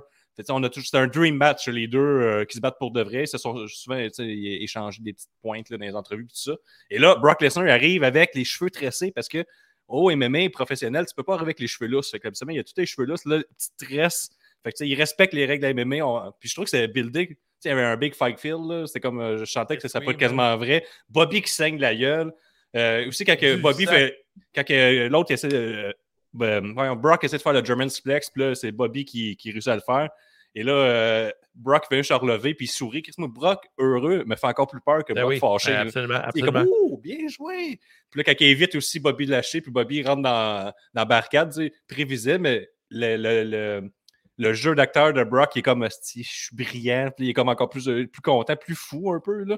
On a tout, c'est un dream match, les deux euh, qui se battent pour de vrai. Ils se sont souvent tu sais, échangé des petites pointes là, dans les entrevues et tout ça. Et là, Brock Lesnar arrive avec les cheveux tressés parce que au MMA professionnel, tu peux pas arriver avec les cheveux lousses. Fait que, il y a tous les cheveux lousses, là, petite tresse. Fait que, il respecte les règles de la MMA. On- Puis je trouve que c'est buildé. Il y avait un big fight field. C'était comme, euh, je chantais que ça Oui, pas quasiment vrai. Bobby qui saigne de la gueule. Euh, aussi, quand que Bobby fait. Quand l'autre essaie de. Ben, voyons, Brock essaie de faire le German suplex, puis là, c'est Bobby qui, qui réussit à le faire. Et là, euh, Brock fait juste se relever, puis il sourit. Qu'est-ce que Brock, heureux, me fait encore plus peur que Ben Brock oui, fâché. là. absolument, Il est comme, oh, bien joué. Puis là, quand il évite aussi Bobby lâcher, puis Bobby rentre dans, dans la barricade, tu sais, prévisible, mais le, le, le, le jeu d'acteur de Brock il est comme, je suis brillant, puis il est comme encore plus, plus content, plus fou un peu. Là.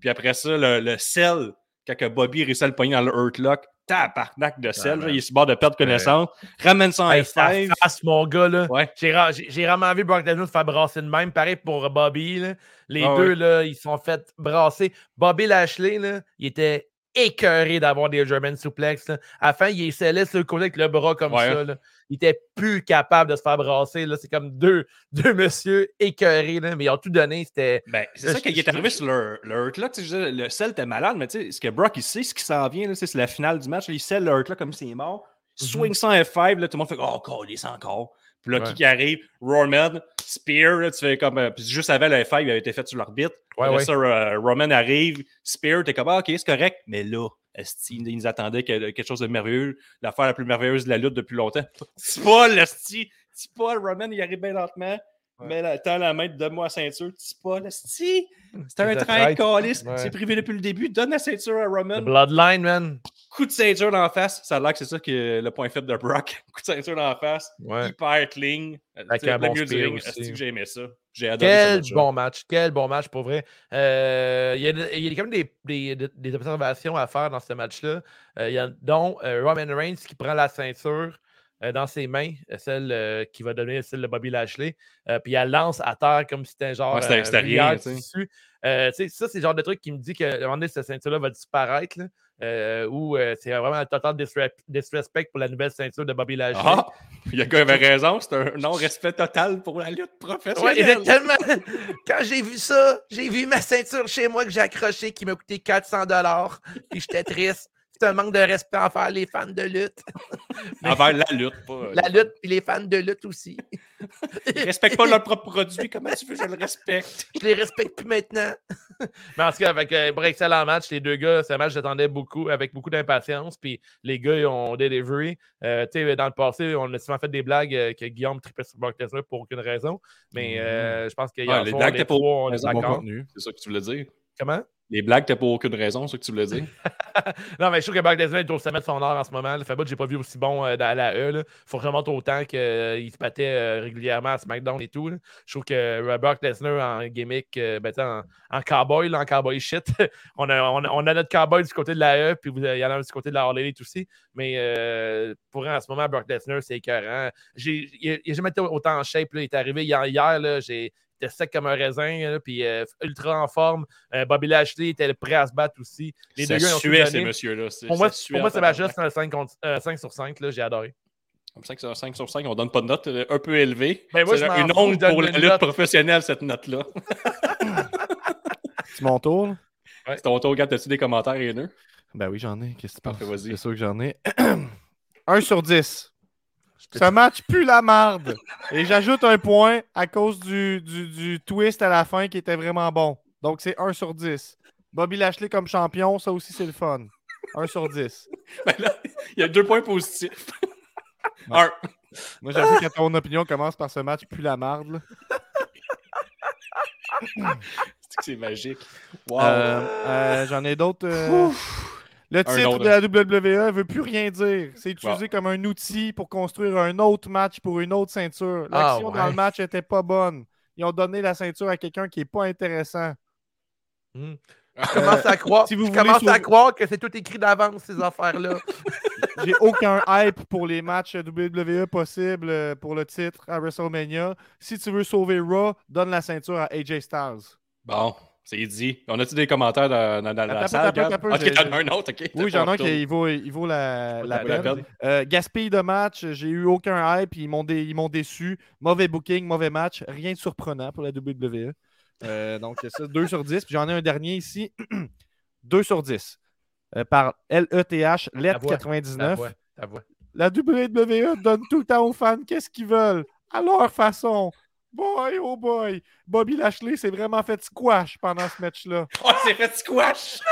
Puis après ça, le, le sel, quand Bobby réussit à le pogner dans le Hurt Lock, tabarnak de sel, man. il le bord de perdre connaissance, ramène son Hey, sa F5. face, mon gars, là. Ouais. J'ai ra- J'ai j'ai vraiment vu Brock se faire brasser de même. Pareil pour Bobby. là. Les Ah deux, ouais. là, ils se sont fait brasser. Bobby Lashley, là, il était écœuré d'avoir des German suplex. là. À la fin, il scellait sur le côté avec le bras comme Ouais. ça. là. Il était plus capable de se faire brasser. là. C'est comme deux, deux messieurs écœurés, là, mais ils ont tout donné. C'était. Ben, c'est Là, ça, je- quand il est arrivé sur le, le Hurt dire, le sel était malade, mais tu sais, ce que Brock, il sait ce qui s'en vient, là, c'est la finale du match, là, il scelle le Hurt Lock comme s'il est mort, swing sans F5, là, tout le monde fait « Oh, c'est encore! » Là, Ouais. qui arrive? Roman, Spear, là, tu fais comme... euh, puis juste avant, le F5 il avait été fait sur l'arbitre. Ouais, ouais. ça, euh, Roman arrive, Spear, t'es comme « Ah, OK, c'est correct. » Mais là, esti, il nous attendait que- quelque chose de merveilleux, l'affaire la plus merveilleuse de la lutte depuis longtemps. C'est pas esti, c'est pas Roman, il arrive bien lentement. Mais là, la main, donne-moi la ceinture. C'est pas esti. C'est un train de calice. Ouais. C'est privé depuis le début. Donne la ceinture à The Roman. Bloodline, man. Coup de ceinture dans la face. Ça a l'air que c'est ça que le point faible de Brock. Coup de ceinture dans la face. Ouais. Hyper clean. Euh, Avec tu un bon ring. j'ai aimé ça? J'ai adoré ce Quel bon match, quel bon match pour vrai. Euh, il, y a, il y a quand même des, des- observations à faire dans ce match-là. Euh, il y a dont euh, Roman Reigns qui prend la ceinture dans ses mains, euh, celle euh, qui va devenir celle de Bobby Lashley. Euh, puis elle lance à terre comme si c'était genre. Ouais, c'était- un rien, de tu sais. tissu. Euh, tu sais, ça, c'est le genre de truc qui me dit que à un moment donné, cette ceinture-là va disparaître. Là, euh, ou euh, c'est vraiment un total disre- disrespect pour la nouvelle ceinture de Bobby Lashley. Ah! Il y a gars avait raison, c'est un non-respect total pour la lutte Ouais, professionnelle. exactement. Quand j'ai vu ça, j'ai vu ma ceinture chez moi que j'ai accrochée qui m'a coûté 400 dollars. Puis j'étais triste. C'est un manque de respect envers les fans de lutte. Envers la lutte, pas. La lutte puis les fans de lutte aussi. Ils respectent pas leur propre produit. Comment tu veux que je le respecte? Je les respecte plus maintenant. Mais en tout cas, avec un vrai excellent match, les deux gars, c'est un match que j'attendais beaucoup, avec beaucoup d'impatience. Puis les gars, ils ont delivery. Euh, tu sais, dans le passé, on a souvent fait des blagues euh, que Guillaume tripait sur Brock Lesnar pour aucune raison. Mais euh, je pense qu'il y a les blagues, t'es pas- on est d'accord. C'est ça que tu voulais dire. Comment? Les blagues, t'as pas aucune raison, c'est ça que tu voulais dire? Non, mais je trouve que Brock Lesnar est au sommet de son art en ce moment. Le que j'ai pas vu aussi bon euh, dans la E. Il faut que remonte autant qu'il se battait euh, régulièrement à SmackDown et tout. Je trouve que euh, Brock Lesnar en gimmick, euh, ben, en, en cowboy, là, en cowboy shit, on, a, on, on a notre cowboy du côté de la E, puis il y en a un du côté de la Elite aussi. Mais euh, pour en ce moment, Brock Lesnar, c'est écœurant. Il n'a jamais été autant en shape. Là. Il est arrivé hier, hier j'ai. Il était sec comme un raisin, là, puis euh, ultra en forme. Euh, Bobby Lashley était prêt à se battre aussi. Les ça deux ont suait, ces messieurs-là. Pour moi, pour moi c'est ma juste un 5, contre- euh, 5 sur 5. là, J'ai adoré. Comme ça que c'est un 5 sur 5, on donne pas de note euh, un peu élevée. Ben, c'est une honte pour la lutte note. professionnelle, cette note-là. C'est mon tour. C'est ton tour, regarde, as-tu des commentaires haineux? Ben oui, j'en ai. Qu'est-ce que tu penses? C'est sûr que j'en ai. 1 sur 10. Ce match pue la marde. Et j'ajoute un point à cause du, du, du twist à la fin qui était vraiment bon. Donc c'est 1 sur 10. Bobby Lashley comme champion, ça aussi c'est le fun. 1 sur 10. Ben là, il y a deux points positifs. Ouais. Un. Moi j'avoue que ton opinion commence par ce match pue la marde. c'est magique. Wow. Euh, euh, J'en ai d'autres. euh, Le titre autre. de la WWE veut plus rien dire. C'est utilisé comme un outil pour construire un autre match pour une autre ceinture. Ah, L'action dans le match était pas bonne. Ils ont donné la ceinture à quelqu'un qui est pas intéressant. Je commence à croire, si vous je à croire que c'est tout écrit d'avance, ces affaires-là. J'ai aucun hype pour les matchs WWE possibles euh, pour le titre à WrestleMania. Si tu veux sauver Raw, donne la ceinture à AJ Styles. Bon, c'est dit. On a-tu des commentaires dans, dans- dans la salle? attends, Gab? attends, Ok, t'en as un autre, ok. Oui, j'en ai un qui il vaut, il vaut la, la la peine. peine. Euh, gaspille de match, j'ai eu aucun hype, ils m'ont dé- ils m'ont déçu. Mauvais booking, mauvais match, rien de surprenant pour la WWE. Euh, donc, ça, 2 sur 10. Puis j'en ai un dernier ici, 2 sur 10. Euh, par LETH, Ta voix, Ta LET99. voix, ta voix. La WWE donne tout le temps aux fans qu'est-ce qu'ils veulent, à leur façon. Boy, oh boy. Bobby Lashley s'est vraiment fait squash pendant ce match-là. Oh, c'est fait squash!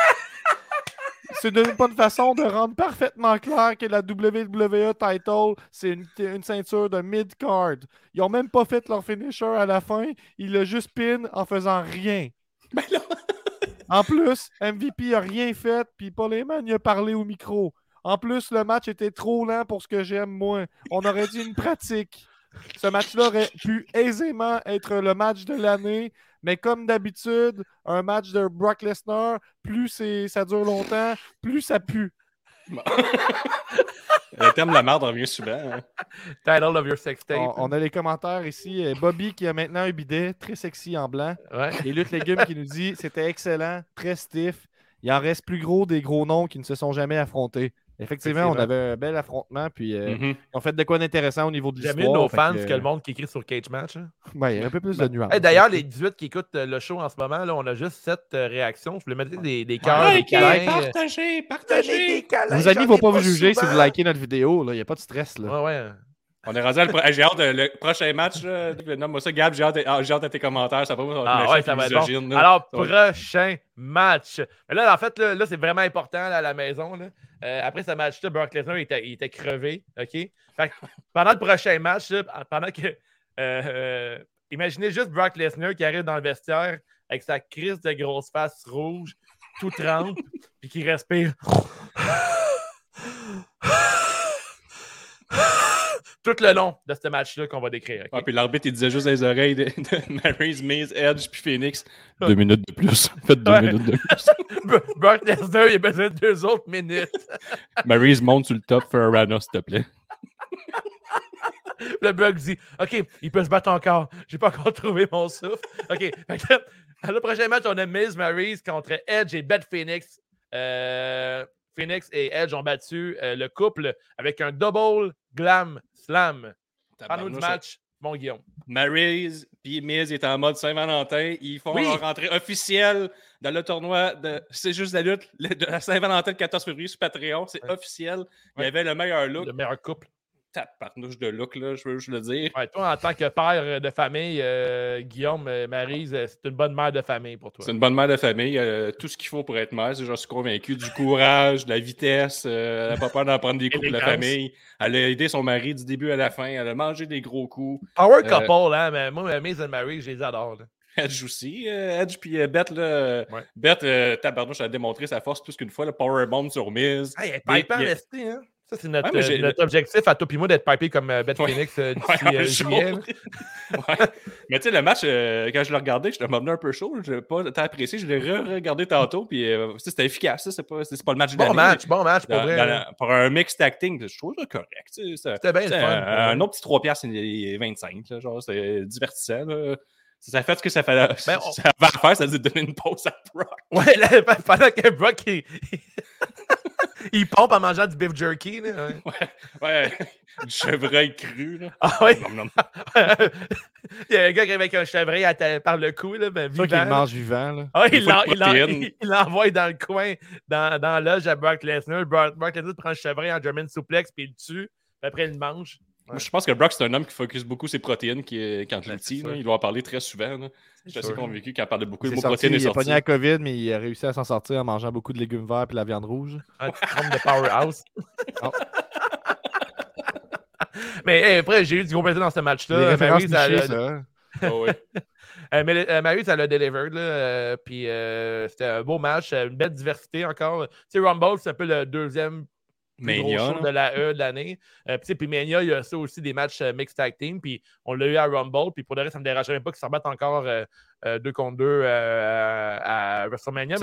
C'est une bonne façon de rendre parfaitement clair que la WWE title, c'est une, une ceinture de mid-card. Ils ont même pas fait leur finisher à la fin. Ils l'ont juste pin en faisant rien. Ben là, En plus, MVP a rien fait, puis Paul Heyman il a parlé au micro. En plus, le match était trop lent pour ce que j'aime, moi. On aurait dit une pratique. Ce match-là aurait pu aisément être le match de l'année, mais comme d'habitude, un match de Brock Lesnar, plus c'est- ça dure longtemps, plus ça pue. le terme la merde revient souvent. hein. Title of your sex tape. On, on a les commentaires ici. Bobby qui a maintenant un bidet, très sexy en blanc. Ouais. Et Lutte Légumes qui nous dit c'était excellent, très stiff. Il en reste plus gros des gros noms qui ne se sont jamais affrontés. Effectivement, on avait un bel affrontement, puis euh, Mhm. ils ont fait de quoi d'intéressant au niveau de J'aime l'histoire. mieux nos fans que, que le monde qui écrit sur Cage Match. hein. Ouais, il y a un peu plus de nuances. Hey, D'ailleurs, les 18 qui écoutent euh, le show en ce moment, là, on a juste 7 réactions. Je voulais mettre des, des cœurs, des Likez, câlins. euh, partagez, partagez. des câlins, Vos amis ne vont pas vous juger si vous likez notre vidéo. Il n'y a pas de stress. Là. Ouais, ouais. On est rendu à le pro- hey, J'ai hâte, de- le prochain match. là, Nomme-moi ça, Gab. J'ai hâte, de- ah, j'ai hâte à tes commentaires. Ça va pas Ah ouais, ça va être bon. Alors, prochain match. Mais là, en fait, là, là, c'est vraiment important là, à la maison. Là. Euh, après ce match-là, Brock Lesnar il était, il était crevé. OK? Fait que pendant le prochain match, là, pendant que. euh, euh, imaginez juste Brock Lesnar qui arrive dans le vestiaire avec sa crise de grosse face rouge, tout trempe, puis qui respire. Tout le long de ce match-là qu'on va décrire. Ah, puis l'arbitre, il disait juste dans les oreilles de, de Maryse, Miz, Edge, puis Phoenix. Deux minutes de plus. Faites deux Ouais. minutes de plus. Brock Lesnar, il a besoin de deux autres minutes. Maryse, monte sur le top, fais un Rana, s'il te plaît. Le bug dit OK, il peut se battre encore. J'ai pas encore trouvé mon souffle. OK. Le prochain match, on a Miz Maryse contre Edge et Beth Phoenix. Euh, Phoenix et Edge ont battu euh, le couple avec un double glam slam. Parle-nous du match, mon Guillaume. Maryse puis Miz est en mode Saint-Valentin. Ils font Oui. leur rentrée officielle dans le tournoi de C'est juste la lutte de la Saint-Valentin le 14 février sur Patreon. C'est Ouais. officiel. Il y Ouais. avait le meilleur look. Le meilleur couple. Tape parnouche de look, là, je veux juste le dire. Ouais, toi, en tant que père de famille, euh, Guillaume, euh, Maryse, euh, c'est une bonne mère de famille pour toi. C'est une bonne mère de famille. euh, tout ce qu'il faut pour être mère, c'est, j'en suis convaincu. Du courage, de la vitesse. euh, elle n'a pas peur d'en prendre des coups pour la famille. Elle a aidé son mari du début à la fin. Elle a mangé des gros coups. Power Euh, couple, hein, mais moi, Miz et Maryse, je les adore. là. Edge aussi. euh, Edge puis euh, Beth, là. Ouais. Beth, euh, tabarnouche, elle a démontré sa force plus qu'une fois. Le powerbomb sur Miz. Hey, il y a- esti, hein? Ça, c'est notre, Ouais, euh, notre objectif à toi et moi d'être pipé comme euh, Beth Ouais. Phoenix euh, d'ici Ouais, euh, juillet. Mais tu sais, le match, euh, quand je l'ai regardé, je me un peu chaud. Je n'ai pas tant apprécié. Je l'ai re-regardé tantôt. Puis c'était efficace. C'est pas, pas le match de Bon match, bon match pour dans- vrai. dans là. la- pour un mixed acting, je trouve ça correct. C'était bien le fun. un, autre petit 3 piastres et 25. là, genre, c'était divertissant. là. Ça fait ce que ça, fait, Ben, on- ça à faire, ça a donner une pause à Brock. Ouais, là, pendant que Brock, il, il pompe en mangeant du beef jerky. Là, ouais. Ouais, ouais. Du chevreuil cru. Là. Ah nom. il y a un gars qui est avec un chevreuil à ta- par le cou, là, ben, vivant. qu'il mange vivant. Là. Ah, il l'envoie dans le coin, dans, dans l'âge à Brock Lesnar. Brock, Brock Lesnar prend le chevreuil en German suplex, puis il le tue. Puis après, il le mange. Moi, je pense que Brock, c'est un homme qui focus beaucoup ses protéines qui, quand il sûr. Il doit en parler très souvent. là. Je suis assez convaincu qu'il en parle beaucoup. Le mot sorti, protéines est il a pogné la COVID, mais il a réussi à s'en sortir en mangeant beaucoup de légumes verts et la viande rouge. Un de powerhouse. Oh. Mais hey, après, j'ai eu du gros plaisir dans ce match-là. Les références Maryse, elle nichées, a- ça. hein. Ah ouais. Euh, mais euh, Maryse, elle a delivered. Là, euh, puis euh, c'était un beau match, une belle diversité encore. Tu sais, Rumble, c'est un peu le deuxième plus gros show de la E de l'année. Euh, puis, Mania, il y a ça aussi des matchs euh, mixed tag team. Puis on l'a eu à Rumble. Puis pour le reste, ça me dérangerait même pas qu'ils se rebattent encore euh, euh, deux contre deux euh, à WrestleMania.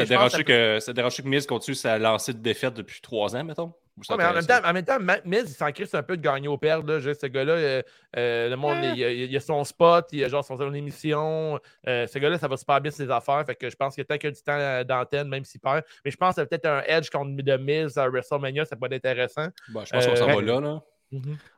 Ça dérange que, que Miz continue sa lancée de défaite depuis trois ans, mettons? Ou Ouais, mais en même temps, en même temps, Miz, il s'en crisse un peu de gagner au perdre. Là. Je- Ce gars-là, euh, euh, le monde, il, a- il a son spot, il a genre son, son émission. Euh, ce gars-là, ça va super bien ses affaires. Fait que je pense qu'il y a tant qu'il y a du temps d'antenne, même s'il perd. Mais je pense que peut-être un Edge contre de Miz à WrestleMania, ça peut être intéressant. Bon, je pense qu'on s'en va là. là.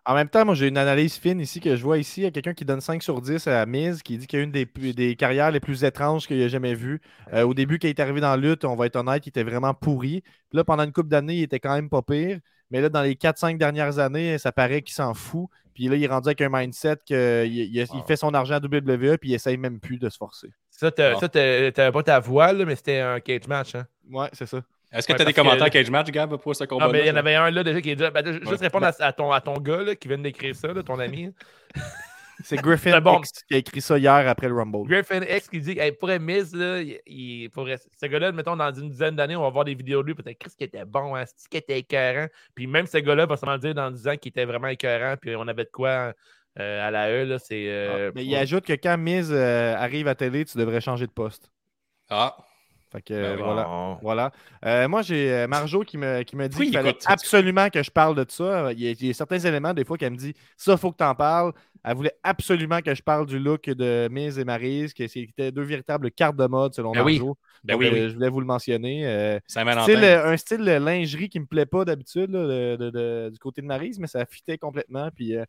En même temps, moi, j'ai une analyse fine ici que je vois ici. Il y a quelqu'un qui donne 5 sur 10 à Miz, qui dit qu'il y a une des, carrières les plus étranges qu'il a jamais vues. Euh, au début, quand il est arrivé dans la lutte, on va être honnête, il était vraiment pourri. Puis là, pendant une couple d'années, il était quand même pas pire. Mais là, dans les 4-5 dernières années, ça paraît qu'il s'en fout. Puis là, il est rendu avec un mindset qu'il il, il Wow. fait son argent à WWE, puis il essaye même plus de se forcer. Ça, t'as- Ah. t'avais pas ta voix, là, mais c'était un cage match. Hein? Ouais, c'est ça. Est-ce que Ouais, tu as des parce que- commentaires Cage Match, Gab, pour ce combat Ah, mais il y en avait un là déjà qui est déjà. ben, juste Ouais. répondre à, à ton, à ton gars là, qui vient d'écrire ça, là, ton ami. C'est Griffin bon. X qui a écrit ça hier après le Rumble. Griffin X qui dit hey, pourrait Miz, là, il, pourrait, ce gars-là, mettons, dans une dizaine d'années, on va voir des vidéos de lui, peut-être Chris qui était bon, hein, ce qui était écœurant? Puis même ce gars-là va sûrement dire dans 10 ans qu'il était vraiment écœurant, puis on avait de quoi euh, à la E, là, c'est. euh, Ah, mais il ajoute que quand Miz euh, arrive à télé, tu devrais changer de poste. Ah, Fait que Ben euh, voilà. bon. Voilà. Euh, moi, j'ai euh, Marjo qui me, qui me dit Oui, qu'il il fallait absolument que je parle de ça. Il y, a, il y a certains éléments, des fois, qu'elle me dit ça, faut que tu en parles. Elle voulait absolument que je parle du look de Miz et Maryse, que c'était deux véritables cartes de mode, selon Ben oui. Marjo. ben Donc, oui, euh, oui. Je voulais vous le mentionner. Euh, style, un style de lingerie qui me plaît pas d'habitude du côté de Maryse, mais ça fitait complètement. Puis, il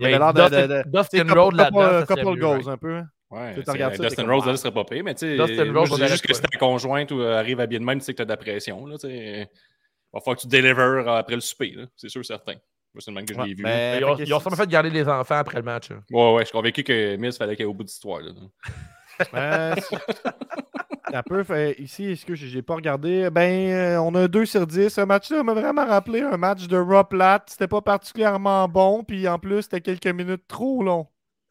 y avait l'air de. c'est Road là-dedans. couple, couple goals right? un peu. Ouais, Tu c'est- Dustin comme, Rose, là, serait pas pire, mais tu sais, aurait juste que si ta conjointe ou, euh, arrive à bien de même, tu sais que t'as de la pression, là, tu sais. Il va falloir que tu délivres après le souper, là, c'est sûr, certain. Moi, c'est le même que je Ouais, l'ai vu. mais- Ils ont, ils ont c'est- sûrement fait garder les enfants après le match. hein. Ouais, ouais, je suis convaincu que Miz fallait ait au bout de l'histoire, là. Euh, c'est- un peu fait- ici, est-ce que j'ai pas regardé? Ben, euh, on a un 2 sur 10. Ce match-là m'a vraiment rappelé un match de Raw Plat. C'était pas particulièrement bon, puis en plus, c'était quelques minutes trop long.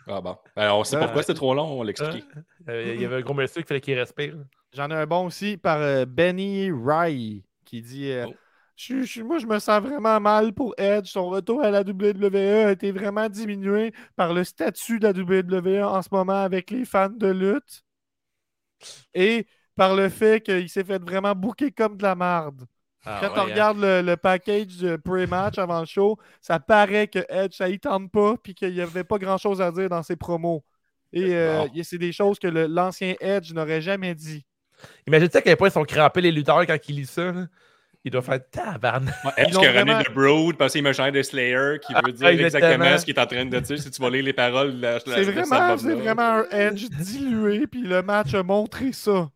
Ah bon. Ben, on sait Euh, pourquoi c'était trop long, on va l'expliquer. Euh, Il y avait un gros monsieur qui fallait qu'il respire. J'en ai un bon aussi par euh, Benny Rye qui dit euh, Oh. Je- je- Moi, je me sens vraiment mal pour Edge. Son retour à la WWE a été vraiment diminué par le statut de la WWE en ce moment avec les fans de lutte et par le fait qu'il s'est fait vraiment bouquer comme de la marde. Ah Quand ouais, on hein. regarde le, le package de pre-match avant le show, ça paraît que Edge, ça y tente pas, puis qu'il n'y avait pas grand-chose à dire dans ses promos. Et euh, a- c'est des choses que l'ancien Edge n'aurait jamais dit. Imagine-tu à quel point ils sont crampés les lutteurs quand ils lisent ça. là? Ils doivent faire tabarnak. Ouais, Edge qui a ramené vraiment- le Brood parce qu'il me change de Slayer qui veut dire Ah, exactement. exactement ce qu'il est en train de dire. Si tu vas lire les paroles de la, la- C'est vraiment, vraiment un Edge dilué, puis le match a montré ça.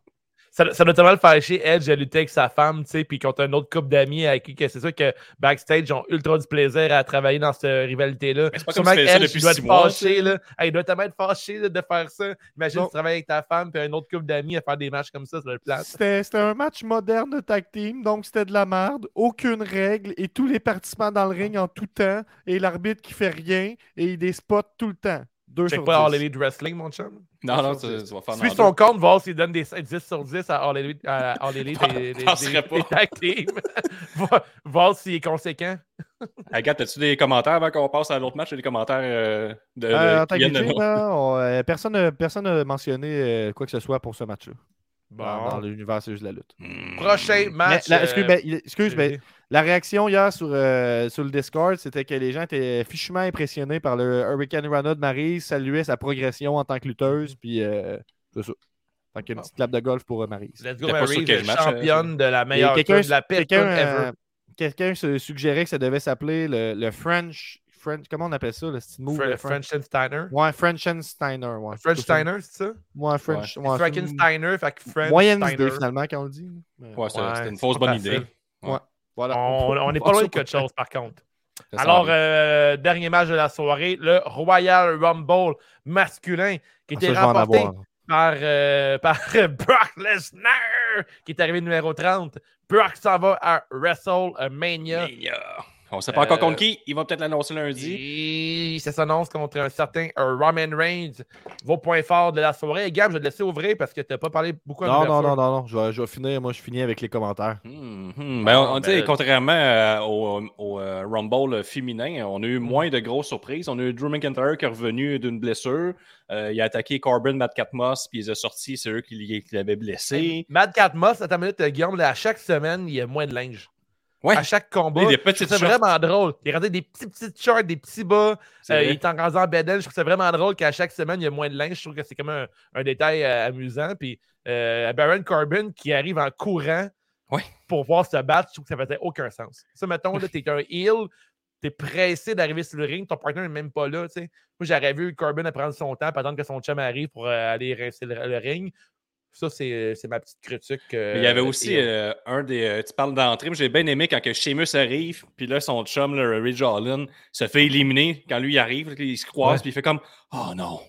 Ça, ça doit tellement le faire chier Edge à lutter avec sa femme, tu sais, puis contre un autre couple d'amis avec qui c'est sûr que backstage ils ont ultra du plaisir à travailler dans cette rivalité-là. C'est pas comme fais ça Edge, depuis il doit six mois, fâché, là. Hey, il doit tellement être fâché là, de faire ça. Imagine, Non. tu travailles avec ta femme puis un autre couple d'amis à faire des matchs comme ça, ça doit être plate. C'était c'était un match moderne de tag team, donc c'était de la merde, aucune règle, et tous les participants dans le ring en tout temps, et l'arbitre qui fait rien, et des spots tout le temps. Deux Check sur pas All dix. Elite Wrestling, mon chum? Non, non, tu, tu vas faire Suis son compte, voir s'il donne des 10 sur 10 à All Elite, à All Elite et des, Penserais des- pas. des tag teams. voir, voir s'il est conséquent. Agathe, as-tu des commentaires avant qu'on passe à l'autre match? Des commentaires euh, de, de- Euh, de là, on- euh, personne n'a personne mentionné euh, quoi que ce soit pour ce match-là. Bon. Dans, dans l'univers, c'est juste la lutte. Hmm. Prochain Mais match. la- excuse, euh, ben, excuse, ben, la réaction hier sur, euh, sur le Discord, c'était que les gens étaient fichement impressionnés par le Hurricane Rana de Maryse, saluaient sa progression en tant que lutteuse, puis euh, c'est ça. Fait qu'une Bon. petite clap de golf pour euh, Maryse. Let's go, match, championne de la meilleure quelqu'un de la pire quelqu'un, ever. euh, quelqu'un se suggérait que ça devait s'appeler le, le French, French. Comment on appelle ça, le style move? Fre- le French- French-Steiner? Ouais, Frenchensteiner. Ouais. French-Steiner, c'est ça? Ouais, French. ouais, Frankensteiner, fait que French Moyenne idée, Steiner. finalement, quand on le dit. Ouais, c'est Ouais, c'était une c'est fausse bonne idée. Voilà. On n'est pas loin de quelque chose, par contre. Alors, euh, dernier match de la soirée, le Royal Rumble masculin qui Ah, était remporté par, euh, par Brock Lesnar, qui est arrivé numéro 30. Brock s'en va à WrestleMania. Mania. On sait pas encore Euh, contre qui. Il va peut-être l'annoncer lundi. Et ça s'annonce contre un certain euh, Roman Reigns. Vos points forts de la soirée. Gab, je vais te laisser ouvrir parce que tu n'as pas parlé beaucoup à Non, non, non, non, non. Je vais, je vais finir. Moi, je finis avec les commentaires. Hmm, hmm. Ben, on, Ah, tu sais, ben- contrairement euh, au, au, euh, Rumble féminin, on a eu moins de grosses surprises. On a eu Drew McIntyre qui est revenu d'une blessure. Euh, il a attaqué Corbin, Matt Catmos, puis il a sortis. C'est eux qui, l'avaient blessé. Mad Cat Moss, attends une minute, euh, Guillaume, là, à chaque semaine, il y a moins de linge. Ouais. À chaque combat. Petites shorts. vraiment drôle. Il a des petits, petits shorts, des petits bas. C'est Euh, il est en en bedaine. Je trouve ça vraiment drôle qu'à chaque semaine, il y a moins de linge. Je trouve que c'est comme un, un détail euh, amusant. Puis euh, Baron Corbin qui arrive en courant Ouais. pour voir se battre, je trouve que ça faisait aucun sens. Ça, mettons, là, t'es un heel, t'es pressé d'arriver sur le ring, ton partner n'est même pas là. tu sais. Moi, j'aurais vu Corbin à prendre son temps, attendre que son chum arrive pour aller rincer le, le ring. Ça, c'est c'est ma petite critique. euh, il y avait aussi euh, un des. euh, tu parles d'entrée, mais j'ai bien aimé quand que Sheamus arrive, puis là, son chum, le Ridge Holland, se fait éliminer. Quand lui il arrive, il se croise, Ouais. puis il fait comme Oh non!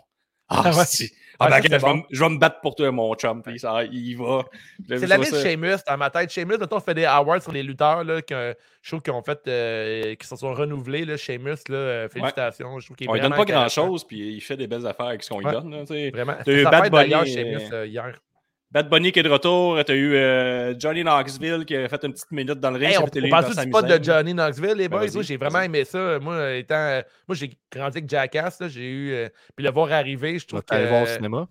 Ah, Ah ouais. si. Ah, ça, je, vais, bon. me- je vais me battre pour toi, mon chum. Puis ça, il va. C'est l'année de Sheamus dans ma tête. Sheamus, mettons, on fait des awards sur les lutteurs là, que je trouve qu'ils ont fait, euh, qui se sont renouvelés. Là, Sheamus, là, euh, félicitations. Je trouve On lui donne pas grand intéressant. chose, puis il fait des belles affaires avec ce qu'on lui Ouais. donne. là, tu sais. Vraiment. Bad fête, d'ailleurs, Sheamus, euh, euh, hier. Bad Bunny qui est de retour. T'as eu euh, Johnny Knoxville qui a fait une petite minute dans le ring. Hey, on, on parle du spot de. Johnny Knoxville, les Ben, boys? Moi, j'ai vraiment aimé ça. Moi, euh, étant, euh, moi j'ai grandi avec Jackass. là, J'ai eu. euh, puis le voir arriver, je Tu trouve que. aller voir au cinéma?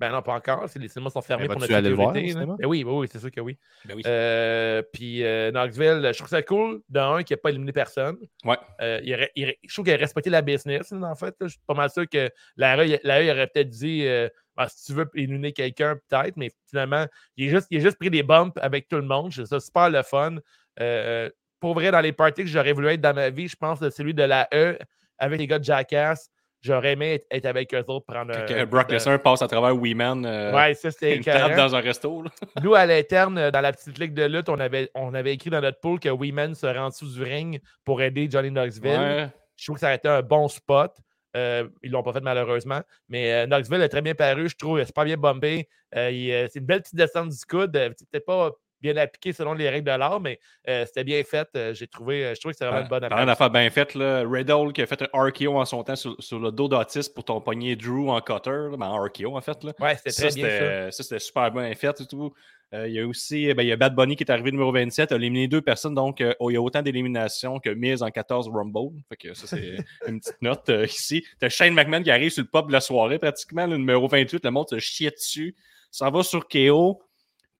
Ben non, pas encore. Les cinémas sont fermés Ben, pour notre aller voir sécurité. cinéma? Ben oui, oui, oui, c'est sûr que oui. Ben oui. Euh, puis euh, Knoxville, je trouve ça cool, d'un, qui n'a pas éliminé personne. Ouais. Euh, il aurait- il aurait- je trouve qu'il a respecté la business, en fait. là. Je suis pas mal sûr que la RE, il- la aurait peut-être dit euh, Ah, si tu veux éliminer quelqu'un, peut-être, mais finalement, il a juste, il a juste pris des bumps avec tout le monde. C'est super le fun. Euh, pour vrai, dans les parties que j'aurais voulu être dans ma vie, je pense que celui de la E avec les gars de Jackass, j'aurais aimé être, avec eux autres, prendre un. Brock Lesnar passe à travers Weeman. Euh, Ouais, ça, c'était une table dans un resto. là. Nous, à l'interne, euh, dans la petite ligue de lutte, on avait, on avait écrit dans notre pool que Weeman serait en dessous du ring pour aider Johnny Knoxville. Ouais. Je trouve que ça aurait été un bon spot. Euh, ils ne l'ont pas fait malheureusement. Mais euh, Knoxville a très bien paru, je trouve. A super bien bombé. Euh, c'est une belle petite descente du coude. C'est peut-être pas bien appliqué selon les règles de l'art, mais c'était bien fait. J'ai trouvé, je trouve que c'est vraiment une bonne Parlant affaire. d'affaires bien faites, là, Riddle qui a fait un RKO en son temps sur, sur le dos d'Otis pour ton Drew en cutter, là, ben, en RKO en fait. Là. Ouais, c'était Ça, très bien ça. c'était ça, c'était super bien fait et tout. Euh, il y a aussi ben, il y a Bad Bunny qui est arrivé numéro 27, a éliminé deux personnes, donc euh, il y a autant d'éliminations que Miz en 14 Rumble. Fait que ça, c'est une petite note euh, ici. T'as Shane McMahon qui arrive sur le pop de la soirée, pratiquement, le numéro 28, le monde se chiait dessus. Ça va sur KO.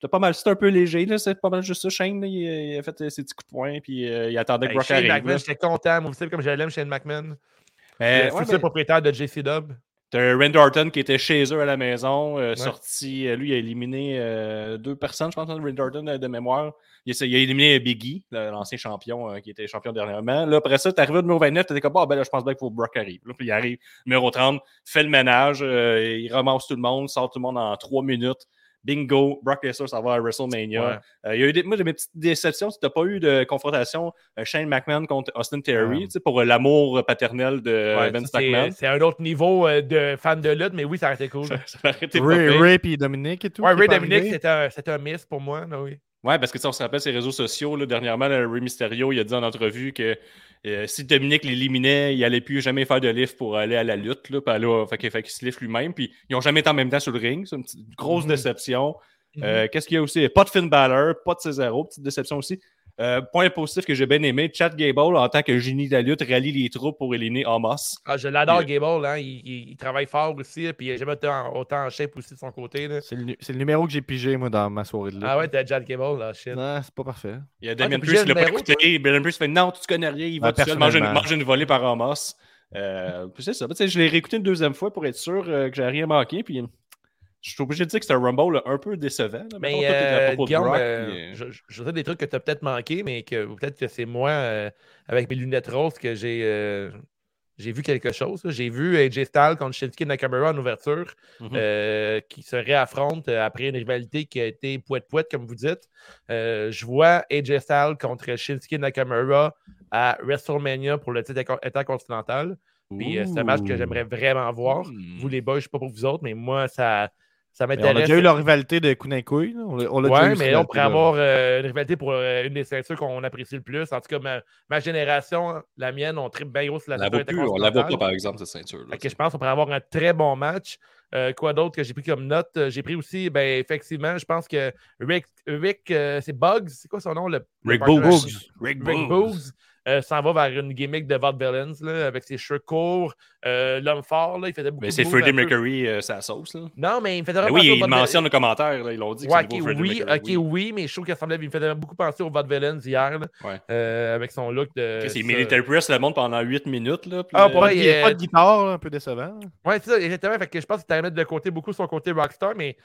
pas mal, c'était un peu léger, là, c'est pas mal juste ça. Shane, là, il, a- il a fait ses petits coups de poing, puis euh, il attendait que Hey, Brock Shane arrive. McMahon, là. j'étais content. Moi aussi, comme je l'aime, Shane McMahon. Mais, le ouais, futur mais propriétaire de JC Dub. T'as Randy Orton qui était chez eux à la maison, euh, sorti, euh, lui, il a éliminé euh, deux personnes, je pense, Randy Orton euh, de mémoire. Il, a- il a éliminé Biggie, l'ancien champion, euh, qui était champion dernièrement. Là, après ça, t'es arrivé au numéro 29, t'étais comme, ah, ben là, je pense bien qu'il faut que Brock arrive. Là, puis il arrive, numéro 30, fait le ménage, euh, il ramasse tout le monde, sort tout le monde en trois minutes. Bingo, Brock Lesnar s'en va à WrestleMania. Ouais. Euh, il y a eu des, moi, j'ai mes petites déceptions. Tu n'as pas eu de confrontation euh, Shane McMahon contre Austin Theory, Ouais. tu sais, pour euh, l'amour paternel de Ouais, c'est- McMahon. C'est un autre niveau de fan de lutte, mais oui, ça aurait été cool. Ça Ray. Ray et Dominique et tout. Ouais, Ray arrivé. c'était un, un miss pour moi. là, oui. Ouais, parce que tu sais, on se rappelle ses réseaux sociaux. Là, dernièrement, là, Ray Mysterio, il a dit en entrevue que euh, si Dominique l'éliminait, il allait plus jamais faire de lift pour aller à la lutte. Là, puis là, fait qu'il se lift lui-même. Puis ils n'ont jamais été en même temps sur le ring. C'est une, petite- grosse Mhm. déception. Euh, Qu'est-ce qu'il y a aussi? Pas de Finn Balor, pas de Cesaro, petite déception aussi. Euh, point positif que j'ai bien aimé, Chad Gable, en tant que génie de la lutte, rallie les troupes pour éliminer Amos. Ah, je l'adore, Gable. Hein. Il, il- il travaille fort aussi. là, Puis il n'a jamais été en- autant en shape aussi de son côté. C'est le, numéro que j'ai pigé, moi, dans ma soirée de lutte. Ah ouais, t'as Chad Gable, là, shit. Non, c'est pas parfait. Il y a t'as Damien Priest qui le l'a pas écouté. Damien Priest fait Non, tu connais rien, il va Ah, tout seul manger une, personnellement. manger une volée par Amos. Euh, c'est ça. Sais, je l'ai réécouté une deuxième fois pour être sûr euh, que j'ai rien manqué. Puis je suis obligé de dire que c'était un Rumble là, un peu décevant. là. Mais euh, Guillaume, euh, euh, je, je- sais des trucs que tu as peut-être manqué, mais que peut-être que c'est moi, euh, avec mes lunettes roses, que j'ai j'ai vu quelque chose. J'ai vu AJ Styles contre Shinsuke Nakamura en ouverture, mhm. euh, qui se réaffrontent euh, après une rivalité qui a été poète-poète, comme vous dites. Euh, je vois AJ Styles contre Shinsuke Nakamura à WrestleMania pour le titre intercontinental. Puis euh, c'est un match que j'aimerais vraiment voir. Hmm. Vous, les boys, je ne sais pas pour vous autres, mais moi, ça, ça Mais on a déjà eu la rivalité de Kunai-Couille. On l'a on l'a déjà Ouais, eu, mais là, on pourrait avoir euh, une rivalité pour euh, une des ceintures qu'on apprécie le plus. En tout cas, ma, ma génération, la mienne, on tripe bien gros sur la On ceinture plus, on la vaut pas, par exemple, cette ceinture. Que je pense qu'on pourrait avoir un très bon match. Euh, quoi d'autre que j'ai pris comme note? J'ai pris aussi, ben, effectivement, je pense que Rick, Rick euh, c'est Bugs, c'est quoi son nom? Le, le Rick Boogs. Rick Boogs euh, s'en va vers une gimmick de Villains là, avec ses cheveux courts. Euh, L'homme fort, là, il faisait beaucoup Mais de c'est Freddie Mercury, euh, sa sauce. Là. Non, mais il me faisait Mais vraiment oui, il mentionne le commentaire. Là, ils l'ont dit que Ouais, c'est oui, Mercury. ok, oui, mais je trouve qu'il ressemblait, il me faisait beaucoup penser au Vaude Villains hier, là, Ouais. euh, avec son look de. Ça. military press le monde pendant 8 minutes. Là, puis Ah, Ouais, Il n'y a euh, pas de guitare, là, un peu décevant. Ouais, c'est ça, exactement. Fait que je pense que tu as mettre de côté beaucoup son côté rockstar, mais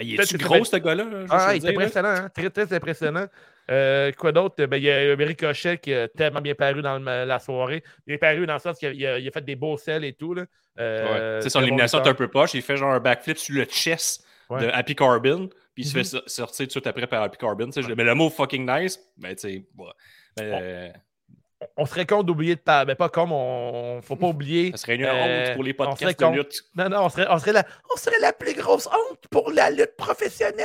il est-tu que ça gros, ce gars-là? ah, il là? impressionnant, hein? très, très impressionnant. Euh, quoi d'autre? Ben, il y a Ricochet qui a tellement bien paru dans le- la soirée. Il est paru dans le sens qu'il a, il a- il fait des beaux sels et tout. Là. Euh, Ouais. Son élimination est un peu poche. Il fait genre un backflip sur le chest Ouais. de Happy Corbin, puis il se Mhm. fait so- sortir tout de suite après par Happy je- Mais le mot fucking nice, ben tu sais, ouais. Ben, euh, On serait con d'oublier de parler. Mais pas comme, on faut pas oublier. ça serait une Euh, honte pour les on serait podcasts con. de lutte. Non, non, on serait, on, serait la, on serait la plus grosse honte pour la lutte professionnelle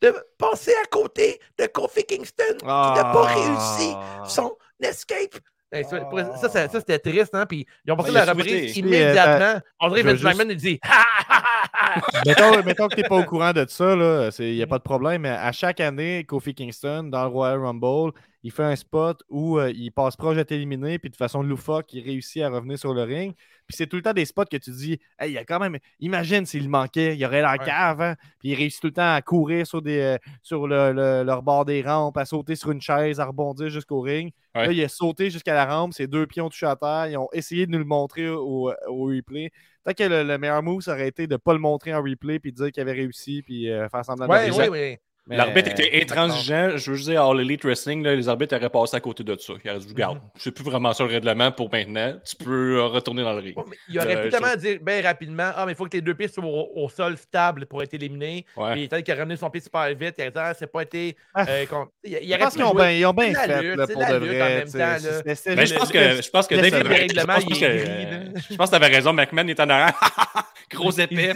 de passer à côté de Kofi Kingston qui n'a pas réussi Ah. son escape. Hey, ça, ça, ça, ça, c'était triste, hein? Puis ils ont passé Ouais, il a la reprise souhaité. immédiatement. On dirait McMahon, il dit Ha, ha, ha, ha. mettons, mettons que tu n'es pas au courant de ça, il n'y a pas de problème, mais à chaque année, Kofi Kingston, dans le Royal Rumble, il fait un spot où euh, il passe proche d'être éliminé, puis de façon loufoque, il réussit à revenir sur le ring. Puis c'est tout le temps des spots que tu dis, hey, il y a quand même, imagine s'il manquait, il y aurait la cave, hein? puis il réussit tout le temps à courir sur, des, euh, sur le, le- leur bord des rampes, à sauter sur une chaise, à rebondir jusqu'au ring. Ouais. Là, il a sauté jusqu'à la rampe, ses deux pieds ont touché à terre, ils ont essayé de nous le montrer au, au replay. Peut-être que le, le meilleur move, ça aurait été de ne pas le montrer en replay, puis de dire qu'il avait réussi, puis euh, faire semblant de Ouais, oui, oui. Mais- L'arbitre était intransigeant. Je veux juste dire, All Elite Wrestling, là, les arbitres auraient passé à côté de ça. Ils auraient dit, regarde, je sais plus vraiment sur le règlement pour maintenant. Tu peux euh, retourner dans le ring. Il aurait Euh, pu tellement dire bien rapidement Ah, mais il faut que tes deux pieds soient au, au sol stable pour être éliminé. Ouais. Puis peut-être qu'il a ramené son pied super vite. Il a dit Ah, c'est pas été. Ah. euh, il, il Je pense qu'ils ont bien ils ont bien C'est la fait lutte, là, c'est pour de vrai. tu je pense que, je pense que il est que t'avais raison, McMahon est en arrière. Gros Il épais.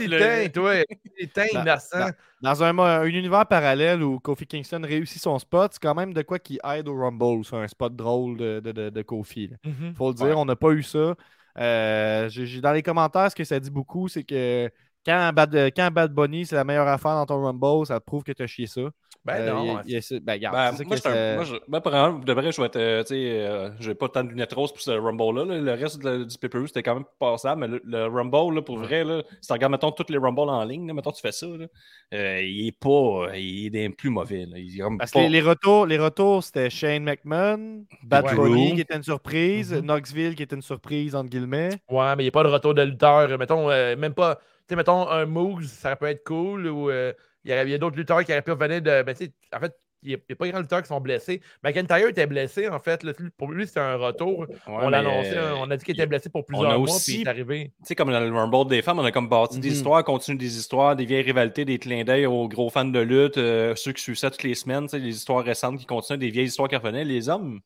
éteint, Dans- innocent. Dans un, univers parallèle où Kofi Kingston réussit son spot, c'est quand même de quoi qui aide au Rumble. C'est un spot drôle de, de, de- de Kofi. Mhm. faut le dire, Ouais. on n'a pas eu ça. Euh, dans les commentaires, ce que ça dit beaucoup, c'est que quand Bad, quand Bad Bunny, c'est la meilleure affaire dans ton Rumble, ça te prouve que tu as chié ça. Ben Euh, non. il il ben, regarde, Ben, moi, que c'est un- ça- moi, je, ben, par exemple, de vrai, je vais être. euh, tu sais, euh, j'ai pas tant de lunettes roses pour ce Rumble-là. là. Le reste de- du pay-per-view, c'était quand même passable. Mais le, le Rumble, là, pour vrai, là, si tu regardes, mettons, tous les Rumbles en ligne, là, mettons, tu fais ça, là, euh, il est pas. Il est des plus mauvais. Là. Il est comme Parce pas- que les, les retours, les retours c'était Shane McMahon, Bad Ouais. Qui était une surprise, Mhm. Knoxville qui était une surprise, entre guillemets. Ouais, mais il n'y a pas de retour de lutteur. Mettons, euh, même pas. Tu sais, mettons, un Moose, ça peut être cool. Ou euh, il y a, il y a d'autres lutteurs qui auraient pu revenir de. Ben, tu sais, en fait, il n'y a, a pas grand lutteurs qui sont blessés. McIntyre était blessé, en fait. là. Pour lui, c'était un retour. Ouais, on l'a annoncé. euh, on a dit qu'il était blessé pour on plusieurs a mois, aussi- puis il est arrivé. Tu sais, comme dans le Rumble des femmes, on a comme bâti des Mhm. histoires, continue des histoires, des vieilles rivalités, des clins d'œil aux gros fans de lutte, euh, ceux qui suivent ça toutes les semaines, les histoires récentes qui continuent, des vieilles histoires qui revenaient. Les hommes,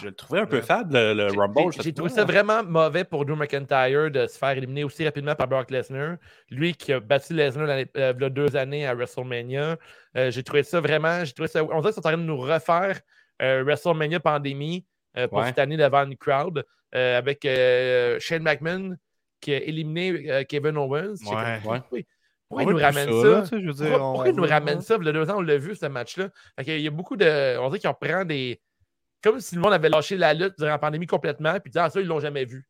je le trouvais un peu fade, le, Rumble. j'ai- trouvé ça vraiment mauvais pour Drew McIntyre de se faire éliminer aussi rapidement par Brock Lesnar. Lui qui a battu Lesnar euh, il y a deux années à WrestleMania. Euh, j'ai trouvé ça vraiment. Trouvé ça. On dirait qu'ils sont en train de nous refaire euh, WrestleMania pandémie euh, pour Ouais. cette année devant une crowd avec Shane McMahon qui a éliminé Kevin Owens. Ouais. Pourquoi, ils nous ramènent ça, là, dire, Pourquoi, ils nous ramènent ça? Il y a deux ans, on l'a vu, ce match-là. Qu'il y a beaucoup de. On dirait qu'ils reprennent des. Comme si le monde avait lâché la lutte durant la pandémie complètement, puis disant ah, ça, ils l'ont jamais vu.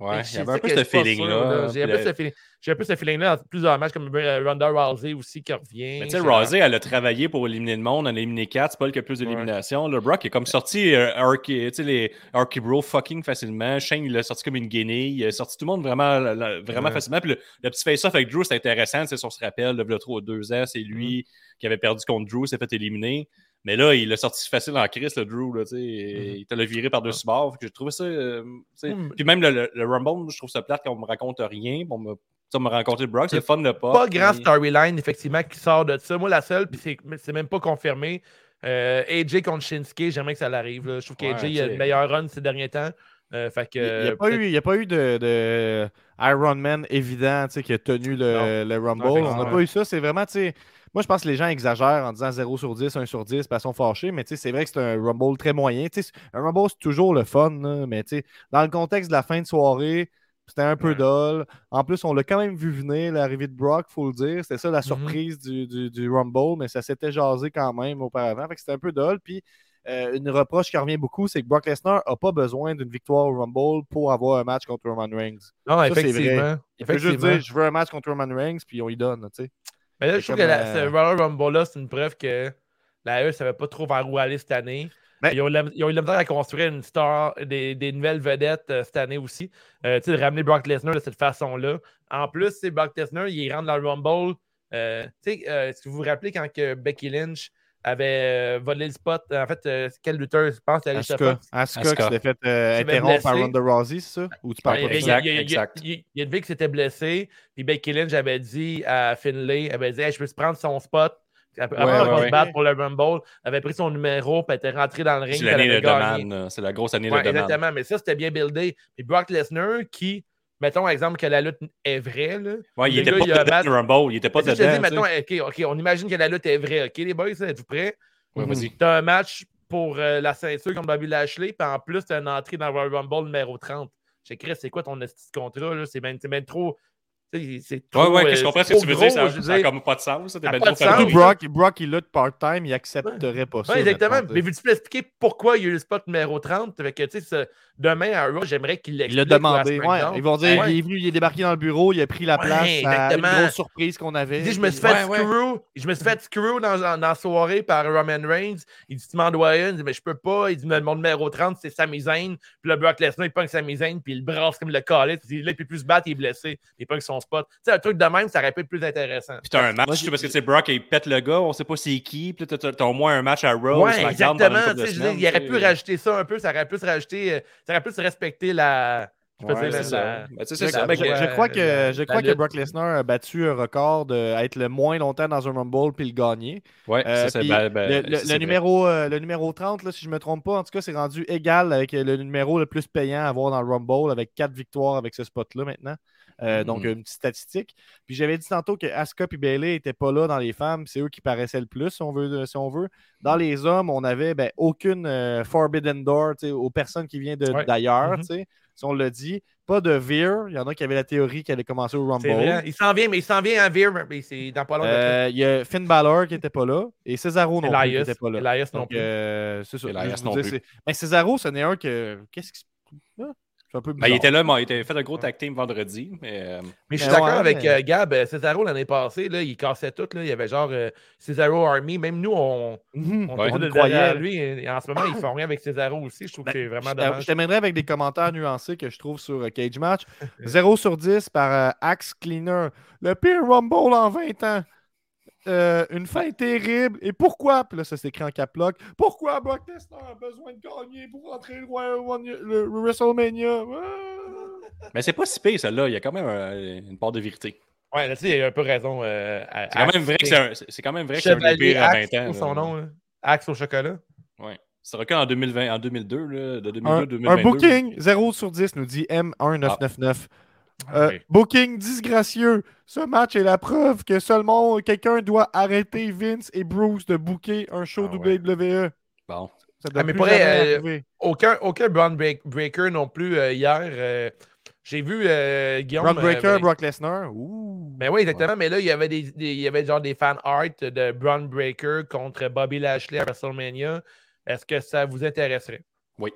Ouais, il y avait un c'est peu ce feeling-là. J'ai un peu le- ce feeling- j'ai un peu ce feeling-là dans plusieurs matchs comme euh, Ronda Rousey aussi qui revient. Mais tu sais, C'est- Rousey, elle a travaillé pour éliminer le monde, elle a éliminé 4, c'est pas le qui a plus d'élimination. Le Brock est comme sorti euh, Arky- tu sais, les Arky Bro fucking facilement. Shane, il a sorti comme une guinée. Il a sorti tout le monde vraiment, la- vraiment Ouais. facilement. Puis le, le petit face-off avec Drew, c'est intéressant. sais, Si on se rappelle, le trop deux ans, c'est lui Mm-hmm. qui avait perdu contre Drew, s'est fait éliminer. Mais là, il a sorti facile en crise, le Drew. Là, tu sais, Mm-hmm. Il te l'a viré par-dessus bord. Fait que J'ai trouvé ça. euh, tu sais, Mm. Puis même le, le- le Rumble, je trouve ça plate qu'on me raconte rien. On me, on me Brock, c'est fun de pas. Pas grand mais- storyline, effectivement, qui sort de ça. Moi, la seule, puis c'est- c'est même pas confirmé. euh, AJ contre Shinsuke, j'aimerais que ça l'arrive. là. Je trouve qu'AJ Ouais, a le meilleur run ces derniers temps. Euh, fait que, Il n'y a, pas eu- il y a pas eu de, de Iron Man évident tu sais, qui a tenu le, le Rumble. Non, On n'a pas eu ça. C'est vraiment, tu sais, moi je pense que les gens exagèrent en disant 0 sur 10, 1 sur 10, parce qu'ils sont fâchés, mais tu sais, c'est vrai que c'est un Rumble très moyen. Tu sais, un Rumble, c'est toujours le fun, là, mais tu sais, dans le contexte de la fin de soirée, c'était un peu dull. En plus, on l'a quand même vu venir, l'arrivée de Brock, faut le dire. C'était ça la Mhm. surprise du, du- du Rumble, mais ça s'était jasé quand même auparavant. Fait que c'était un peu dull. Puis euh, une reproche qui revient beaucoup, c'est que Brock Lesnar n'a pas besoin d'une victoire au Rumble pour avoir un match contre Roman Reigns. Non, Ça, effectivement. Il peut juste effectivement. dire je veux un match contre Roman Reigns, puis on y donne. tu sais. Mais là, je trouve que la, euh, ce Royal Rumble-là, c'est une preuve que la E ne savait pas trop vers où aller cette année. Mais- Ils, ont, la- ils ont eu la misère à construire une star, des, des nouvelles vedettes euh, cette année aussi. Euh, tu sais, de ramener Brock Lesnar de cette façon-là. En plus, c'est Brock Lesnar, il rentre dans le Rumble. Euh, tu sais, est-ce que vous vous rappelez quand que Becky Lynch avait euh, volé le spot? En fait, euh, quel lutteur, je pense, c'est Alicia Asuka? Asuka qui s'était fait euh, interrompre par blessé. Ronda Rousey, c'est ça? Ou tu parles Ouais, pas il exact, il il exact. Il a- il fille qui s'était blessée, puis Becky Lynch avait dit à Finlay, elle avait dit Hey, je peux se prendre son spot. Après, Ouais, ouais, se ouais. battre pour le Rumble, elle avait pris son numéro, puis elle était rentrée dans le ring. C'est elle l'année de. C'est la grosse année Ouais, de exactement, mais ça, c'était bien buildé. Puis Brock Lesnar, qui, mettons, exemple, que la lutte est vraie, là. Ouais, il Le était gars, pas dedans le Rumble. Il était pas si je dedans. dis, mettons, OK, OK, on imagine que la lutte est vraie. OK, les boys, êtes-vous prêts? Ouais, vas-y. Tu as un match pour euh, la ceinture contre Bobby Lashley, puis en plus, tu as une entrée dans le Royal Rumble numéro 30. J'ai écrit, c'est quoi ton contrat? là? C'est même, c'est même trop. C'est Ouais, trop. ouais, euh, je comprends ce c'est que tu veux dire. gros, Ça je veux ça a dire. comme pas de sens. Ça, pas trop de sens. Brock, Brock, il lutte part-time, il accepterait pas ça. Ouais, exactement. Mais veux-tu m'expliquer pourquoi il y a eu le spot numéro 30? Fait que, tu sais, ce- demain à Raw, j'aimerais qu'il Il l'explique. l'a ou à demandé. Ouais, ils vont dire Ouais. il est venu, il est débarqué dans le bureau, il a pris la Ouais, place. à une exactement. grosse surprise qu'on avait. Il dit, je me suis fait Ouais, ouais. screw. Je me suis fait screw dans, la soirée par Roman Reigns. Il dit, tu m'en dois une? Il dit, mais je peux pas. Il dit, mais mon numéro 30, c'est Sami Zayn. Puis le Brock Lesnar, il pogne Sami Zayn, puis il le brasse comme le collet. Là, il peut plus se battre, il est blessé. Il pogne son spot. Tu sais, un truc de même, ça aurait pu être plus intéressant. Puis t'as un match, Moi, parce que sais, Brock, il pète le gars, on sait pas c'est qui. Puis t'as- t'as au moins un match à Raw. Ouais, exactement. il aurait pu rajouter ça un peu. Ça aurait pu se rajouter. euh, Ça aurait pu se respecter la. je Ouais, c'est ça. la- Ben, Je, c'est ça. la- je- la- je crois que, je crois que. Brock Lesnar a battu un record d'être le moins longtemps dans un Rumble puis le gagner. Ouais, Euh, ça, c'est puis ben, ben, le, le- c'est numéro, euh, le numéro 30, là, si je ne me trompe pas, en tout cas, c'est rendu égal avec le numéro le plus payant à avoir dans le Rumble, avec quatre victoires avec ce spot-là maintenant. Euh, Mhm. Donc, une petite statistique. Puis j'avais dit tantôt que Asuka et Bailey n'étaient pas là dans les femmes. C'est eux qui paraissaient le plus, si on veut. Si on veut. Dans les hommes, on n'avait ben, aucune euh, Forbidden Door tu sais, aux personnes qui viennent de- Ouais. d'ailleurs. Mhm. tu sais. Si on l'a dit, pas de Veer. Il y en a qui avaient la théorie qu'elle allait commencer au Rumble. C'est vrai. Il s'en vient, mais il s'en vient à Veer, mais c'est dans pas longtemps. Euh, Il y a Finn Balor qui n'était pas là et Cesaro non plus qui Elias, n'était pas là. Elias non Donc, plus. euh, c'est ça. Elias non plus. c'est- Mais Cesaro, ce n'est un que. Qu'est-ce qui se. Ah, un peu Ben, il était là, mais il était fait un gros tag team vendredi. Mais, euh, Mais je suis Mais d'accord ouais, avec mais- euh, Gab. euh, Cesaro, l'année passée, là, il cassait tout. Là. Il y avait genre euh, Cesaro Army. Même nous, on, Mhm. on, Ouais. On croyait. lui. Et en ce moment, ils font rien avec Cesaro aussi. Je trouve que c'est vraiment Ben, Je t'a- dommage. Je t'amènerai avec des commentaires nuancés que je trouve sur euh, Cage Match. 0 sur 10 par euh, Axe Cleaner. Le pire Rumble en 20 ans. Euh, une fin terrible. Et pourquoi? Puis là, ça s'écrit en cap lock. Pourquoi Brock Lesnar a besoin de gagner pour rentrer le, Royal One- le- le WrestleMania? Ah! mais c'est pas si pire, celle-là. Il y a quand même euh, une part de vérité. Ouais, là-dessus, il a un peu raison. euh, C'est quand même vrai que c'est quand même vrai que c'est un des à Axe 20 ans. pour son là. nom. là. Axe au chocolat. Ouais. C'est reculé en 2020, en 2002, là, de 2002 Un, à 2022. un booking 0 sur 10 nous dit M1999. Euh. Booking disgracieux. Ce match est la preuve que seulement quelqu'un doit arrêter Vince et Bruce de booker un show Ah ouais. WWE. Bon. Ça doit Ah, mais plus pour vrai, euh. Aucun, aucun Brown Break- Breaker non plus euh, hier. euh, J'ai vu euh, Guillaume. Brock Breaker, euh, ben- Brock Lesnar. Ouh. Ben oui, exactement. Mais là, il y avait des, des- il y avait genre des fan art de Braun Breaker contre Bobby Lashley à WrestleMania. Est-ce que ça vous intéresserait? Oui.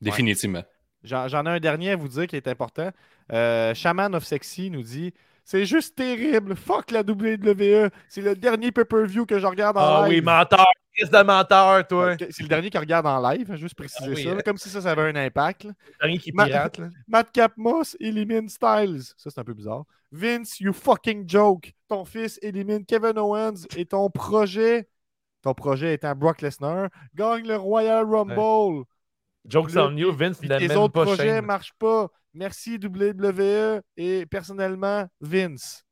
Définitivement. J'en j'en ai un dernier à vous dire qui est important. Euh, Shaman of Sexy nous dit C'est juste terrible. Fuck la WWE. C'est le dernier pay-per-view que je regarde en Ah live. oui, menteur! Fils de menteur, toi! C'est le dernier qu'il regarde en live, hein, juste préciser Ah oui, ça, euh. comme si ça, ça avait un impact. là. Rien qui Ma- pirate, là. Madcap Moss élimine Styles. Ça, c'est un peu bizarre. Vince, you fucking joke. Ton fils élimine Kevin Owens et ton projet, ton projet étant Brock Lesnar, gagne le Royal Rumble. Joke's on you, Vince tes même autres pas projets Shane. marchent pas. Merci WWE et personnellement Vince.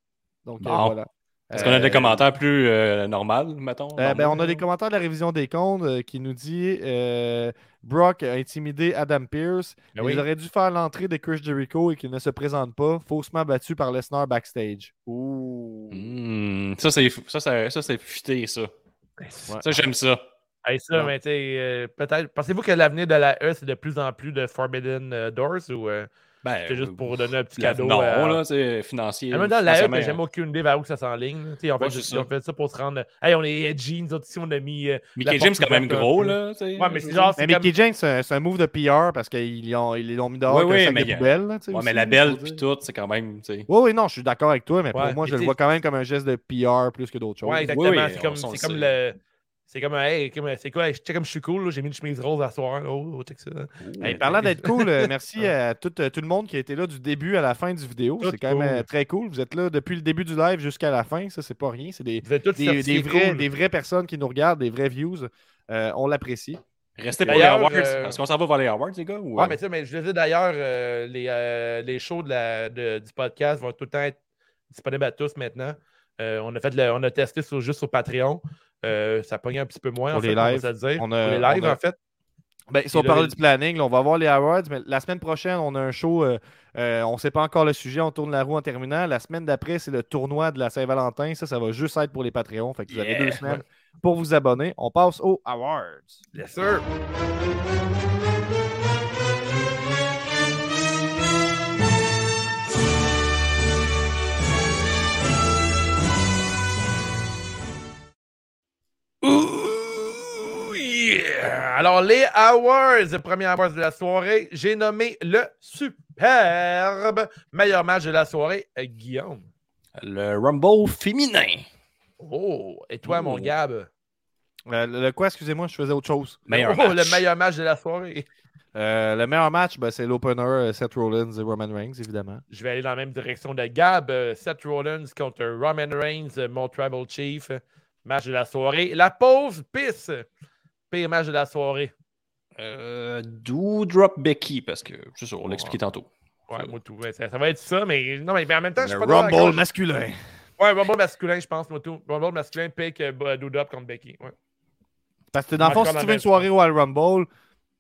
Donc euh, voilà. Est-ce qu'on a des Euh, commentaires plus euh, normaux, mettons? euh, ben, on a des commentaires de la révision des comptes euh, qui nous dit euh, Brock a intimidé Adam Pierce. Ben Il oui. aurait dû faire l'entrée de Chris Jericho et qu'il ne se présente pas, faussement battu par Lesnar backstage. Ouh. Hmm, ça, c'est ça, ça, ça, c'est futé, ça. Ça, j'aime ça. Hey, ça, mais euh, peut-être. Pensez-vous que l'avenir de la E, c'est de plus en plus de Forbidden euh, Doors ou euh, Ben, c'est juste pour donner un petit cadeau? Non, là, c'est financier. En même temps, la E, financièrement, j'ai jamais aucune idée vers où ça s'enligne. là. Tu sais, En fait, Ouais, c'est on ça. fait ça pour se rendre. Hey, on est edgy, nous autres ici, on a mis. euh, Mickey James, c'est quand même gros, là. Ouais, mais c'est genre. Mais Mickey James, c'est un, move de PR parce qu'ils l'ont ils l'ont mis dehors Oui, oui, mais Ouais, mais la belle puis tout, c'est quand même, tu sais. Oui, oui, non, je suis d'accord avec toi, mais pour moi, je le vois quand même comme un geste de PR plus que d'autres choses. Ouais, exactement. C'est on comme, le. C'est comme, hey, c'est quoi, je sais comme je suis cool, là, j'ai mis une chemise rose à soir. Oh, oh, check ça. Hey, parlant d'être cool, euh, merci à tout, euh, tout le monde qui a été là du début à la fin du vidéo. C'est quand même cool. euh, très cool. Vous êtes là depuis le début du live jusqu'à la fin. Ça, c'est pas rien. C'est des, Vous êtes tous des, des vrais, cool. des vraies personnes qui nous regardent, des vrais views. Euh, on l'apprécie. Restez pour les awards. euh, Est-ce qu'on s'en va voir les awards, les gars? Ou... Ouais, euh, mais tu sais, mais je le dis d'ailleurs, euh, les, euh, les shows de la, de- du podcast vont tout le temps être disponibles à tous maintenant. Euh, on, a fait le- on a testé sur, juste sur Patreon. Euh, ça pogne un petit peu moins. Pour en les fait, on lives, le dire. on a- pour les lives, on a- en fait. Ben, si on parle du planning, là, on va voir les awards, mais la semaine prochaine, on a un show. euh, euh, on ne sait pas encore le sujet, on tourne la roue en terminant. La semaine d'après, c'est le tournoi de la Saint-Valentin. Ça, ça va juste être pour les Patreons. Fait que vous avez deux semaines pour vous abonner. On passe aux awards. Bien sûr. Alors, les awards, le premier awards de la soirée, j'ai nommé le superbe meilleur match de la soirée, Guillaume. Le Rumble féminin. Oh, et toi, mon. Gab? Euh, le, quoi, excusez-moi, je faisais autre chose. Meilleur oh, match. le meilleur match de la soirée. Euh, le meilleur match, ben, c'est l'opener euh, Seth Rollins et Roman Reigns, évidemment. Je vais aller dans la même direction de Gab. Seth Rollins contre Roman Reigns, mon Tribal Chief. Match de la soirée. La pause pisse. Pire match de la soirée. Euh, do drop Becky, parce que, c'est ça, on l'expliquait tantôt. Ouais, moi tout. ouais, ça, ça va être ça, mais non, mais, mais en même temps, je suis pas. Rumble masculin. Ouais, Rumble masculin, je pense, moi tout. Rumble masculin, pick euh, do drop contre Becky. Ouais. Parce que dans le fond, si tu veux une soirée au Royal Rumble,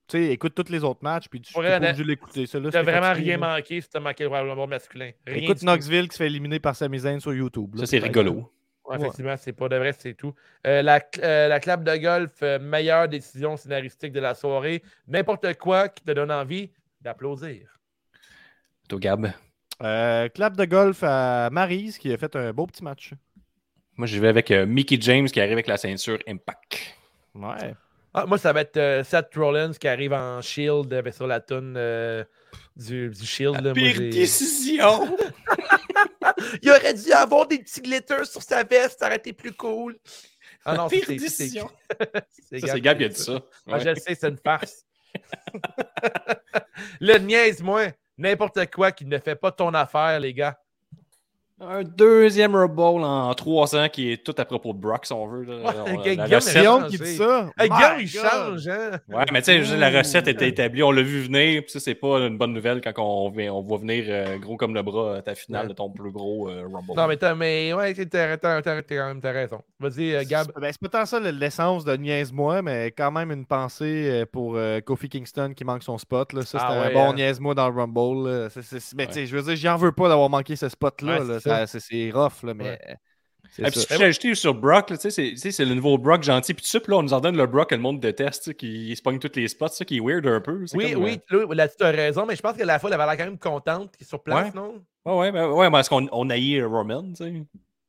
tu sais, écoute tous les autres matchs, puis tu obligé de l'écouter. T'as c'est vraiment rien manqué si t'as manqué le Rumble masculin. Rien Écoute. Knoxville qui se fait éliminer par Sami Zayn sur YouTube. là. Ça, c'est rigolo. Ouais, effectivement, c'est pas de vrai, c'est tout. Euh, la, euh, la clap de golf, euh, meilleure décision scénaristique de la soirée. N'importe quoi qui te donne envie d'applaudir. Toi, Gab? Euh, clap de golf à Maryse qui a fait un beau petit match. Moi, je vais avec euh, Mickey James qui arrive avec la ceinture Impact. Ouais. Ah, moi, ça va être euh, Seth Rollins qui arrive en Shield avec sur la toune euh, du, du Shield. là. Moi, Pire décision! Il aurait dû avoir des petits glitters sur sa veste, ça aurait été plus cool. Ah non, c'est- c'est- décision! c'est Ça, c'est Gab qui a dit ça. Ah, Ouais. je le sais, c'est une farce. le niaise-moi. N'importe quoi qui ne fait pas ton affaire, les gars. Un deuxième Rumble en 300 qui est tout à propos de Brock, si on veut. là. Ouais, On- Guillaume, la recette- changé. qui dit ça. Hey, Guillaume, il change, hein? Ouais, mais tu sais, la recette était établie, on l'a vu venir, puis ça, c'est pas une bonne nouvelle quand on, vient- on voit venir euh, gros comme le bras à ta finale Ouais. de ton plus gros euh, Rumble. Non, mais t'as, mais ouais, t'as, t'as, t'as, t'as- t'as quand même t'as raison. Vas-y, euh, Gab. C'est ben, c'est pas tant ça le- l'essence de niaise-moi, mais quand même une pensée pour euh, Kofi Kingston qui manque son spot. Là. Ça, Ah c'était ouais, un bon hein. niaise-moi dans le Rumble. là. C'est- c'est- mais tu sais, je veux dire, j'en veux pas d'avoir manqué ce spot-là. Ouais, là. C'est ça. Ça- C'est c'est rough, là, mais. Ouais. c'est Ah, puis ça. ce que j'ai ajouté sur Brock, tu sais, c'est- tu sais, c'est le nouveau Brock gentil. Puis tout ça, puis là, on nous en donne le Brock que le monde déteste, tu sais, qui il se pogne tous les spots, ça qui est weird un peu. c'est Oui, comme, oui, là, là-dessus, tu as raison, mais je pense que la fois, elle avait l'air quand même contente qu'il est sur place, Ouais. non? euh, Ouais, ouais, ben, ouais, mais est-ce qu'on on haït Roman, tu sais?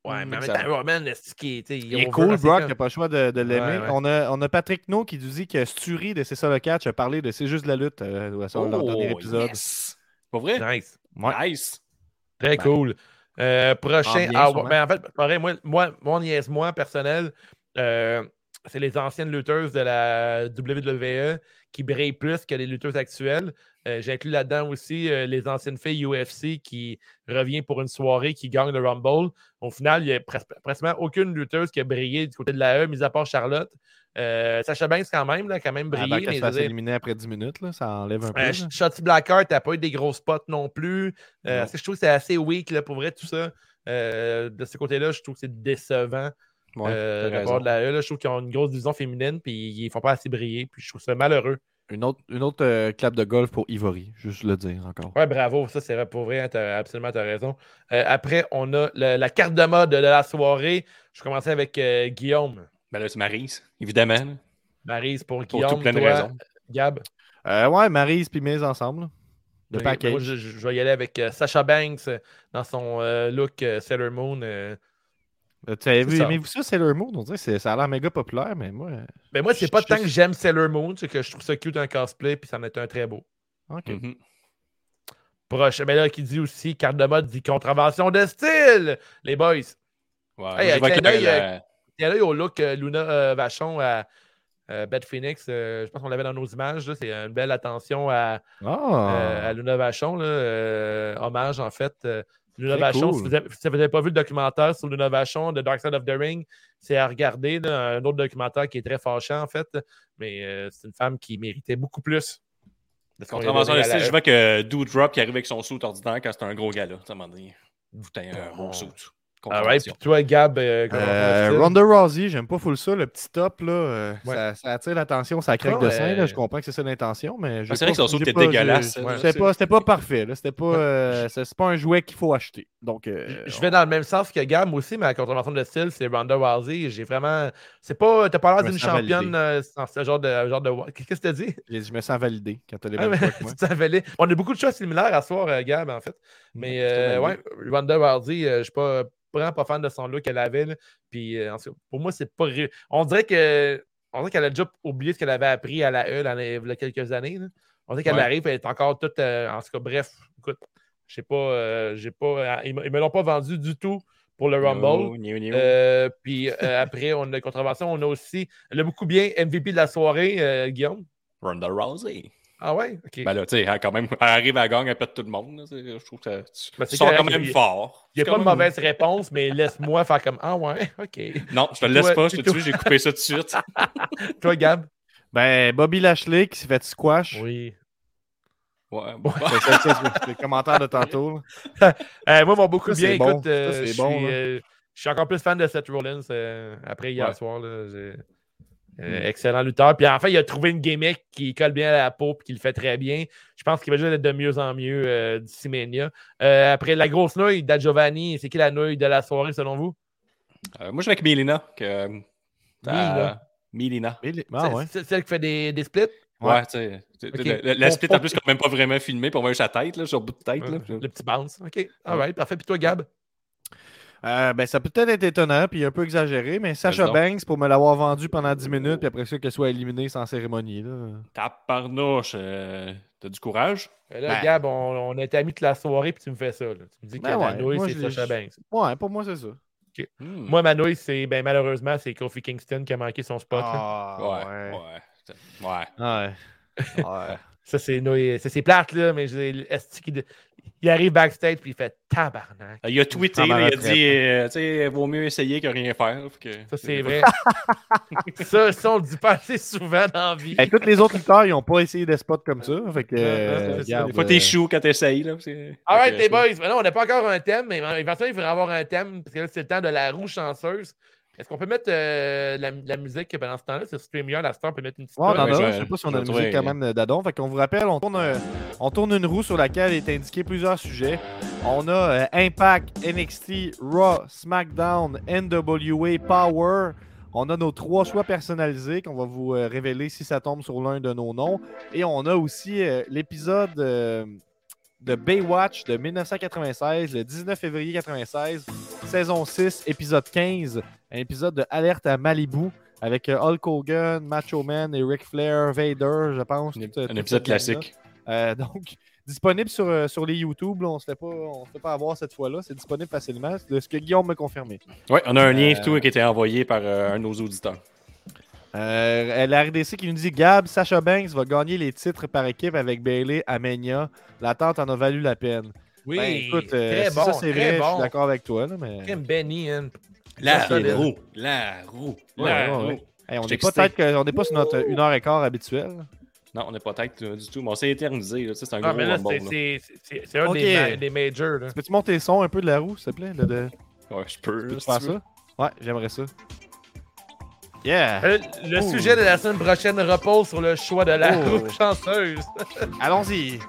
Ouais, mais même que temps, ça- Roman, est-ce qu'il est, tu sais, Il est cool, Brock, t'as pas le choix de, de l'aimer. Ouais, ouais. On, a, on a Patrick No qui nous dit que Sturi de C'est ça le catch a parlé de C'est juste de la lutte euh, à son- leur dernier épisode. Oh, yes! Pas vrai? Nice. Ouais. Nice! Très Ben. cool. Euh, prochain. Ah, bien, Ah, sûrement. ben, en fait, pareil, moi, moi, mon niaise-moi personnel, euh, c'est les anciennes lutteuses de la WWE qui brillent plus que les lutteuses actuelles. Euh, J'inclus là-dedans aussi euh, les anciennes filles UFC qui revient pour une soirée, qui gagne le Rumble. Au final, il n'y a pres- presque aucune lutteuse qui a brillé du côté de la E, mis à part Charlotte. Euh, Sacha Banks, quand même, là, quand même Avant brillé. qu'elle mais se dire, éliminer après 10 minutes, là, ça enlève un peu. Shotzi Blackheart, t'as pas eu des gros spots non plus. Euh, Non. parce que je trouve que c'est assez weak là, pour vrai, tout ça? Euh, de ce côté-là, je trouve que c'est décevant Ouais, euh, de de la E. là. Je trouve qu'ils ont une grosse division féminine, puis ils font pas assez briller. Puis je trouve ça malheureux. Une autre, une autre euh, clap de golf pour Ivory, juste le dire encore. Ouais, bravo, ça c'est vrai, pour vrai, hein, t'as- absolument, tu as raison. Euh, après, on a le- la carte de mode de la soirée. Je commençais avec euh, Guillaume. Ben là, c'est Maryse, évidemment. là, Maryse pour Pour Guillaume. tout plein de raisons. Gab. Euh, ouais, Maryse puis Miz ensemble. Le ben package. Moi, je, je- vais y aller avec euh, Sacha Banks dans son euh, look euh, Sailor Moon. Aimez-vous ça, Sailor Moon? On dirait que c'est- ça a l'air méga populaire, mais moi. euh, Mais moi, c'est pas je- tant que j'aime Sailor Moon, c'est que je trouve ça cute un cosplay, puis ça en est un très beau. Ok. Prochain, mais là, qui dit aussi, carte de mode dit contravention de style, les boys. Ouais, Hey, clin avec d'œil, là, au look euh, Luna euh, Vachon à euh, Beth Phoenix, euh, je pense qu'on l'avait dans nos images, c'est une belle attention à, Ah! euh, à Luna Vachon, là, euh, hommage en fait. Luna Vachon, cool. si vous n'avez pas vu le documentaire sur Luna Vachon de Dark Side of the Ring, c'est à regarder, là, un autre documentaire qui est très fâchant en fait, mais euh, c'est une femme qui méritait beaucoup plus. de Contravention style, je vois que Doudrop qui arrive avec son suit ordinaire quand c'est un gros gars là. Ça m'a dit. Putain, un Bon. bon suit. All right, puis toi, Gab, euh, comment Euh? Ronda Rousey, j'aime pas full ça, le petit top, là. euh, Ouais. ça, ça attire l'attention, ça craque Ah, de sein, là. Je comprends que c'est ça l'intention, mais. j'ai c'est vrai que son saut était dégueulasse, ouais. C'était pas, c'était pas parfait, là. C'était pas, euh, c'est pas un jouet qu'il faut acheter. Donc. euh, Je vais dans le même sens que Gab aussi, mais la contravention de style, c'est Ronda Rousey. J'ai vraiment. C'est pas. T'as pas l'air d'une championne euh, dans ce genre de. Genre de... Qu'est-ce que tu as dit? je me sens validé quand t'as les Ah, mêmes mais On a beaucoup de choses similaires à soir, Gab, en fait. Mais euh, ouais, Ronda Rousey, je suis pas vraiment pas fan de son look qu'elle avait. là. Puis euh, pour moi, c'est pas. On dirait que. On dirait qu'elle a déjà oublié ce qu'elle avait appris à la E il y a quelques années. là. On dirait qu'elle Ouais. arrive, elle est encore toute. euh, en tout cas, bref, écoute, je sais pas. euh, j'ai pas ils, me- l'ont pas vendu du tout pour le Rumble. Euh, puis euh, après, on a contravention. On a aussi le beaucoup bien MVP de la soirée, euh, Guillaume. Ronda Rousey. Ah ouais? OK. Ben là, tu sais, elle, quand même, elle arrive à la gang, elle pète tout le monde. là, c'est- Je trouve que ça- tu, Ben, tu c'est sors quand même il- fort. Il n'y a C'est pas de mauvaise réponse, mais laisse-moi faire comme Ah ouais, OK. Non, je te le Toi- laisse pas, je te toi- tue, j'ai coupé ça tout de suite. Toi, Gab? Ben, Bobby Lashley qui s'est fait squash. Oui. Ouais, bon. C'est ça, ça, c'est- c'est le commentaire de tantôt. là. Euh, moi, mon beaucoup Ça, bien. c'est bon. Écoute, euh, Ça, c'est je bon, suis, là. euh, je suis encore plus fan de Seth Rollins euh, après hier Ouais. soir. là, j'ai- euh, Mm. Excellent lutteur. Puis en fait, il a trouvé une gimmick qui colle bien à la peau et qui le fait très bien. Je pense qu'il va juste être de mieux en mieux euh, d'ici Mania. Euh, après la grosse nouille d'A Giovanni, c'est qui la nouille de la soirée selon vous? Euh, moi, je vais avec Melina. Que, les- C'est- Ah ouais. C'est celle qui fait des, des splits? Ouais, tu sais. La split, en plus, quand même pas vraiment filmé, puis on voit juste sa tête, là, sur le bout de tête. Là. Le petit bounce. OK. All right, parfait. Puis toi, Gab? Euh, ben, ça peut peut-être être étonnant puis un peu exagéré, mais Sacha. Banks, pour me l'avoir vendu pendant 10 minutes, puis après ça, qu'elle soit éliminée sans cérémonie. Là. Taparnouche, euh, t'as du courage? Là, Ben. Gab, on, on était amis toute la soirée, puis tu me fais ça. là. Tu me dis que Ben ouais, c'est Sacha Banks. Ouais, pour moi, c'est ça. Hmm. Moi, ma nouille, c'est ben, malheureusement, c'est Kofi Kingston qui a manqué son spot. Ah, ouais, ouais. Ouais. ouais. Ouais. Ça, c'est c'est plate, là, mais je- est-ce qu'il il arrive backstage, puis il fait tabarnak. Il a tweeté, là, il a dit, euh, tu sais, vaut mieux essayer que rien faire. que- Ça, c'est vrai. ça, ça, on le dit pas assez souvent dans la vie. Et tous les autres lutteurs, ils n'ont pas essayé des spots comme ça. Fait que, euh, regarde, Des fois, euh, t'es chou quand t'essayes. Là, c'est- All right, fait que, les boys. Maintenant, on n'a pas encore un thème, mais éventuellement, il faudra avoir un thème, parce que là, c'est le temps de la roue chanceuse. Est-ce qu'on peut mettre euh, la, la musique pendant ce temps-là? C'est StreamYard, la star, on peut mettre une petite Ouais, on en note. a, Ouais, je sais pas si on a la musique quand même d'adon. Fait qu'on vous rappelle, on tourne, un- on tourne une roue sur laquelle est indiqué plusieurs sujets. On a euh, Impact, NXT, Raw, SmackDown, NWA, Power. On a nos trois choix personnalisés qu'on va vous euh, révéler si ça tombe sur l'un de nos noms. Et on a aussi euh, l'épisode euh, de Baywatch de 1996, le 19 février 1996, saison 6, épisode 15, un épisode de Alerte à Malibu avec euh, Hulk Hogan, Macho Man et Ric Flair, Vader, je pense. Un, épisode classique. Euh, donc, disponible sur, euh, sur les YouTube. là, on ne se fait pas on se fait pas avoir cette fois-là. C'est disponible facilement. De ce que Guillaume m'a confirmé. Ouais, on a un lien Euh, tout qui a été envoyé par euh, un de nos auditeurs. Euh, la RDC qui nous dit Gab, Sacha Banks va gagner les titres par équipe avec Bailey à Mania. L'attente en a valu la peine. Oui, Ben, écoute, euh, très si bon, ça c'est très vrai, je bon. suis d'accord avec toi. Là, mais... Crème Benny, hein. La roue, la roue, Ouais, la ouais, roue. ouais. Hey, on n'est pas, excité. peut-être que- on n'est pas sur notre 1h15 habituelle. Non, on n'est pas tête euh, du tout, mais on s'est éternisé. tu C'est un Ah, gros mais là, c'est- là. c'est c'est- c'est un des, ma- des majors. Là. Peux-tu monter le son un peu de la roue, s'il te plaît? de- de- Ouais, je peux. Peux-tu si faire tu ça? Ouais, j'aimerais ça. Yeah! Euh, Le Oh. sujet de la semaine prochaine repose sur le choix de la Oh. roue chanceuse. Allons-y!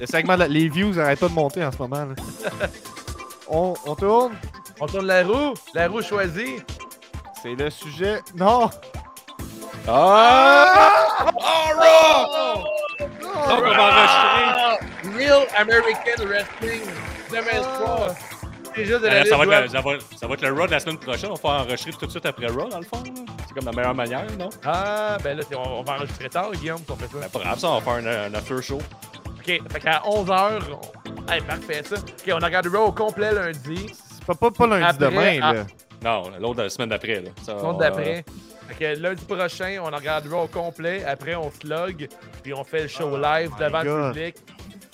Le segment de la- Les views n'arrêtent pas de monter en ce moment. là. on, on tourne? On tourne la roue, la roue choisie. C'est le sujet. Non! Ah! Oh, Donc, on va enregistrer. Real American Wrestling 2003. De la Euh, ça, va liste être le, ça, va, ça va être le Raw de la semaine prochaine. On va faire enregistrer tout de suite après Raw, dans le fond. C'est comme la meilleure manière, non? Ah, ben là, on, on va enregistrer tard, Guillaume, qu'on fait ça. Ben, pas grave, ça, on va faire un, un after show. OK, fait qu'à 11h, on... hey, parfait ça. OK, on regarde Raw au complet lundi. C'est pas, pas, pas lundi Après, demain, ah. là. Non, l'autre de la semaine d'après. là. On- d'après. Fait que lundi prochain, on regarde Raw au complet. Après, on se log. Puis on fait le show live my devant le public.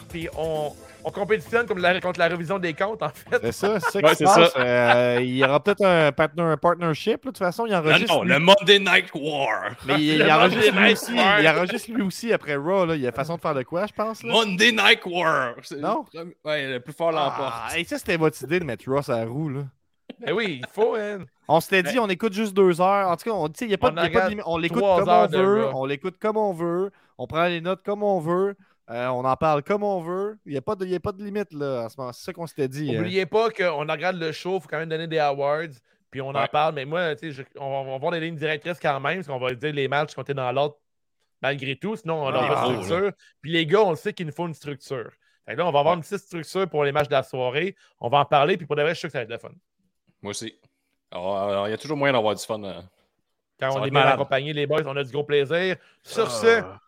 Puis on, on compétitionne comme la, contre la révision des comptes, en fait. C'est ça, c'est ça Ouais, qui se c'est passe. ça. Euh, il y aura peut-être un, partner, un partnership. là. De toute façon, il Non, enregistre. non, lui. le Monday Night War. Mais il, enregistre Monday lui Night aussi. War. Il enregistre lui aussi après Raw. Là. Il y a façon de faire de quoi, je pense. Là? Monday Night War. Non? Ouais, le plus fort l'emporte. Ah, et ça, c'était votre idée de mettre Raw à la roue. Là. Ben oui, il faut, hein. On s'était dit, on écoute juste deux heures. En tout cas, on dit, il y a pas, On de- il y a pas de regarde limite. On l'écoute comme on veut. On l'écoute comme on veut. On prend les notes comme on veut. Euh, on en parle comme on veut. Il n'y a, pas de- il y a pas de limite là, en ce moment. C'est ça qu'on s'était dit. hein. Oubliez pas qu'on regarde le show, il faut quand même donner des awards. Puis on en parle. Mais moi, tu sais, je- on, va- on va voir des lignes directrices quand même, parce qu'on va dire les matchs comptés dans l'ordre malgré tout. Sinon, on n'a Ah, pas de structure. Puis les gars, on le sait qu'il nous faut une structure. Fait que là, on va avoir une petite structure pour les matchs de la soirée. On va en parler. Puis pour de vrai, je suis sûr que ça va être le fun. Moi aussi. Il y a toujours moyen d'avoir du fun. euh. Quand Ça on est malade. accompagnés, les boys, on a du gros plaisir. Sur ce, Ah,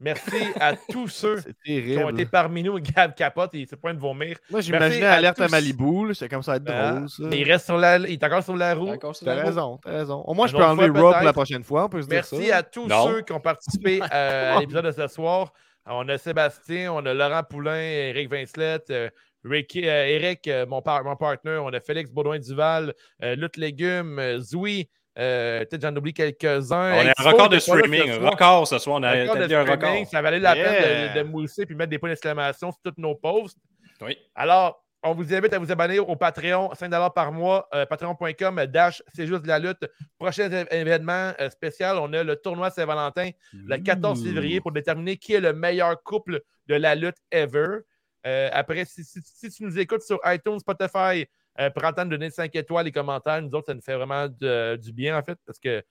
merci à tous ceux c'est qui ont été parmi nous. Gab capote, il se point de vomir. Moi, j'imaginais à alerte à tous. Malibu. C'était comme ça être Ah, drôle. Ça. Mais il reste sur la, il est encore sur la roue. C'est T'as raison, t'as raison. Au moins, je peux enlever Raw pour la prochaine fois. On peut se dire Merci ça. à tous Non. ceux qui ont participé euh, à l'épisode de ce soir. On a Sébastien, on a Laurent Poulain, Eric Vincelette, euh, Ricky- euh, Eric, euh, mon, par- mon partner, on a Félix Baudouin-Duval, euh, Lutte Légumes, euh, Zoui, euh, peut-être j'en oublie quelques-uns. On a un record de streaming. Un record ce soir. On a Record de un record. Ça valait la Yeah. peine de, de mousser puis mettre des points d'exclamation sur tous nos posts. Oui. Alors, on vous invite à vous abonner au Patreon, 5 par mois, euh, patreon.com, dash, c'est juste de la lutte. Prochain événement euh, spécial, on a le tournoi Saint-Valentin le 14 février pour déterminer qui est le meilleur couple de la lutte ever. Euh, après, si, si- si tu nous écoutes sur iTunes, Spotify, euh, prends le temps de donner 5 étoiles, les commentaires. Nous autres, ça nous fait vraiment de- du bien, en fait, parce que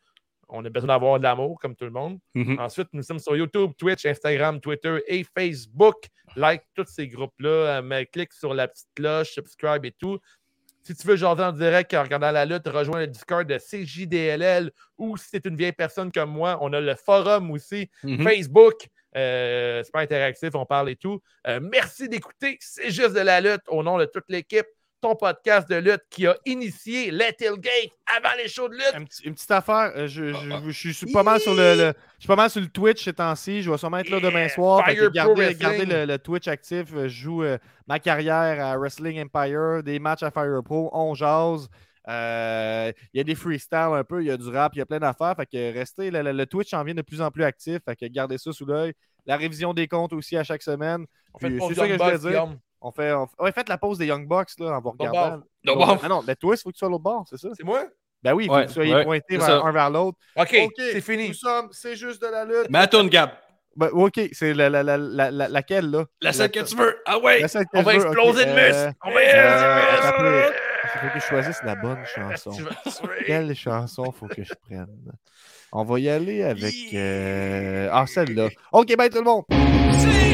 On a besoin d'avoir de l'amour, comme tout le monde. Mhm. Ensuite, nous sommes sur YouTube, Twitch, Instagram, Twitter et Facebook. Like tous ces groupes-là. euh, mais clique sur la petite cloche, subscribe et tout. Si tu veux jaser en direct en regardant la lutte, rejoins le Discord de CJDLL ou si tu es une vieille personne comme moi, on a le forum aussi, Mhm. Facebook. Euh, c'est pas interactif, on parle et tout. Euh, merci d'écouter. C'est juste de la lutte au nom de toute l'équipe. Ton podcast de lutte qui a initié Let Gate avant les shows de lutte. Une petite affaire, euh, je, je- je suis pas mal sur le, le- je suis pas mal sur le Twitch ces temps-ci. Je vais sûrement être là demain soir. Fire gardez, le, le Twitch actif. Euh, Je joue euh, ma carrière à Wrestling Empire, des matchs à Fire Pro, on jase. Euh, Il y a des freestyles un peu, il y a du rap, il y a plein d'affaires. Fait que restez, le, Twitch en vient de plus en plus actif. Fait que gardez ça sous l'œil. La révision des comptes aussi à chaque semaine. Puis, c'est ça que je voulais dire. On fait, on fait- ouais, faites la pause des Young Bucks là, en vous regardant. Ah non, mais toi, il faut que tu sois à l'autre bord, c'est ça? C'est moi? Ben oui, il faut Ouais, que vous soyez ouais, pointés vers- un vers l'autre. OK, c'est fini. Nous sommes, c'est juste de la lutte. Mais attends, Gab. Ben, OK, c'est la, la, la, la, la- laquelle, là? La seule que tu veux. Ah ouais. Que On va exploser euh, muscle. On va euh, exploser de muscle. Il faut que je choisisse la bonne chanson. Quelle chanson faut que je prenne? On va y aller avec... euh, Ah, celle-là. OK, bye tout le monde! C'est